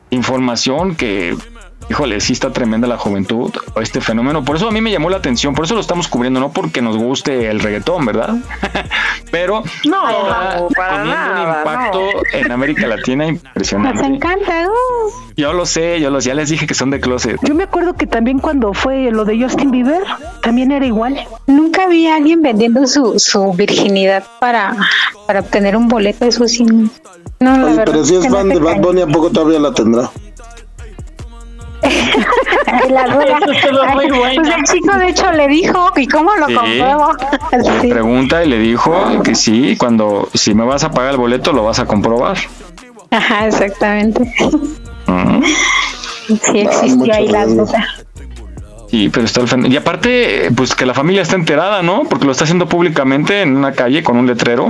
información que, híjole, sí está tremenda la juventud, este fenómeno. Por eso a mí me llamó la atención, por eso lo estamos cubriendo, no porque nos guste el reggaetón, ¿verdad? (laughs) Pero No, está para teniendo un nada, impacto en América Latina Nos impresionante. encanta. uh. Yo lo sé, yo los, ya les dije que son de closet. Yo me acuerdo que también cuando fue lo de Justin Bieber, también era igual. Nunca vi a alguien vendiendo su, su virginidad para, para obtener un boleto, eso sí. No, la Oye, verdad pero si es fan de Bad. Bunny, ¿a poco todavía la tendrá? La bueno. Pues el chico de hecho le dijo, ¿y cómo lo Sí. compruebo? Le Sí. pregunta y le dijo que sí, cuando si me vas a pagar el boleto lo vas a comprobar. Ajá, exactamente. Mm. Sí existió ahí la duda. Sí, pero está el Y aparte, pues que la familia está enterada, ¿no? Porque lo está haciendo públicamente en una calle con un letrero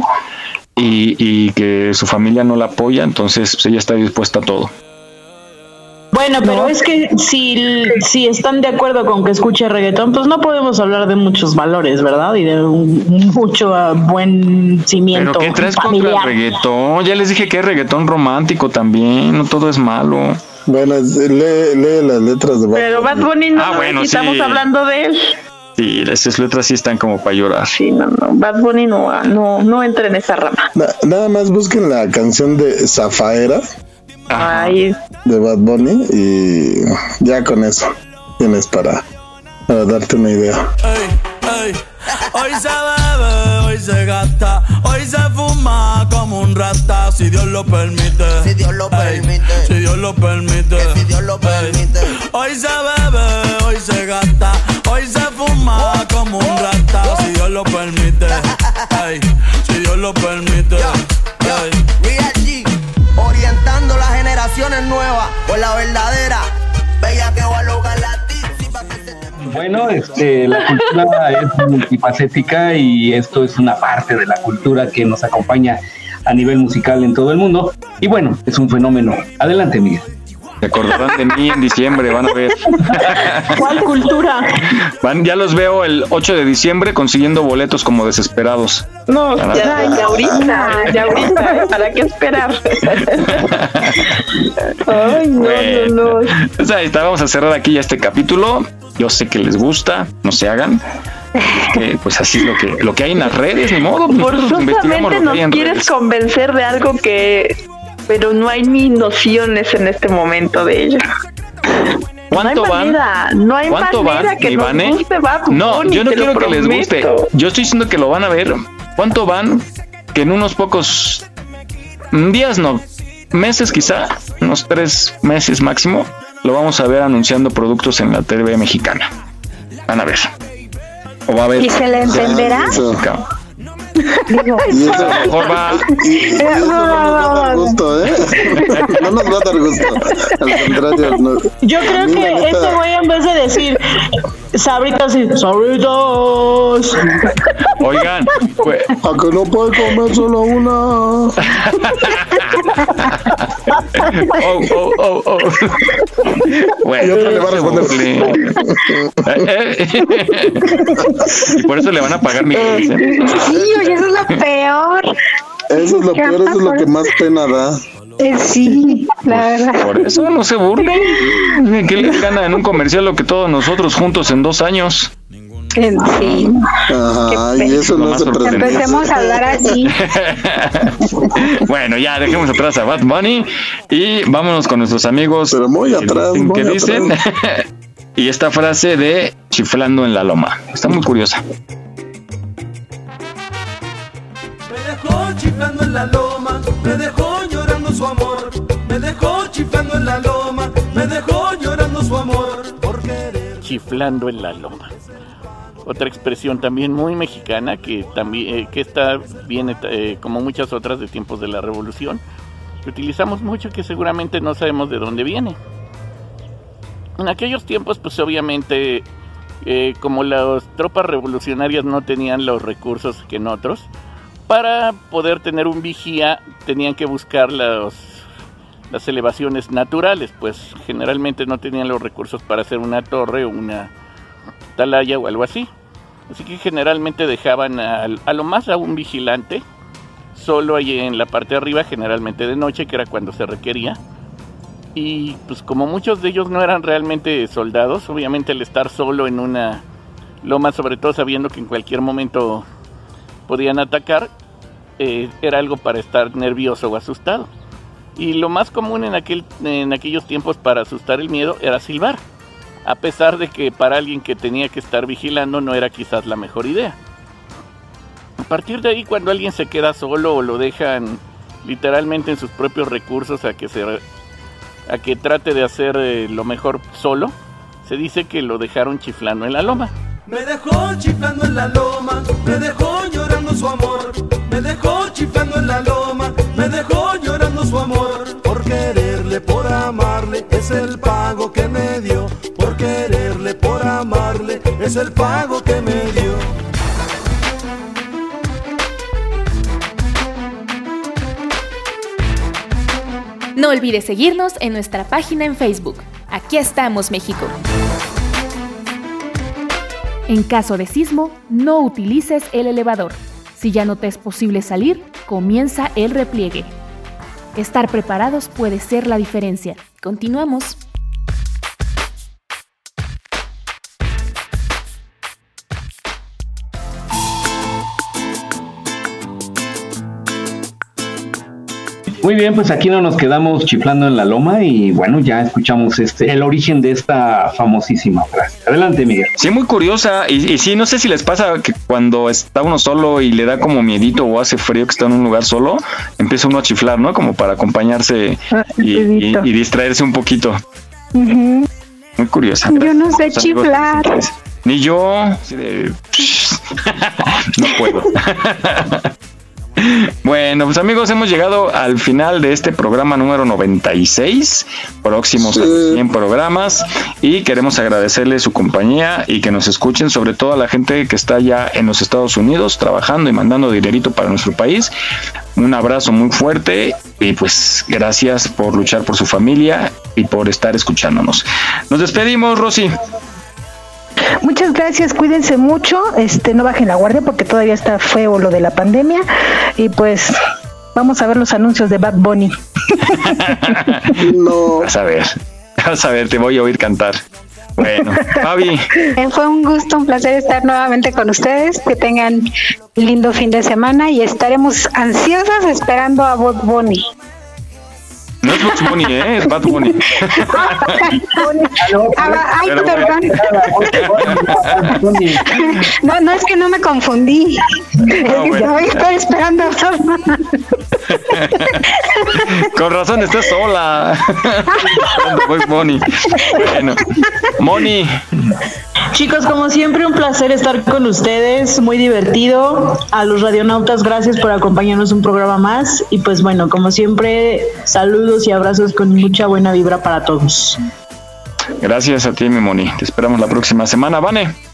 y, y que su familia no la apoya, entonces pues, ella está dispuesta a todo. Bueno, pero es que si, si están de acuerdo con que escuche reggaetón, pues no podemos hablar de muchos valores, ¿verdad? Y de un- mucho ah, buen cimiento Pero ¿qué traes contra el familiar. reggaetón? Ya les dije que es reggaetón romántico también, no todo es malo. Bueno, lee, lee las letras de Bad Pero Bad Bunny no, Ah, bueno, aquí estamos sí. hablando de él. Sí, esas letras sí están como para llorar. Sí, no, no, Bad Bunny no, no, no entra en esa rama. Na- nada más busquen la canción de Zafaera Ay, de Bad Bunny y ya con eso tienes para, para darte una idea. Ey, hoy se bebe, hoy se gasta, hoy se fuma como un rata. Si Dios lo permite. Si Dios lo permite. Si Dios lo permite. si Dios lo permite. Hoy se bebe, hoy se gasta, hoy se fuma como un rata. Si Dios lo permite. Si Dios lo permite. Ey. Por la verdadera. Que la Bueno, este, la cultura es multifacética y esto es una parte de la cultura que nos acompaña a nivel musical en todo el mundo. Y bueno, es un fenómeno. Adelante, Miguel. Se acordarán de mí en diciembre, van a ver. ¿Cuál cultura? Van, ya los veo el 8 de diciembre consiguiendo boletos como desesperados. No, Van a- ya, ya ahorita, ya ahorita, ¿para qué esperar? Ay, no, Bueno. no, no. Pues ahí está, vamos a cerrar aquí ya este capítulo. Yo sé que les gusta, no se hagan. Que, pues así es lo que, lo que hay en las redes, ni modo. pues, Forzosamente nos quieres redes. convencer de algo que... Pero no hay ni nociones en este momento de ello. ¿Cuánto no hay van? manera, no hay ¿Cuánto manera van, que Ivane? nos guste Bad No, yo no quiero que les guste. Yo estoy diciendo que lo van a ver. ¿Cuánto van? Que en unos pocos días, no, meses quizá, unos tres meses máximo, lo vamos a ver anunciando productos en la TV mexicana. Van a ver. O va a haber. ¿Y se le entenderá? Digo, Y eso, A lo mejor va. y eso no nos va a dar gusto, ¿eh? No nos va a dar gusto. Al contrario, no. Yo creo que este güey en vez de decir sabritas y sabritas. Oigan, pues, A que no puede comer solo una. oh, oh, oh, oh. Bueno, Y otro le va a responder. Eh, (laughs) eh. por eso le van a pagar mi ¿eh? Sí, oye, eso es lo peor. Eso es lo peor, eso es lo que más pena da. Eh, sí, la verdad. Por eso no se burlen. ¿Qué les gana en un comercial lo que todos nosotros juntos en dos años? En sí. Ajá, y eso no se sorprendente. Empecemos a hablar así. (laughs) bueno, ya dejemos atrás a Bad Bunny y vámonos con nuestros amigos Pero muy atrás, que muy dicen (laughs) y esta frase de chiflando en la loma. Está muy curiosa. Me dejó chiflando en la loma, Me dejó chiflando en la loma, me dejó llorando su amor. Por querer. chiflando en la loma. Otra expresión también muy mexicana que también eh, que esta viene eh, como muchas otras de tiempos de la revolución que utilizamos mucho que seguramente no sabemos de dónde viene. En aquellos tiempos pues obviamente eh, como las tropas revolucionarias no tenían los recursos que en otros, para poder tener un vigía tenían que buscar los, las elevaciones naturales, pues generalmente no tenían los recursos para hacer una torre o una atalaya o algo así. Así que generalmente dejaban a, lo más a un vigilante solo ahí en la parte de arriba, generalmente de noche, que era cuando se requería. Y pues como muchos de ellos no eran realmente soldados, obviamente el estar solo en una loma, sobre todo sabiendo que en cualquier momento podían atacar, eh, era algo para estar nervioso o asustado. Y lo más común en, aquel, en aquellos tiempos para asustar el miedo era silbar, a pesar de que para alguien que tenía que estar vigilando no era quizás la mejor idea. A partir de ahí, cuando alguien se queda solo o lo dejan literalmente en sus propios recursos a que, se, a que trate de hacer eh, lo mejor solo, se dice que lo dejaron chiflando en la loma. Me dejó chiflando en la loma, me dejó llorando su amor. Me dejó chiflando en la loma, me dejó llorando su amor. Por quererle, por amarle, es el pago que me dio. Por quererle, por amarle, es el pago que me dio. No olvides seguirnos en nuestra página en Facebook. Aquí estamos, México. En caso de sismo, no utilices el elevador. Si ya no te es posible salir, comienza el repliegue. Estar preparados puede ser la diferencia. Continuamos. Muy bien, pues aquí no nos quedamos chiflando en la loma y bueno, ya escuchamos este el origen de esta famosísima frase. Adelante, Miguel. Sí, muy curiosa. Y, y sí, no sé si les pasa que cuando está uno solo y le da como miedito o hace frío que está en un lugar solo, empieza uno a chiflar, ¿no? Como para acompañarse y, y- y distraerse un poquito. Muy curiosa. Yo no sé chiflar. Ni yo. (laughs) no puedo. (laughs) Bueno, pues amigos, hemos llegado al final de este programa número 96, próximos a los 100 programas, y queremos agradecerles su compañía y que nos escuchen, sobre todo a la gente que está ya en los Estados Unidos trabajando y mandando dinerito para nuestro país. Un abrazo muy fuerte y pues gracias por luchar por su familia y por estar escuchándonos. Nos despedimos, Rosy. Muchas gracias, cuídense mucho, este, no bajen la guardia porque todavía está feo lo de la pandemia y pues vamos a ver los anuncios de Bad Bunny. (laughs) Vas a ver, vas a ver, te voy a oír cantar. Bueno, (laughs) Fabi, Eh, Fue un gusto, un placer estar nuevamente con ustedes. Que tengan lindo fin de semana y estaremos ansiosas esperando a Bad Bunny. No es Bugs Bunny, ¿eh? es Bad Bunny. Ah, Ay, perdón. No, no es que no me confundí. Es que Ah, bueno. estoy esperando. Con razón, estás sola. (laughs) Bugs Bunny. Bueno, Moni, Chicos, como siempre, un placer estar con ustedes, muy divertido. A los radionautas, gracias por acompañarnos un programa más. Y pues bueno, como siempre, saludos y abrazos con mucha buena vibra para todos. gracias a ti, mi Moni. Te esperamos la próxima semana, Vane.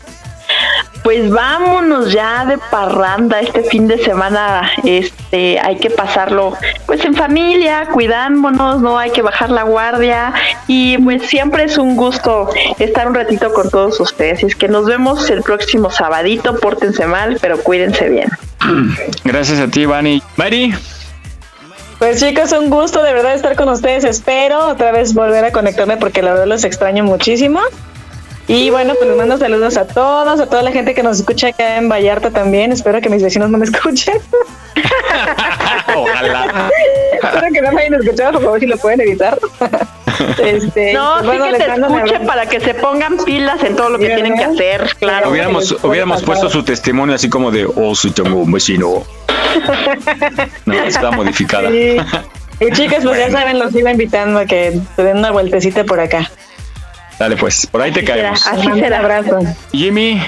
Pues vámonos ya de parranda este fin de semana. Este, hay que pasarlo pues en familia, cuidándonos, no hay que bajar la guardia y pues siempre es un gusto estar un ratito con todos ustedes. Y es que nos vemos el próximo sabadito, pórtense mal, pero cuídense bien. Gracias a ti, Vani. Mari, Pues chicos, un gusto de verdad estar con ustedes. Espero otra vez volver a conectarme porque la verdad los extraño muchísimo. Y bueno, pues les mando saludos a todos, a toda la gente que nos escucha acá en Vallarta también. Espero que mis vecinos no me escuchen. (laughs) ojalá. Espero que no me hayan escuchado, por favor, si lo pueden evitar. (laughs) Este, No, pues sí bueno, que les te mando un escuche para que se pongan pilas en todo lo que tienen que hacer, claro. Hubiéramos, hubiéramos puesto su testimonio así como de, oh, sí tengo un vecino. (laughs) No, está modificada. Sí. Y chicas, pues ya saben, los iba invitando a que se den una vueltecita por acá. Dale pues, por ahí te caemos. Así será. abrazo. Jimmy,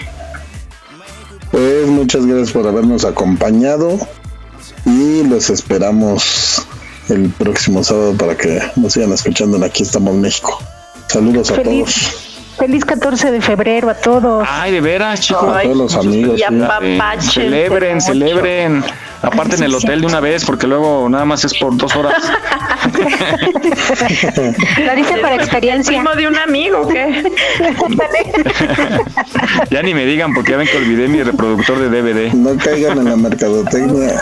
Pues muchas gracias por habernos acompañado y los esperamos el próximo sábado para que nos sigan escuchando en Aquí estamos México. Saludos a Feliz, todos. feliz 14 de febrero a todos. Ay, de veras, chicos. A todos los amigos. Y sí. apapáchense Celebren, mucho. celebren. Aparte en el hotel de una vez, porque luego nada más es por dos horas. Lo dice por experiencia. ¿Primo de un amigo qué? Ya ni me digan, porque ya ven que olvidé mi reproductor de DVD. No caigan en la mercadotecnia.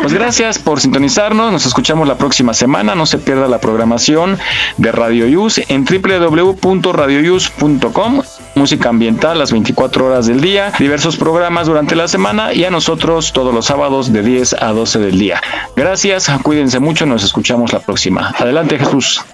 Pues gracias por sintonizarnos. Nos escuchamos la próxima semana. No se pierda la programación de Radio Yus en www.radioyus.com. Música ambiental las 24 horas del día, diversos programas durante la semana y a nosotros todos los sábados de 10 a 12 del día. Gracias, cuídense mucho, nos escuchamos la próxima. Adelante Jesús.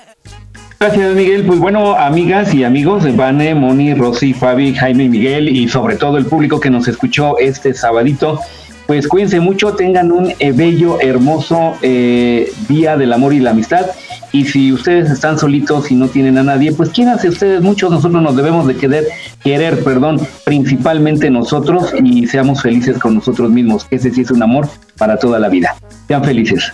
Gracias, Miguel. Pues bueno, amigas y amigos Vane, Moni, Rosy, Fabi, Jaime Miguel y sobre todo el público que nos escuchó este sabadito, pues cuídense mucho, tengan un eh, bello, hermoso eh, día del amor y la amistad. Y si ustedes están solitos y no tienen a nadie, pues quiéranse ustedes muchos, nosotros nos debemos de querer, querer, perdón, principalmente nosotros y seamos felices con nosotros mismos. Ese sí es un amor para toda la vida. Sean felices.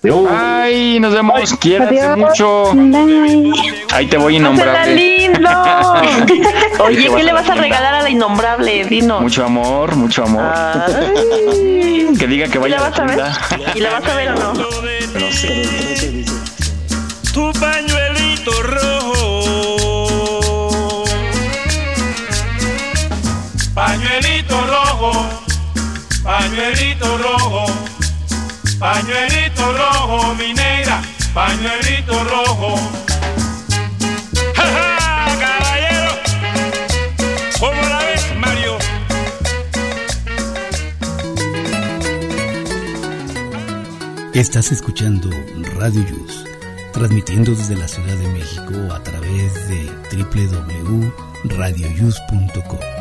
Adiós. Ay, nos vemos, quiéranse Adiós. mucho. Bye. Ahí te voy ¡Pásala innombrable. lindo! (laughs) Oye, ¿qué le a vas a la regalar a la innombrable? Dinos. Mucho amor, mucho amor. Ay. Que diga que ¿Y vaya a la vas a ver? tienda. ¿Y la vas a ver o no? Pero sí. tu rojo, pañuelito rojo, pañuelito rojo, mi negra, pañuelito rojo. Estás escuchando Radio Yus, transmitiendo desde la Ciudad de México a través de www.radioyus.com.